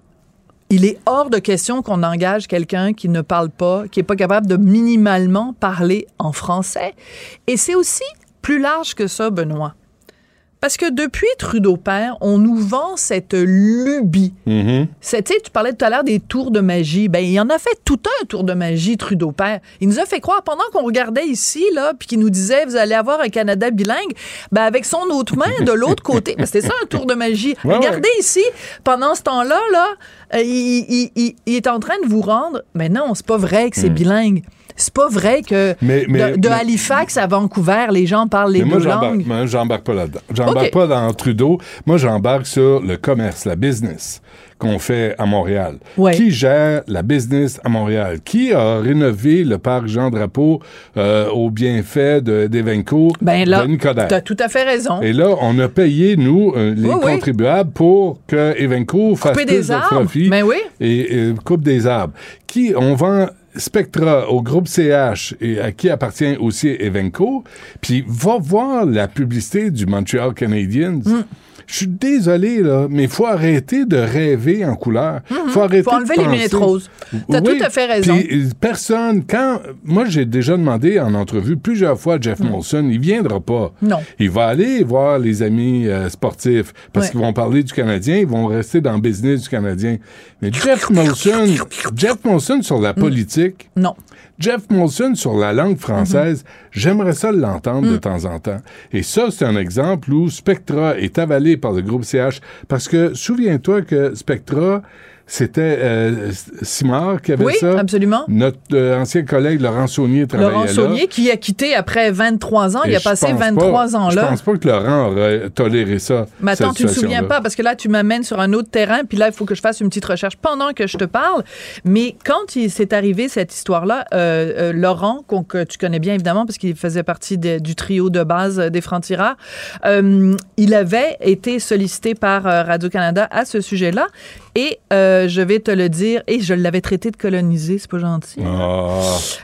il est hors de question qu'on engage quelqu'un qui ne parle pas, qui est pas capable de minimalement parler en français. Et c'est aussi plus large que ça, Benoît. Parce que depuis Trudeau père, on nous vend cette lubie. Mhm. C'est, tu tu parlais tout à l'heure des tours de magie. Ben, il en a fait tout un tour de magie, Trudeau père. Il nous a fait croire, pendant qu'on regardait ici, là, puis qu'il nous disait, vous allez avoir un Canada bilingue, ben, avec son autre main de l'autre côté. Ben, c'était ça, un tour de magie. Ouais, Regardez ici, pendant ce temps-là, là, euh, il, il- il- il est en train de vous rendre, mais non, c'est pas vrai que c'est Hmm. bilingue. C'est pas vrai que Mais- mais- de, de mais- Halifax à Vancouver, les gens parlent les deux j'embarque, langues. moi, j'embarque pas là-dedans. J'embarque pas dans Trudeau. Moi, j'embarque sur le commerce, la business qu'on fait à Montréal. Ouais. Qui gère la business à Montréal? Qui a rénové le parc Jean-Drapeau euh, au bienfait de- d'Evenco? Ben là, Coderre. t'as tout à fait raison. Et là, on a payé, nous, euh, les Oui, oui. contribuables, pour que Evenco fasse Couper plus des de arbres. profit Ben oui. et, et coupe des arbres. Qui, on vend Spectra au groupe CH et à qui appartient aussi Evenco, puis va voir la publicité du Montreal Canadiens. Mm. Je suis désolé, là, mais il faut arrêter de rêver en couleur. Mhm. faut arrêter Faut de enlever les penser- lunettes roses. T'as Oui, tout à fait raison. euh, personne, quand. Moi, j'ai déjà demandé en entrevue plusieurs fois à Jeff Molson, il viendra pas. Mm. Non. Il va aller voir les amis euh, sportifs parce Ouais. qu'ils vont parler du Canadien, ils vont rester dans le business du Canadien. Mais Jeff Molson, Jeff Molson sur Mm. la politique, Non. Jeff Molson sur la langue française, j'aimerais ça l'entendre de temps en temps. Et ça, c'est un exemple où Spectra est avalé par le groupe CH parce que souviens-toi que Spectra, C'était euh, Simard qui avait Oui, ça? absolument. Notre euh, ancien collègue Laurent Saunier travaillait Laurent là. Saunier, qui a quitté après 23 ans, il a je passé pense 23 pas- ans Je là. pense pas que Laurent aurait toléré ça. Mais attends, tu te souviens pas, parce que là, tu m'amènes sur un autre terrain, puis là, il faut que je fasse une petite recherche pendant que je te parle. Mais quand il s'est arrivé cette histoire-là, euh, Laurent, que tu connais bien évidemment, parce qu'il faisait partie de- du trio de base des francs-tireurs, il avait été sollicité par Radio-Canada à ce sujet-là. Et euh, je vais te le dire, et je l'avais traité de colonisé, c'est pas gentil. Ah.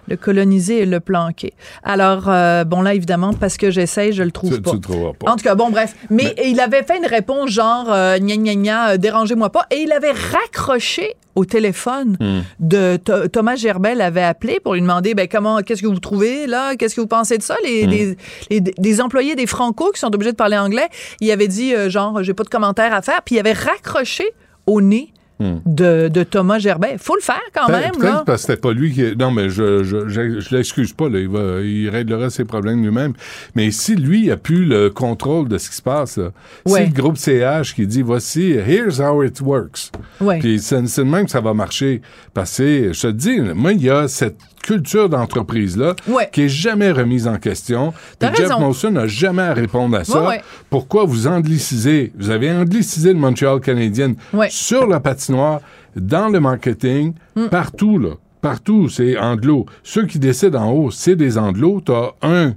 Le coloniser et le planquer. Alors, euh, bon, là, évidemment, parce que j'essaye, je le trouve Tu- pas. tu le trouveras pas. En tout cas, bon, bref. Mais, il avait fait une réponse genre, euh, gna gna gna, euh, dérangez-moi pas. Et il avait raccroché au téléphone Hmm. de Tho- Thomas Gerbel avait appelé pour lui demander ben comment qu'est-ce que vous trouvez là? Qu'est-ce que vous pensez de ça? Les, Hmm. les- les- des employés des Franco qui sont obligés de parler anglais il avait dit euh, genre j'ai pas de commentaires à faire puis il avait raccroché au nez Hmm. de, de Thomas Gerbet faut le faire quand même là parce que c'était pas lui qui. Non, mais je, je, je, je l'excuse pas, là. Il, va, il réglera ses problèmes lui-même. Mais si lui a plus le contrôle de ce qui se passe, là, Ouais. si le groupe CH qui dit voici, here's how it works. Ouais. Puis c'est c'est de même que ça va marcher. Parce que, je te dis, moi, il y a cette culture d'entreprise-là Ouais. qui est jamais remise en question. Jeff raison. Molson n'a jamais à répondre à ça. Ouais, ouais. Pourquoi vous anglicisez? Vous avez anglicisé le Montreal Canadien Ouais. sur la patinoire, dans le marketing, Mm. partout, là. Partout, c'est anglo. Ceux qui décident en haut, c'est des anglos. T'as un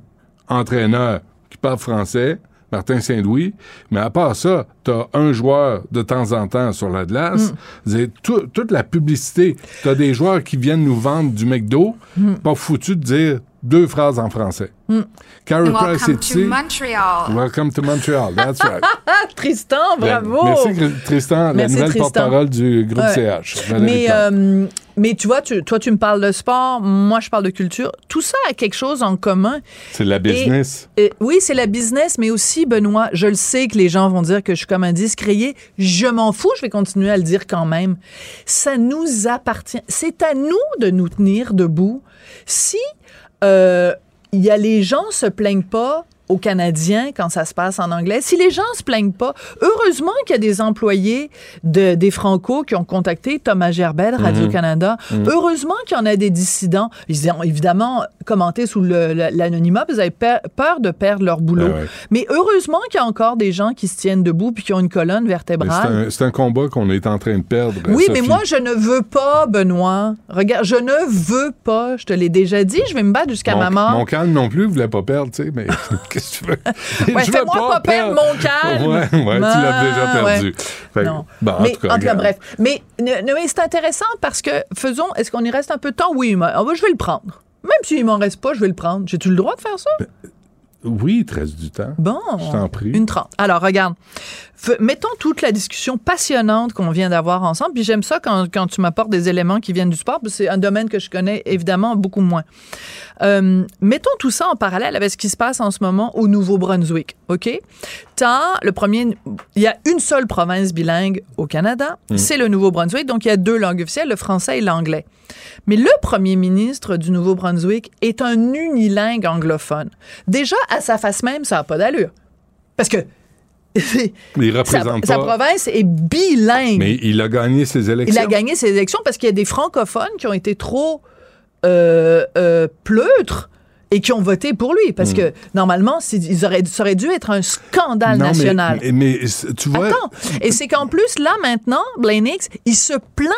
entraîneur qui parle français, Martin Saint-Louis, mais à part ça, t'as un joueur de temps en temps sur la glace. Mm. Tout- toute la publicité. T'as des joueurs qui viennent nous vendre du McDo, Mm. pas foutu de dire deux phrases en français. Mm. Price Welcome to. Montreal. Welcome to Montreal. That's right. Tristan bravo Merci Tristan, la Merci, nouvelle Tristan. porte-parole du groupe Ouais. CH. Mais, euh, mais tu vois, tu- toi, tu me parles de sport, moi, je parle de culture. Tout ça a quelque chose en commun. c'est la business. Et- et- oui, c'est la business, mais aussi, Benoît, je le sais que les gens vont dire que je suis comme un disque rayé. Je m'en fous, je vais continuer à le dire quand même. Ça nous appartient. C'est à nous de nous tenir debout. Si il y a les gens se plaignent pas aux Canadiens quand ça se passe en anglais. Si les gens se plaignent pas, heureusement qu'il y a des employés de, des Franco qui ont contacté Thomas Gerbel, Radio-Canada. Mhm. Heureusement qu'il y en a des dissidents. Ils ont évidemment commenté sous l'anonymat qu'ils avaient pe- peur de perdre leur boulot. Ben ouais. Mais heureusement qu'il y a encore des gens qui se tiennent debout puis qui ont une colonne C'est vertébrale. un, c'est un combat qu'on est en train de perdre. Oui, mais moi, je ne veux pas, Benoît. Regarde, je ne veux pas. Je te l'ai déjà dit, je vais me battre jusqu'à ma mort. Mon calme non plus, voulait pas perdre, tu sais, mais qu'est-ce que tu veux? Ouais, Je veux fais-moi pas perdre mon calme. Ouais, ouais, tu l'as Ah, déjà perdu. ouais. Non. bon, en mais tout cas, bref. Mais, mais c'est intéressant parce que, faisons, est-ce qu'on y reste un peu de temps? Oui, mais, ah, je vais le prendre. Même s'il m'en reste pas, je vais le prendre. J'ai-tu le droit de faire ça? Oui, il te reste du temps. Bon. Je t'en prie. Une trente. Alors, regarde. Mettons toute la discussion passionnante qu'on vient d'avoir ensemble. Puis j'aime ça quand, quand tu m'apportes des éléments qui viennent du sport. parce que C'est un domaine que je connais évidemment beaucoup moins. Euh, mettons tout ça en parallèle avec ce qui se passe en ce moment au Nouveau-Brunswick. OK? T'as le premier. Il y a une seule province bilingue au Canada. Mm. C'est le Nouveau-Brunswick. Donc, il y a deux langues officielles, le français et l'anglais. Mais le premier ministre du Nouveau-Brunswick est un unilingue anglophone. Déjà, à sa face même, ça n'a pas d'allure. Parce que Sa, province est bilingue. Mais il a gagné ses élections. Il a gagné ses élections parce qu'il y a des francophones qui ont été trop euh, euh, pleutres et qui ont voté pour lui. Parce Hmm. que normalement, ils auraient, ça aurait dû être un scandale Non, national. Mais, tu vois. Attends, et c'est qu'en plus, là, maintenant, Blaine Hicks, il se plaint.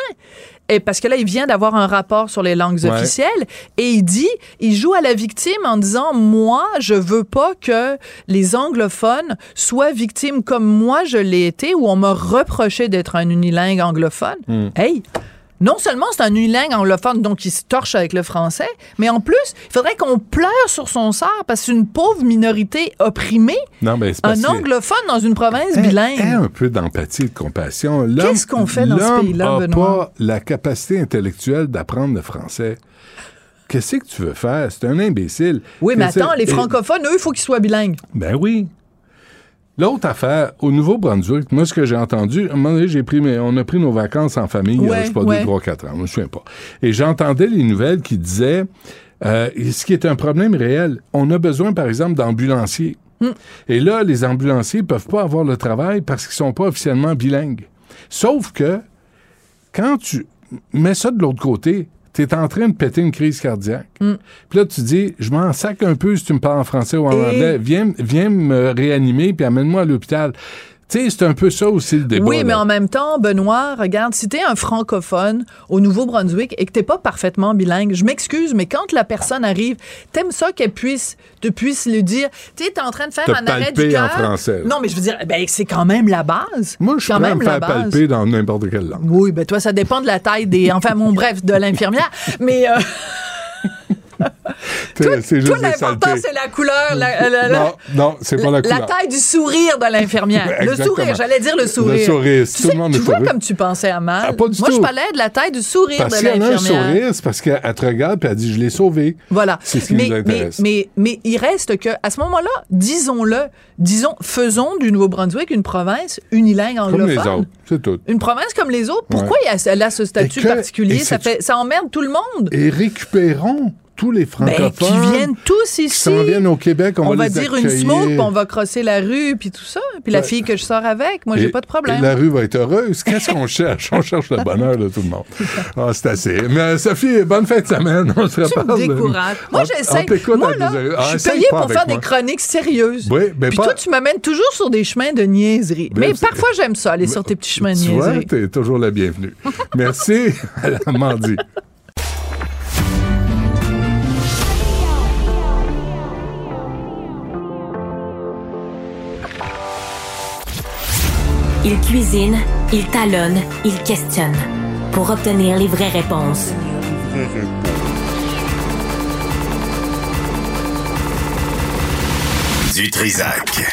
Et parce que là, il vient d'avoir un rapport sur les langues Ouais. officielles et il dit, il joue à la victime en disant, moi, je veux pas que les anglophones soient victimes comme moi je l'ai été, où on m'a reproché d'être un unilingue anglophone. Hmm. Hey! Non seulement c'est un unilingue anglophone, donc il se torche avec le français, mais en plus, il faudrait qu'on pleure sur son sort parce que c'est une pauvre minorité opprimée, Non, mais c'est un anglophone dans une province bilingue. un peu d'empathie et de compassion. Qu'est-ce qu'on fait dans ce pays-là, Benoît? pas la capacité intellectuelle d'apprendre le français. Qu'est-ce que tu veux faire? C'est un imbécile. Oui, mais attends, les francophones, eux, il faut qu'ils soient bilingues. Ben oui. L'autre affaire, au Nouveau-Brunswick, moi, ce que j'ai entendu, à un moment donné, j'ai pris mes- on a pris nos vacances en famille, il y a, je sais pas, ouais. deux, trois, quatre ans, je me souviens pas. Et j'entendais les nouvelles qui disaient, euh, ce qui est un problème réel, on a besoin, par exemple, d'ambulanciers. Hmm. Et là, les ambulanciers peuvent pas avoir le travail parce qu'ils sont pas officiellement bilingues. Sauf que, quand tu mets ça de l'autre côté, tu es en train de péter une crise cardiaque. Mm. Puis là, tu dis, je m'en sac un peu si tu me parles en français ou en Et- anglais. Viens, viens me réanimer puis amène-moi à l'hôpital. Tu sais, c'est un peu ça aussi le débat. Oui, mais là. en même temps, Benoît, regarde, si t'es un francophone au Nouveau-Brunswick et que t'es pas parfaitement bilingue, je m'excuse, mais quand la personne arrive, t'aimes ça qu'elle puisse, te puisse lui dire, tu sais, t'es en train de faire Te un arrêt du palper en cœur. français. Non, mais je veux dire, ben, c'est quand même la base. Moi, je suis quand même me la faire base. palper dans n'importe quelle langue. Oui, ben toi, ça dépend de la taille des. Enfin, mon bref, de l'infirmière. Mais euh, Des l'important, c'est la couleur, la, la- la- Non, non, c'est pas la couleur. taille du sourire de l'infirmière. le sourire, j'allais dire le sourire. Le sourire, si Tu tout sais, le monde tu vois comme tu pensais à mal. Ah, pas du Moi, je tout. parlais de la taille du sourire Parce de qu'il y en a un l'infirmière. sourire, c'est parce qu'elle te regarde puis elle dit, je l'ai sauvé. Voilà. C'est ce qui mais, nous intéresse. Mais, mais, mais il reste que, à ce moment-là, disons-le, disons, faisons du Nouveau-Brunswick une province unilingue Comme anglophone. les autres, c'est tout. Une province comme les autres. Pourquoi Ouais. elle a ce statut Et que- particulier? et Ça, c'est- fait, ça emmerde tout le monde. Et récupérons tous les Ben, francophones. qui viennent tous qui ici. s'en viennent au Québec, on, On, va les dire une smoke, puis on va crosser la rue, puis tout ça. Puis la Ouais. fille que je sors avec, moi, j'ai pas de problème. Et la rue va être heureuse. Qu'est-ce qu'on cherche? On cherche le bonheur de tout le monde. Ah, c'est assez. Mais euh, Sophie, bonne fin de semaine. On se Tu reparle. me décourages. Moi, j'essaie. Moi, là. Ah, je suis essaye payée pour faire moi. des chroniques sérieuses. Oui, mais Puis pas- toi, tu m'amènes toujours sur des chemins de niaiserie. Mais Mais, parfois, j'aime ça, aller sur tes petits chemins de Tu vois, niaiserie. t'es toujours la bienvenue. Merci à la Mandy. Il cuisine, il talonne, il questionne pour obtenir les vraies réponses. Du Trisac.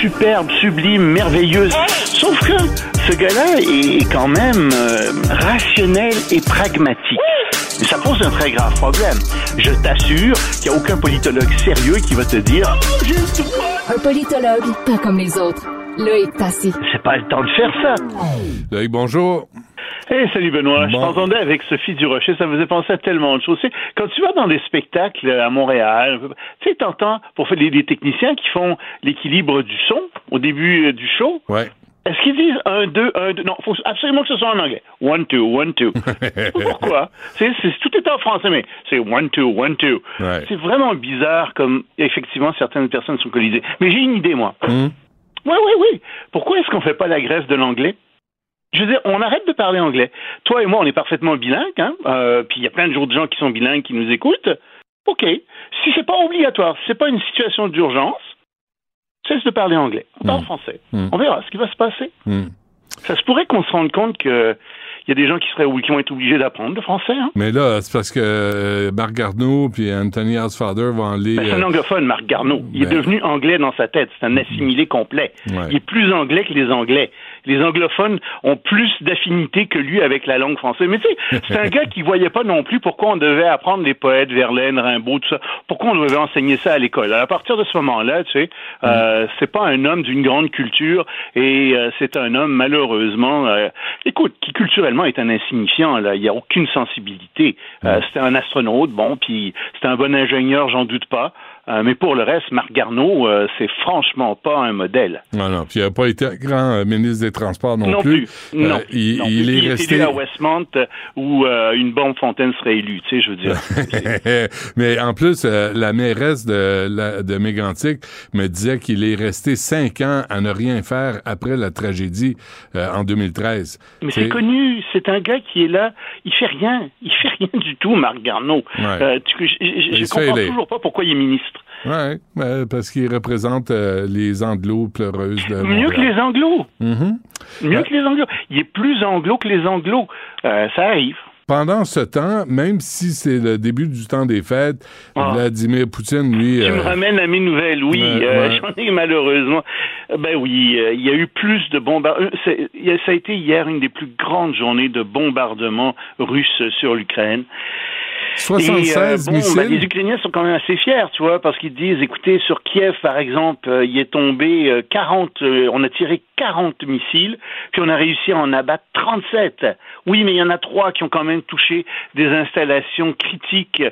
superbe, sublime, merveilleuse. Sauf que ce gars-là est quand même euh, rationnel et pragmatique. Et ça pose un très grave problème. Je t'assure qu'il n'y a aucun politologue sérieux qui va te dire Oh. Un politologue, pas comme les autres. Loïc Passy. C'est pas le temps de faire ça. Loïc, bonjour. Hey, salut Benoît. Je t'entendais avec Sophie Durocher, ça me faisait penser à tellement de choses. Tu sais, quand tu vas dans des spectacles à Montréal, tu sais, t'entends pour faire les, les techniciens qui font l'équilibre du son au début euh, du show. Ouais. Est-ce qu'ils disent un, deux, un, deux? Non, faut absolument que ce soit en anglais. One, two, one, two. Pourquoi? C'est, tout est en français, mais c'est one, two, one, two. Ouais. C'est vraiment bizarre comme, effectivement, certaines personnes sont colisées. Mais j'ai une idée, moi. Oui, oui, oui. Pourquoi est-ce qu'on fait pas la grève de l'anglais? Je veux dire, on arrête de parler anglais. Toi et moi, on est parfaitement bilingues, hein? Euh, puis il y a plein de de gens qui sont bilingues qui nous écoutent. OK. Si c'est pas obligatoire, si c'est pas une situation d'urgence, cesse de parler anglais. On parle français. Mm. On verra ce qui va se passer. Hum. Ça se pourrait qu'on se rende compte que il y a des gens qui seraient qui vont être obligés d'apprendre le français. Hein? Mais là, c'est parce que euh, Marc Garneau puis Anthony Housefather vont aller... Ben, c'est un euh, anglophone, Marc Garneau. Il est ben- devenu anglais dans sa tête. C'est un assimilé complet. Ouais. Il est plus anglais que les Anglais. Les anglophones ont plus d'affinité que lui avec la langue française. Mais tu sais, c'est un gars qui voyait pas non plus pourquoi on devait apprendre les poètes, Verlaine, Rimbaud, tout ça. Pourquoi on devait enseigner ça à l'école? À partir de ce moment-là, tu sais, euh, c'est pas un homme d'une grande culture et euh, c'est un homme malheureusement, euh, écoute, qui culturellement est un insignifiant. Là, il y a aucune sensibilité. Euh, c'était un astronaute, bon, puis c'était un bon ingénieur, j'en doute pas. Euh, mais pour le reste, Marc Garneau, euh, c'est franchement pas un modèle. Non, non. Puis il n'a pas été grand euh, ministre des Transports non, Non plus. plus. Non. Euh, il, non il plus. est Puis resté... élu à Westmont euh, où une bombe fontaine serait élue, tu sais, je veux dire. Mais en plus, la mairesse de, la, de Mégantic me disait qu'il est resté cinq ans à ne rien faire après la tragédie en 2013. Mais c'est connu, c'est un gars qui est là, il fait rien, il fait rien du tout, Marc Garneau. Ouais. Tu- je je- Il comprends toujours pas pourquoi il est ministre. Ouais, parce qu'il représente euh, les anglos pleureuses de Mieux que les anglos, Mhm. mieux que les anglos. Il est plus anglo que les anglos. Euh, ça arrive. Pendant ce temps, même si c'est le début du temps des fêtes, Vladimir Poutine, lui... Ah. Tu euh, me ramènes à mes nouvelles, oui. Ouais, euh. J'en ai malheureusement. Euh, Ben oui, euh, il y a eu plus de bombardements. Ça a été hier une des plus grandes journées de bombardements russes sur l'Ukraine. 76 Et, euh, bon, missiles. bah, les Ukrainiens sont quand même assez fiers, tu vois, parce qu'ils disent, écoutez, sur Kiev, par exemple, euh, il est tombé euh, 40, euh, on a tiré 40 missiles, puis on a réussi à en abattre 37. Oui, mais il y en a trois qui ont quand même touché des installations critiques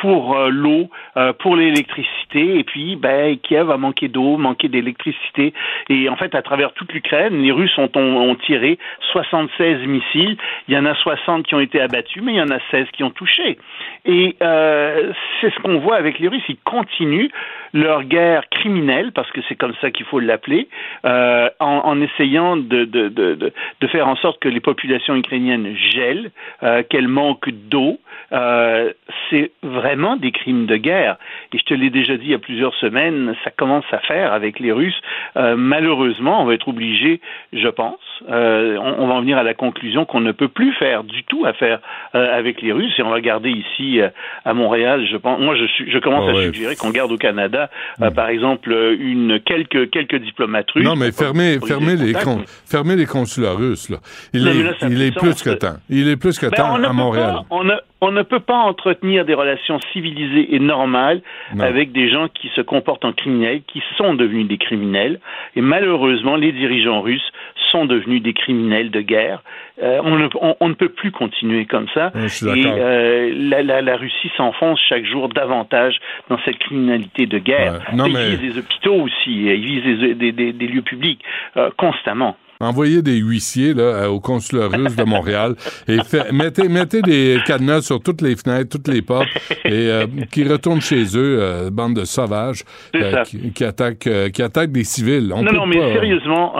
pour euh, l'eau, euh, pour l'électricité, et puis ben, Kiev a manqué d'eau, manqué d'électricité, et en fait à travers toute l'Ukraine, les Russes ont, ont, ont, tiré 76 missiles, il y en a 60 qui ont été abattus, mais il y en a 16 qui ont touché. Et euh, c'est ce qu'on voit avec les Russes, ils continuent leur guerre criminelle, parce que c'est comme ça qu'il faut l'appeler, euh, en, en, essayant de, de, de, de, faire en sorte que les populations ukrainiennes gèlent, euh, qu'elles manquent d'eau. Euh, c'est vraiment des crimes de guerre. Et je te l'ai déjà dit il y a plusieurs semaines, ça commence à faire avec les Russes. Euh, malheureusement, on va être obligé, je pense, euh, on, on, va en venir à la conclusion qu'on ne peut plus faire du tout affaire euh, avec les Russes. Et on va garder ici euh, à Montréal, je pense. Moi, je, je commence Ah à ouais. suggérer qu'on garde au Canada, euh, par exemple, une quelques quelques diplomates russes. Non, mais fermez, fermez, les con- fermez les consulats russes. Là. Il, est, là, il est plus que temps. Il est plus que Ben, temps à Montréal. pas- on, ne, on ne peut pas entretenir des relations civilisées et normales Non. avec des gens qui se comportent en criminels, qui sont devenus des criminels. Et malheureusement, les dirigeants russes sont devenus des criminels de guerre. Euh, on, ne, on- on ne peut plus continuer comme ça. et euh, la, la- la Russie s'enfonce chaque jour davantage dans cette criminalité de guerre. Ouais. Non, ils mais- visent des hôpitaux aussi, ils visent des, des- des- des lieux publics euh, constamment. Envoyez des huissiers là, euh, au consulat russe de Montréal et fait- mettez, mettez des cadenas sur toutes les fenêtres, toutes les portes et euh, qui retournent chez eux, euh, bande de sauvages euh, qui, qui attaquent, qui attaquent des civils. On non, non, mais pas, sérieusement,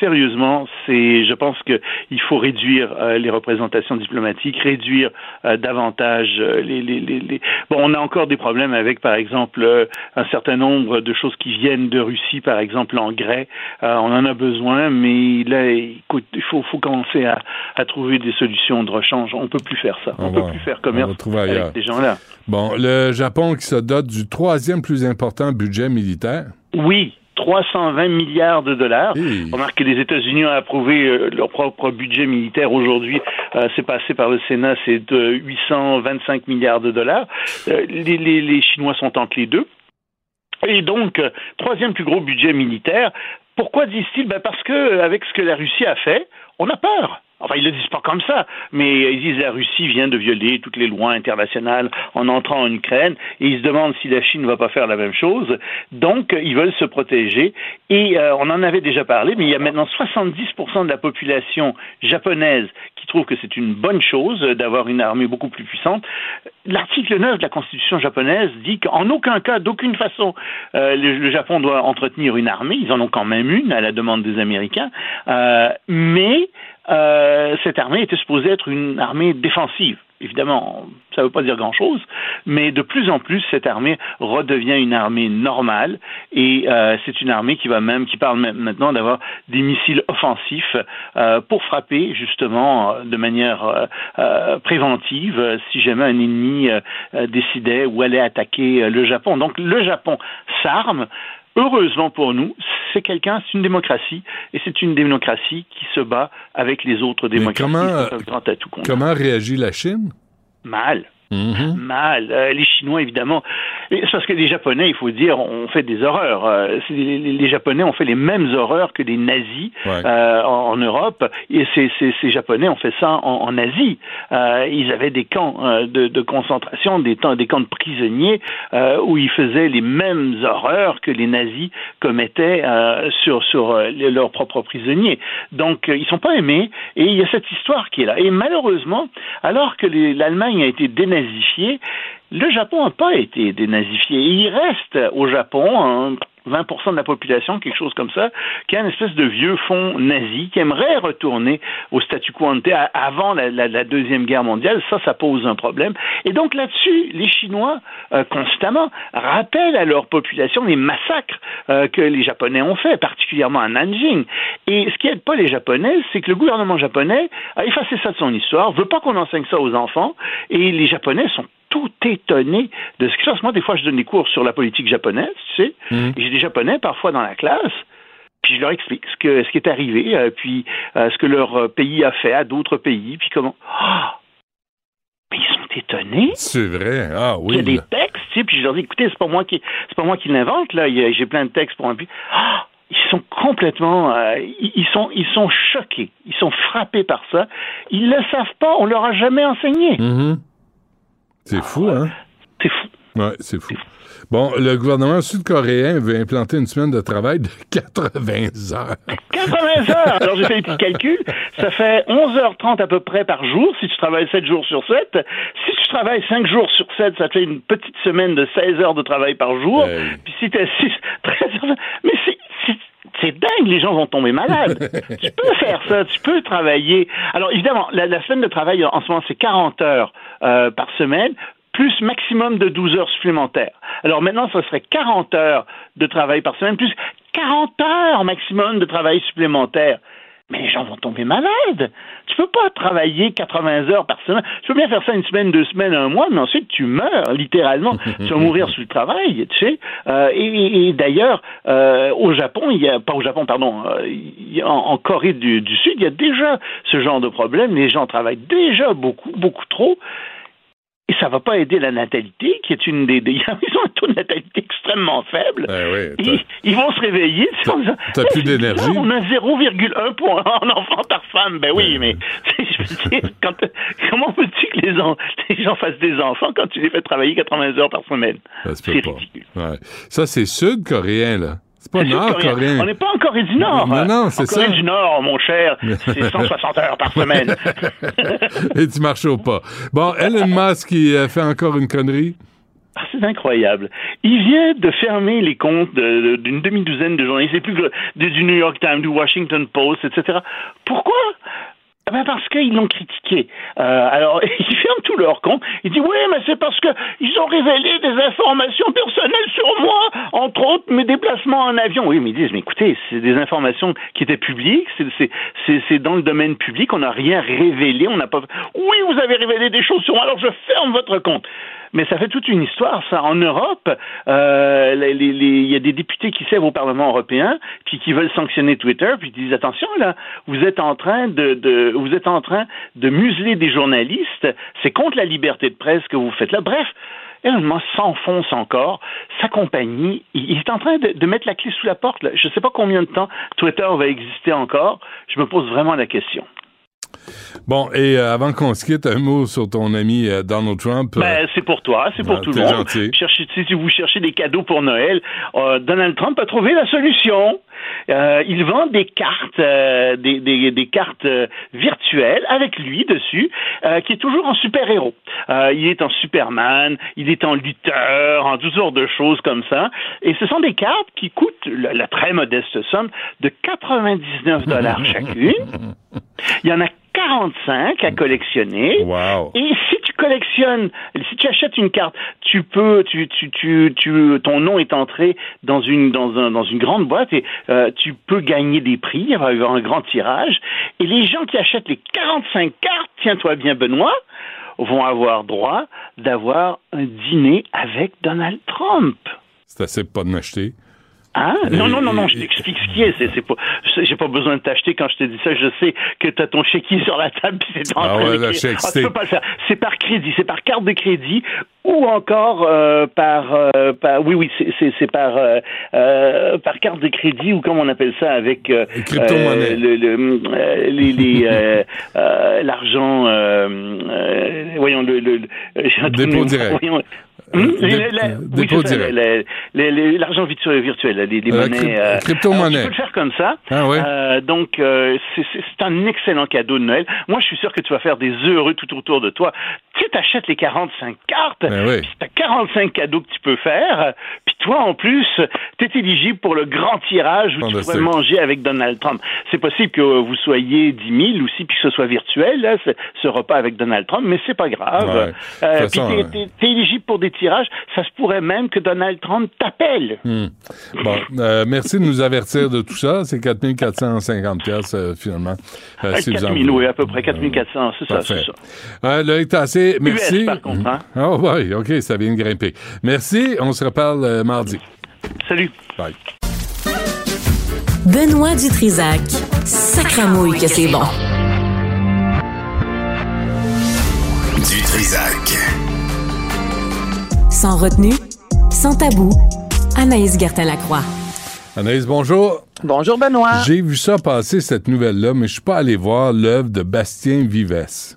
sérieusement, c'est, je pense que il faut réduire les représentations diplomatiques, réduire davantage les, les, les, les- Bon, on a encore des problèmes avec, par exemple, un certain nombre de choses qui viennent de Russie, par exemple l'engrais. Euh, on en a besoin, mais là, écoute, il faut, faut commencer à, à trouver des solutions de rechange. On peut plus faire ça. On, On peut va- plus faire on commerce avec ces gens-là. Bon, le Japon qui se dote du troisième plus important budget militaire. Oui, 320 milliards de dollars. Remarque que les États-Unis ont approuvé euh, leur propre budget militaire aujourd'hui. Euh, c'est passé par le Sénat, c'est de 825 milliards de dollars. Euh, les, les- les Chinois sont entre les deux. Et donc, troisième plus gros budget militaire. Pourquoi disent-ils ben Parce que euh, avec ce que la Russie a fait, on a peur. Enfin, ils le disent pas comme ça, mais ils disent la Russie vient de violer toutes les lois internationales en entrant en Ukraine, et ils se demandent si la Chine ne va pas faire la même chose. Donc, ils veulent se protéger. Et euh, on en avait déjà parlé, mais il y a maintenant 70% de la population japonaise qui trouve que c'est une bonne chose d'avoir une armée beaucoup plus puissante. L'article 9 de la Constitution japonaise dit qu'en aucun cas, d'aucune façon, euh, le, le Japon doit entretenir une armée. Ils en ont quand même une à la demande des Américains, Euh, mais euh, cette armée était supposée être une armée défensive. Évidemment, ça ne veut pas dire grand-chose, mais de plus en plus, cette armée redevient une armée normale et euh, c'est une armée qui va même, qui parle même maintenant d'avoir des missiles offensifs euh, pour frapper justement euh, de manière euh, préventive si jamais un ennemi décidait ou allait attaquer le Japon. Donc le Japon s'arme. Heureusement pour nous, c'est quelqu'un, c'est une démocratie, et c'est une démocratie qui se bat avec les autres Mais démocraties. comment, grand atout. Comment réagit la Chine? Mal. Mhm. Mal. Euh, les Chinois, évidemment. C'est parce que les Japonais, il faut dire, ont fait des horreurs. Euh, les, Japonais ont fait les mêmes horreurs que les nazis Ouais. euh, en, en Europe. Et ces, ces- ces Japonais ont fait ça en, en Asie. Ils avaient des camps de, de concentration, des, temps- des camps de prisonniers où ils faisaient les mêmes horreurs que les nazis commettaient sur, sur leurs propres prisonniers. Donc, ils sont pas aimés. Et il y a cette histoire qui est là. Et malheureusement, alors que l'Allemagne a été dénazifiée, le Japon n'a pas été dénazifié. Il reste au Japon hein, 20% de la population, quelque chose comme ça, qui a une espèce de vieux fond nazi, qui aimerait retourner au statu quo ante avant la Deuxième Guerre mondiale. Ça, ça pose un problème. Et donc là-dessus, les Chinois, euh, constamment, rappellent à leur population les massacres euh, que les Japonais ont fait, particulièrement à Nanjing. Et ce qui aide pas les Japonais, c'est que le gouvernement japonais a effacé ça de son histoire, veut pas qu'on enseigne ça aux enfants, et les Japonais sont tout étonnés de ce qui se passe. Moi, des fois, je donne des cours sur la politique japonaise, tu sais, et j'ai des Japonais parfois dans la classe, puis je leur explique ce, que, ce qui est arrivé, euh, puis euh, ce que leur euh, pays a fait à d'autres pays, puis comment... Ah! mais ils sont étonnés. C'est vrai. Ah Il y a oui. des textes, tu sais, puis je leur dis, écoutez, c'est pas moi qui, c'est pas moi qui l'invente, là. J'ai plein de textes pour un but. Ah! Ils sont complètement, euh, ils sont, ils sont choqués, ils sont frappés par ça. Ils le savent pas, on leur a jamais enseigné. Mhm. C'est fou, hein? C'est Ouais, c'est fou. Bon, le gouvernement sud-coréen veut implanter une semaine de travail de 80 heures. 80 heures! Alors, j'ai fait les petits calculs. Ça fait 11h30 à peu près par jour si tu travailles 7 jours sur 7. Si tu travailles 5 jours sur 7, ça te fait une petite semaine de 16 heures de travail par jour. Puis si tu as 6, 13 heures... Mais c'est... c'est- dingue, les gens vont tomber malades. tu peux faire ça, tu peux travailler. Alors évidemment, la, la semaine de travail en ce moment, c'est 40 heures euh, par semaine, plus maximum de 12 heures supplémentaires. Alors maintenant, ça serait 40 heures de travail par semaine, plus 40 heures maximum de travail supplémentaire. Mais les gens vont tomber malades. Tu peux pas travailler 80 heures par semaine. Tu peux bien faire ça une semaine, deux semaines, un mois, mais ensuite tu meurs, littéralement. tu vas mourir sous le travail, tu sais. Euh, et d'ailleurs, euh, au Japon, il y a pas au Japon, pardon, euh, en Corée du, du Sud, il y a déjà ce genre de problème. Les gens travaillent déjà beaucoup, beaucoup trop. Et ça va pas aider la natalité, qui est une des, des- ils ont un taux de natalité extrêmement faible. ils, ils vont se réveiller. tu en Eh, plus c'est d'énergie. On a 0,1 pour un enfant par femme. Ben oui, mais je veux dire, quand- comment veux-tu que les, en- les gens fassent des enfants quand tu les fais travailler 80 heures par semaine? Se peut pas. Ouais. Ça, c'est sud-coréen, là. C'est pas nord-coréen. On n'est pas en Corée du Nord. Non, non, En c'est Corée ça. du Nord, mon cher, c'est 160 heures par semaine. Et tu marches au pas. Bon, Elon Musk, qui euh, fait encore une connerie. Ah, C'est incroyable. Il vient de fermer les comptes de- de- d'une demi-douzaine de journalistes, plus du, du New York Times, du Washington Post, etc. Pourquoi Ah ben parce qu'ils l'ont critiqué. Euh, alors, ils ferment tous leurs comptes. Il dit oui, mais c'est parce que ils ont révélé des informations personnelles sur moi, entre autres mes déplacements en avion. Oui, mais ils disent, mais écoutez, c'est des informations qui étaient publiques, c'est dans le domaine public, on n'a rien révélé, on n'a pas. Oui, vous avez révélé des choses sur moi, alors je ferme votre compte. Mais ça fait toute une histoire, ça. En Europe, euh, il y a des députés qui sèvent au Parlement européen, puis qui veulent sanctionner Twitter, puis disent attention là, vous êtes en train de, vous êtes en train de museler des journalistes. C'est contre la liberté de presse que vous faites là. Bref. Elon s'enfonce encore. Sa compagnie, il est en train de, mettre la clé sous la porte. Je ne sais pas combien de temps Twitter va exister encore. Je me pose vraiment la question. Bon, et euh, avant qu'on se quitte, un mot sur ton ami euh, Donald Trump. euh, Ben, c'est pour toi, c'est pour Ah, tout le monde. Cherchez- si vous cherchez des cadeaux pour Noël, Donald Trump a trouvé la solution. Il vend des cartes, des, des- des cartes virtuelles avec lui dessus, qui est toujours en super-héros. Il est en Superman, il est en lutteur, en toutes sortes de choses comme ça. Et ce sont des cartes qui coûtent la, la très modeste somme de 99 dollars chacune. Il y en a 45 à collectionner. Et si tu collectionnes, si tu achètes une carte, tu peux, tu, tu, tu, tu, ton nom est entré dans une, dans un, dans une grande boîte et euh, tu peux gagner des prix. Il va y avoir un grand tirage. Et les gens qui achètent les 45 cartes, tiens-toi bien, Benoît, vont avoir droit d'avoir un dîner avec Donald Trump. C'est assez pas de m'acheter. Hein? Non, non, non, non, je t'explique ce qui est. C'est, c'est pas, j'ai pas besoin de t'acheter quand je te dis ça. Je sais que t'as ton chéquier sur la table puis c'est en Ah train ouais, d'écrire. là, Ah, tu peux pas le faire. C'est par crédit, c'est par carte de crédit ou encore euh, par, euh, par, oui, oui, c'est, c'est, c'est par, euh, euh, par carte de crédit ou comme on appelle ça avec euh, Crypto-monnaie. euh, le, le, euh, les, les, euh, euh, l'argent, euh, euh, voyons le, le, le- Dépôt direct. Voyons, Hum, la- la- euh, oui, L'argent virtuel, virtuel, les, les Euh, monnaies. euh, crypto-monnaie. Tu peux le faire comme ça. Ah ouais? Euh, donc, euh, c'est un excellent cadeau de Noël. Moi, je suis sûr que tu vas faire des heureux tout autour de toi. Tu t'achètes les 45 cartes, Ben oui. puis tu as 45 cadeaux que tu peux faire, puis toi, en plus, tu es éligible pour le grand tirage où tu pourrais manger avec Donald Trump. C'est possible que vous soyez 10 000 aussi, puis que ce soit virtuel, là, ce, repas avec Donald Trump, mais c'est pas grave. Ouais. Euh, puis euh, t'es- t'es éligible pour des tirages. Ça se pourrait même que Donald Trump t'appelle. Hmm. Bon, euh, merci de nous avertir de tout ça. C'est 4450 pièces euh, finalement. Euh, si vous en 4000, voulez. oui, à peu près 4400, c'est ça, c'est ça. Loïc Tassé, merci. US, par contre, hein. Oh, oui, OK, ça vient de grimper. Merci, on se reparle euh, mardi. Salut. Bye. Benoît Dutrisac. Sacramouille que c'est bon. Du Trisac. Sans retenue, sans tabou. Anaïs Gertin-Lacroix. Anaïs, bonjour. Bonjour, Benoît. J'ai vu ça passer, cette nouvelle-là, mais je suis pas allé voir l'œuvre de Bastien Vives.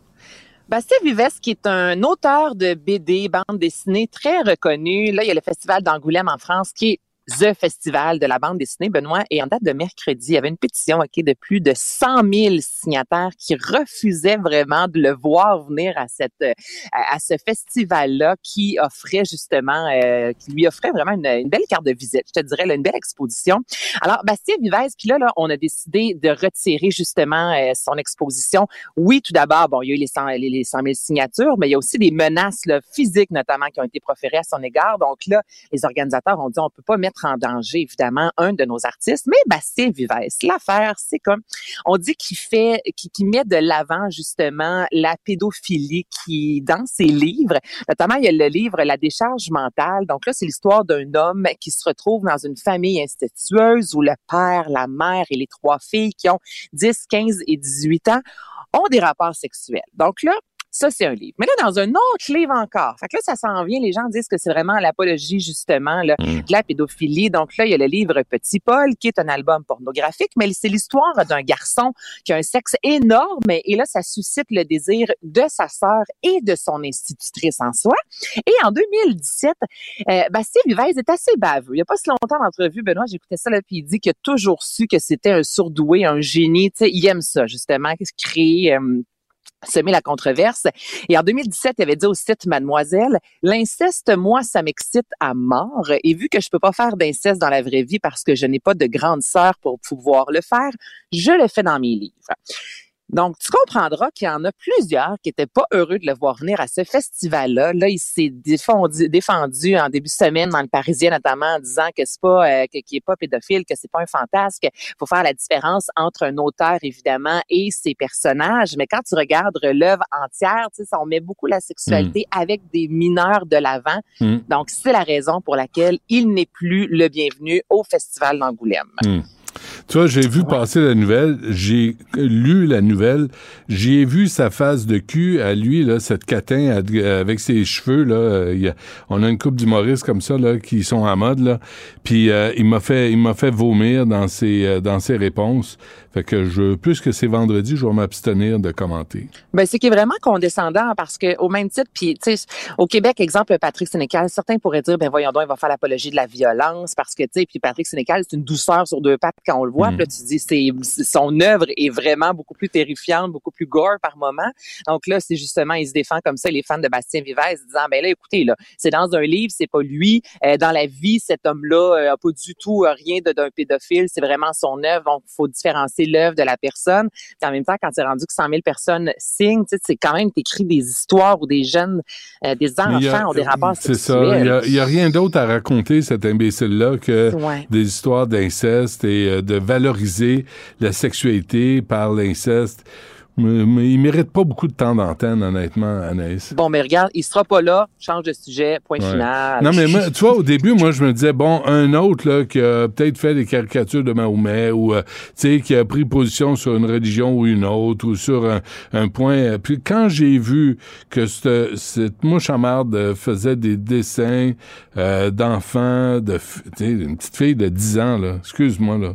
Bastien Vives, qui est un auteur de BD, bande dessinée très reconnu. Là, il y a le Festival d'Angoulême en France qui est The Festival de la bande dessinée, Benoît, et en date de mercredi, il y avait une pétition ok, de plus de 100 000 signataires qui refusaient vraiment de le voir venir à cette euh, à ce festival-là qui offrait justement, euh, qui lui offrait vraiment une, belle carte de visite, je te dirais, là, une belle exposition. Alors, Bastien Vivez, puis là, là, on a décidé de retirer justement euh, son exposition. Oui, tout d'abord, bon, il y a eu les 100, les, les 100 000 signatures, mais il y a aussi des menaces là, physiques notamment qui ont été proférées à son égard. Donc là, les organisateurs ont dit on peut pas mettre en danger, évidemment, un de nos artistes, mais Bastien Vives. L'affaire, c'est comme, on dit qu'il fait, qu'il met de l'avant, justement, la pédophilie qui, dans ses livres, notamment, il y a le livre La décharge mentale. Donc là, c'est l'histoire d'un homme qui se retrouve dans une famille incestueuse où le père, la mère et les trois filles qui ont 10, 15 et 18 ans ont des rapports sexuels. Donc là, ça, c'est un livre. Mais là, dans un autre livre encore, fait que là, ça s'en vient, les gens disent que c'est vraiment l'apologie, justement, là, Mm. de la pédophilie. Donc là, il y a le livre Petit Paul, qui est un album pornographique, mais c'est l'histoire d'un garçon qui a un sexe énorme, et là, ça suscite le désir de sa sœur et de son institutrice en soi. Et en 2017, euh, Bastien est assez baveux. Il n'y a pas si longtemps d'entrevue, Benoît, j'écoutais ça, là, puis il dit qu'il a toujours su que c'était un surdoué, un génie. Tu sais, il aime ça, justement, créer... euh, semer la controverse. Et en 2017, il avait dit au site Mademoiselle, l'inceste, moi, ça m'excite à mort. Et vu que je peux pas faire d'inceste dans la vraie vie parce que je n'ai pas de grande sœur pour pouvoir le faire, je le fais dans mes livres. Donc, tu comprendras qu'il y en a plusieurs qui étaient pas heureux de le voir venir à ce festival-là. Là, il s'est défendu, défendu en début de semaine dans le Parisien, notamment en disant que c'est pas, euh, que- qu'il est pas pédophile, que c'est pas un fantasme, qu'il faut faire la différence entre un auteur, évidemment, et ses personnages. Mais quand tu regardes l'œuvre entière, tu sais, ça, on met beaucoup la sexualité avec des mineurs de l'avant. Mm. Donc, c'est la raison pour laquelle il n'est plus le bienvenu au Festival d'Angoulême. Hmm. Tu vois, j'ai vu passer la nouvelle, j'ai lu la nouvelle, j'ai vu sa face de cul à lui, là, cette catin avec ses cheveux, là. euh, il y a- on a une couple d'humoristes comme ça, là, qui sont à mode, là. Puis euh, il m'a fait, il m'a fait vomir dans ses, euh, dans ses réponses. Fait que je, plus que c'est vendredi, je vais m'abstenir de commenter. Ben, c'est qui est vraiment condescendant parce que au même titre, puis tu sais, au Québec, exemple, Patrick Sénécal, certains pourraient dire, ben voyons donc, il va faire l'apologie de la violence parce que tu sais, puis Patrick Sénécal, c'est une douceur sur deux pattes quand on le voit. Puis là, tu dis, c'est son œuvre est vraiment beaucoup plus terrifiante, beaucoup plus gore par moment. Donc là, c'est justement, il se défend comme ça les fans de Bastien Vivez, disant, ben là, écoutez, là, c'est dans un livre, c'est pas lui. Euh, dans la vie, cet homme-là euh, a pas du tout euh, rien d'un pédophile. C'est vraiment son œuvre. Donc, il faut différencier l'œuvre de la personne. Puis en même temps, quand c'est rendu que 100 000 personnes signent, tu sais, c'est quand même écrit des histoires où des jeunes, euh, des a- enfants ont des rapports C'est ça. Il y a- Il n'y a, rien d'autre à raconter, cet imbécile-là, que Ouais. des histoires d'inceste et euh, de valoriser la sexualité par l'inceste. Mais, il mérite pas beaucoup de temps d'antenne, honnêtement, Anaïs. Bon, mais regarde, il sera pas là. Change de sujet. Point Ouais. final. Non, mais moi, tu vois, au début, moi, je me disais, bon, un autre, là, qui a peut-être fait des caricatures de Mahomet ou, euh, tu sais, qui a pris position sur une religion ou une autre ou sur un, un point. euh, Puis quand j'ai vu que cette, cette mouche à marde faisait des dessins euh, d'enfants, de, tu sais, une petite fille de 10 ans, là, excuse-moi, là.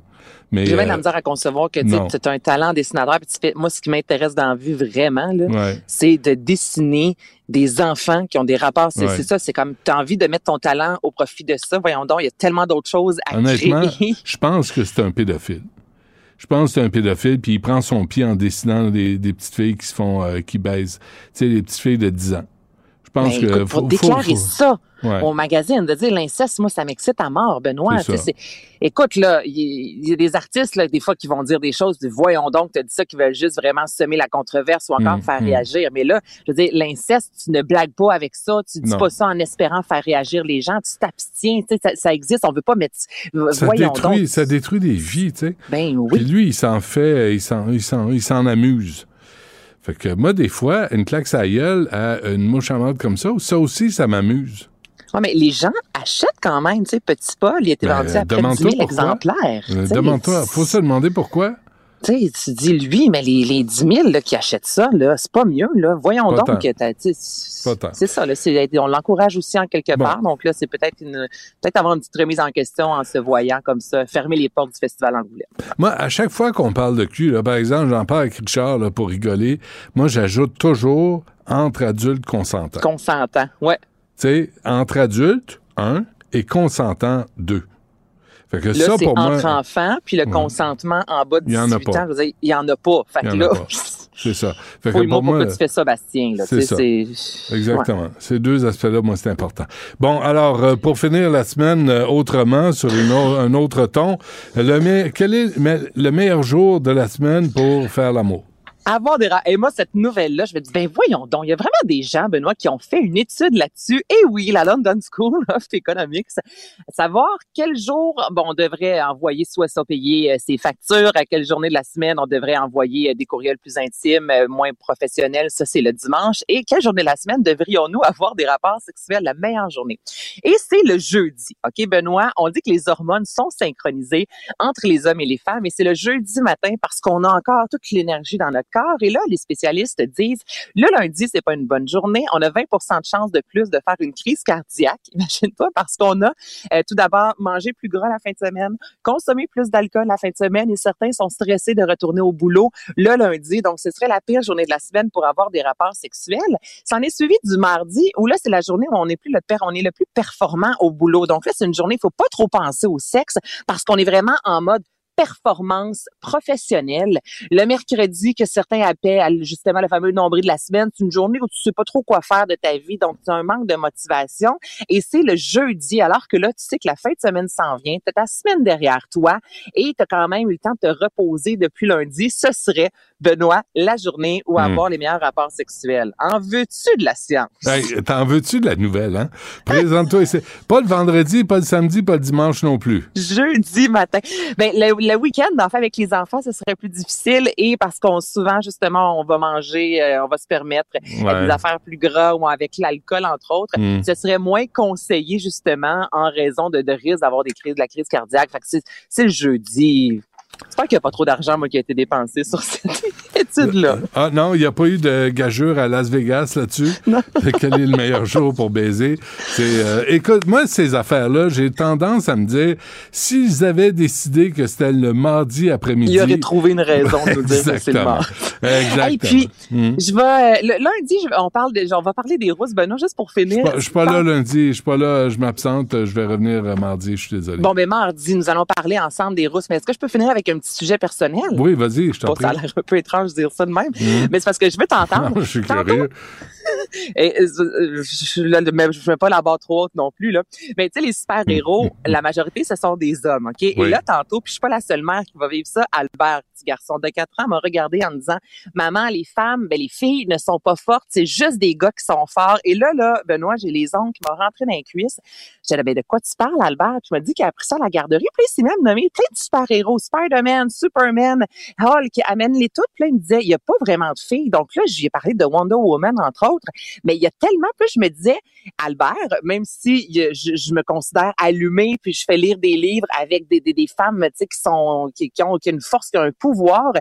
Mais, J'ai bien de la euh, misère à concevoir que tu as un talent dessinateur. Puis tu fais, moi, ce qui m'intéresse dans la vie vraiment, là, Ouais. c'est de dessiner des enfants qui ont des rapports. C'est Ouais. c'est ça, c'est comme tu as envie de mettre ton talent au profit de ça. Voyons donc, il y a tellement d'autres choses à Honnêtement, créer. je pense que c'est un pédophile. Je pense que c'est un pédophile, puis il prend son pied en dessinant des, des petites filles qui se font, euh, qui baisent. Tu sais, les petites filles de 10 ans. Je pense Ben, que. écoute, pour faut- déclarer faut- ça Ouais. au magazine, de dire l'inceste, moi, ça m'excite à mort, Benoît. Tu sais, Écoute, là, il y, a des artistes, là, des fois, qui vont dire des choses, de, voyons donc, tu as dit ça, qui veulent juste vraiment semer la controverse ou encore Mm, faire mm. réagir. Mais là, je veux dire, l'inceste, tu ne blagues pas avec ça, tu dis Non. pas ça en espérant faire réagir les gens, tu t'abstiens, tu sais, ça, ça existe, on veut pas mettre, Ça voyons détruit, donc. ça détruit des vies, tu sais. Ben oui. Puis lui, il s'en fait, il s'en, il s'en, il s'en amuse. Fait que moi, des fois, une claque à gueule à une mouche à comme ça, ça aussi, ça m'amuse. Ouais, mais les gens achètent quand même, tu sais, Petit Paul, il a été Ben, vendu à près de 10 demande-toi 000 pourquoi. exemplaires. Sais. Demande-toi, faut se demander pourquoi. Tu dis lui, mais les, les 10 000 là, qui achètent ça, là, c'est pas mieux. Là. Voyons Pas donc que c'est ça. Là, on l'encourage aussi en quelque part. Donc là, c'est peut-être une peut-être avoir une petite remise en question en se voyant comme ça, fermer les portes du festival Angoulême. Moi, à chaque fois qu'on parle de cul, là, par exemple, j'en parle avec Richard là, pour rigoler, moi, j'ajoute toujours entre adultes consentants. Consentant, ouais. Sais, entre adultes, un, et consentants, deux. Fait que Là, ça, c'est pour moi. entre enfants, puis le Ouais. consentement en bas de Il y en 18 a pas. ans, je veux dire, il y en a pas. Fait que en là, a pas. C'est ça. Fait que pour moi, pourquoi tu fais ça, Bastien. C'est ça. Exactement. Ouais. Ces deux aspects-là, moi, c'est important. Bon, alors, euh, pour finir la semaine euh, autrement, sur une au- un autre ton, le me- quel est le meilleur jour de la semaine pour faire l'amour? Avoir des ra- Et moi, cette nouvelle-là, je me dis, ben voyons donc, il y a vraiment des gens, Benoît, qui ont fait une étude là-dessus. Et oui, la London School of Economics, savoir quel jour, bon, on devrait envoyer soit ça payer euh, ses factures, à quelle journée de la semaine on devrait envoyer euh, des courriels plus intimes, euh, moins professionnels, ça c'est le dimanche, et quelle journée de la semaine devrions-nous avoir des rapports sexuels la meilleure journée? Et c'est le jeudi, OK, Benoît? On dit que les hormones sont synchronisées entre les hommes et les femmes, et c'est le jeudi matin parce qu'on a encore toute l'énergie dans notre Et là, les spécialistes disent, le lundi, c'est pas une bonne journée. On a 20% de chances de plus de faire une crise cardiaque. Imagine-toi, parce qu'on a euh, tout d'abord mangé plus gras la fin de semaine, consommé plus d'alcool la fin de semaine, et certains sont stressés de retourner au boulot le lundi. Donc, ce serait la pire journée de la semaine pour avoir des rapports sexuels. Ça en est suivi du mardi, où là, c'est la journée où on est plus le per- on est le plus performant au boulot. Donc là, c'est une journée, il faut pas trop penser au sexe parce qu'on est vraiment en mode performance professionnelle. Le mercredi, que certains appellent justement le fameux nombril de la semaine, c'est une journée où tu sais pas trop quoi faire de ta vie, donc tu as un manque de motivation. Et c'est le jeudi, alors que là, tu sais que la fin de semaine s'en vient, tu as ta semaine derrière toi et tu as quand même eu le temps de te reposer depuis lundi. Ce serait, Benoît, la journée où Hmm. avoir les meilleurs rapports sexuels. En veux-tu de la science? Hey, T'en veux-tu de la nouvelle, hein? Présente-toi. Pas le vendredi, pas le samedi, pas le dimanche non plus. jeudi matin. Ben, le, le week-end, en fait, avec les enfants, ce serait plus difficile et parce qu'on souvent, justement, on va manger, euh, on va se permettre euh, Ouais. des affaires plus gras ou avec l'alcool, entre autres. Mm. Ce serait moins conseillé, justement, en raison de, de risque d'avoir des crises, de la crise cardiaque. Fait que c'est le jeudi. J'espère qu'il n'y a pas trop d'argent, moi, qui a été dépensé sur cette Ah non, il n'y a pas eu de gageure à Las Vegas là-dessus. Quel est le meilleur jour pour baiser? C'est, euh, écoute, moi, ces affaires-là, j'ai tendance à me dire, s'ils avaient décidé que c'était le mardi après-midi... Il aurait trouvé une raison de nous dire que c'est le Exactement. mardi. Exactement. Et puis, Hmm. je vais, euh, le, lundi, je- on parle de, on va parler des rousses, Benoît, juste pour finir. Je suis pas là lundi, je suis pas là, je m'absente, je vais revenir euh, mardi, je suis désolé. Bon, ben mardi, nous allons parler ensemble des rousses. Mais est-ce que je peux finir avec un petit sujet personnel? Oui, vas-y, je t'en prie. ça a l'air un peu étrange dire ça de même. Mhm. Mais c'est parce que je veux t'entendre. je suis Tantôt, curieux. Et, euh, je, je fais pas la barre trop haute non plus, là. Mais tu sais, les super-héros, la majorité, ce sont des hommes, OK? Et là, tantôt, puis je suis pas la seule mère qui va vivre ça, Albert, garçon de 4 ans, m'a regardé en me disant, maman, les femmes, ben, les filles ne sont pas fortes, c'est juste des gars qui sont forts. Et là, là, Benoît, j'ai les ongles qui m'ont rentré dans les cuisses. J'ai dit, ben, de quoi tu parles, Albert? Tu m'as dit qu'il a appris ça à la garderie. Puis il même nommé plein de super-héros, Spider-Man, Superman, Hulk, amène-les toutes. Puis il me disait, il y a pas vraiment de filles. Donc là, j'y ai parlé de Wonder Woman, entre autres. Mais il y a tellement plus, je me disais, Albert, même si je, me considère allumée, puis je fais lire des livres avec des, femmes, qui sont, qui, qui ont, qui ont une force, qui ont un pouvoir,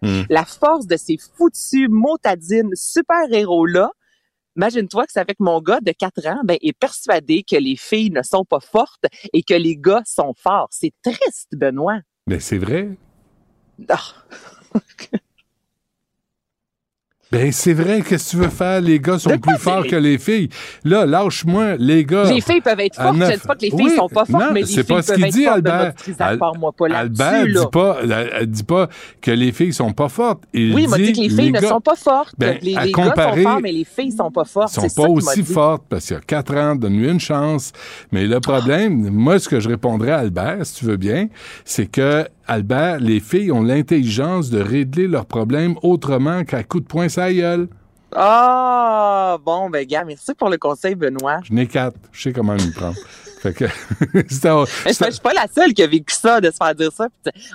Mm. la force de ces foutus motadines super-héros-là, Imagine-toi que fait que mon gars de 4 ans ben, est persuadé que les filles ne sont pas fortes et que les gars sont forts. C'est triste, Benoît. Mais c'est vrai. Ah. Ben, c'est vrai, qu'est-ce que tu veux faire? Les gars sont De plus forts que les filles. Là, lâche-moi, les gars. Les filles peuvent être fortes. Je ne dis pas que les filles Oui, sont pas fortes, non, mais les filles pas ce peuvent être dit, fortes. Albert. Trisac, Al- parle-moi pas Albert dit pas, elle- elle dit pas que les filles sont pas fortes. Il Oui, il m'a dit que les filles ne sont pas fortes. Ben, les les gars sont forts, mais les filles sont pas fortes. sont pas ça aussi fortes parce qu'il y a quatre ans, donne-lui une chance. Mais le problème, moi, ce que je répondrais à Albert, si tu veux bien, c'est que Albert, les filles ont l'intelligence de régler leurs problèmes autrement qu'à coup de poing sa gueule. Ah, bon, ben, gars, merci pour le conseil, Benoît. Je n'ai quatre. Je sais comment m'y prendre. Fait que, c'était- Mais Je je suis pas la seule qui a vécu ça, de se faire dire ça.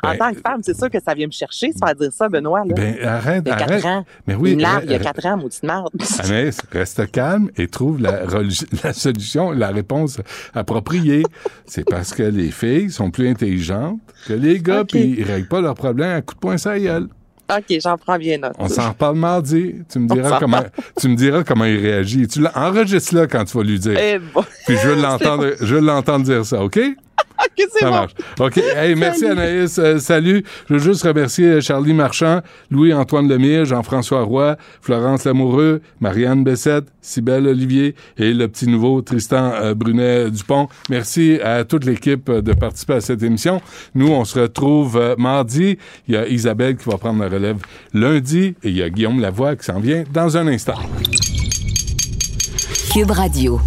En Ben, tant que femme, c'est sûr que ça vient me chercher, se faire dire ça, Benoît. Là. Ben, arrête, il y a arrête. 4 ans. Mais oui, Une il y a. 4 ans, maudite merde. Anaïs, reste calme et trouve la, solution, la réponse appropriée. C'est parce que les filles sont plus intelligentes que les gars, puis ils règlent pas leurs problèmes à coup de poing sa gueule. OK, j'en prends bien note. On s'en reparle mardi. Tu me diras comment, tu me diras comment il réagit. Tu l'enregistres là quand tu vas lui dire. Eh bon. Puis je veux l'entendre, je veux l'entendre dire ça, OK? C'est Ça bon. marche. OK. Hey, merci Anaïs. Euh, salut. Je veux juste remercier euh, Charlie Marchand, Louis-Antoine Lemire, Jean-François Roy, Florence Lamoureux, Marianne Bessette, Cybelle Olivier et le petit nouveau Tristan euh, Brunet-Dupont. Merci à toute l'équipe de participer à cette émission. Nous, on se retrouve euh, mardi. Il y a Isabelle qui va prendre la relève lundi et il y a Guillaume Lavoie qui s'en vient dans un instant. Cube Radio.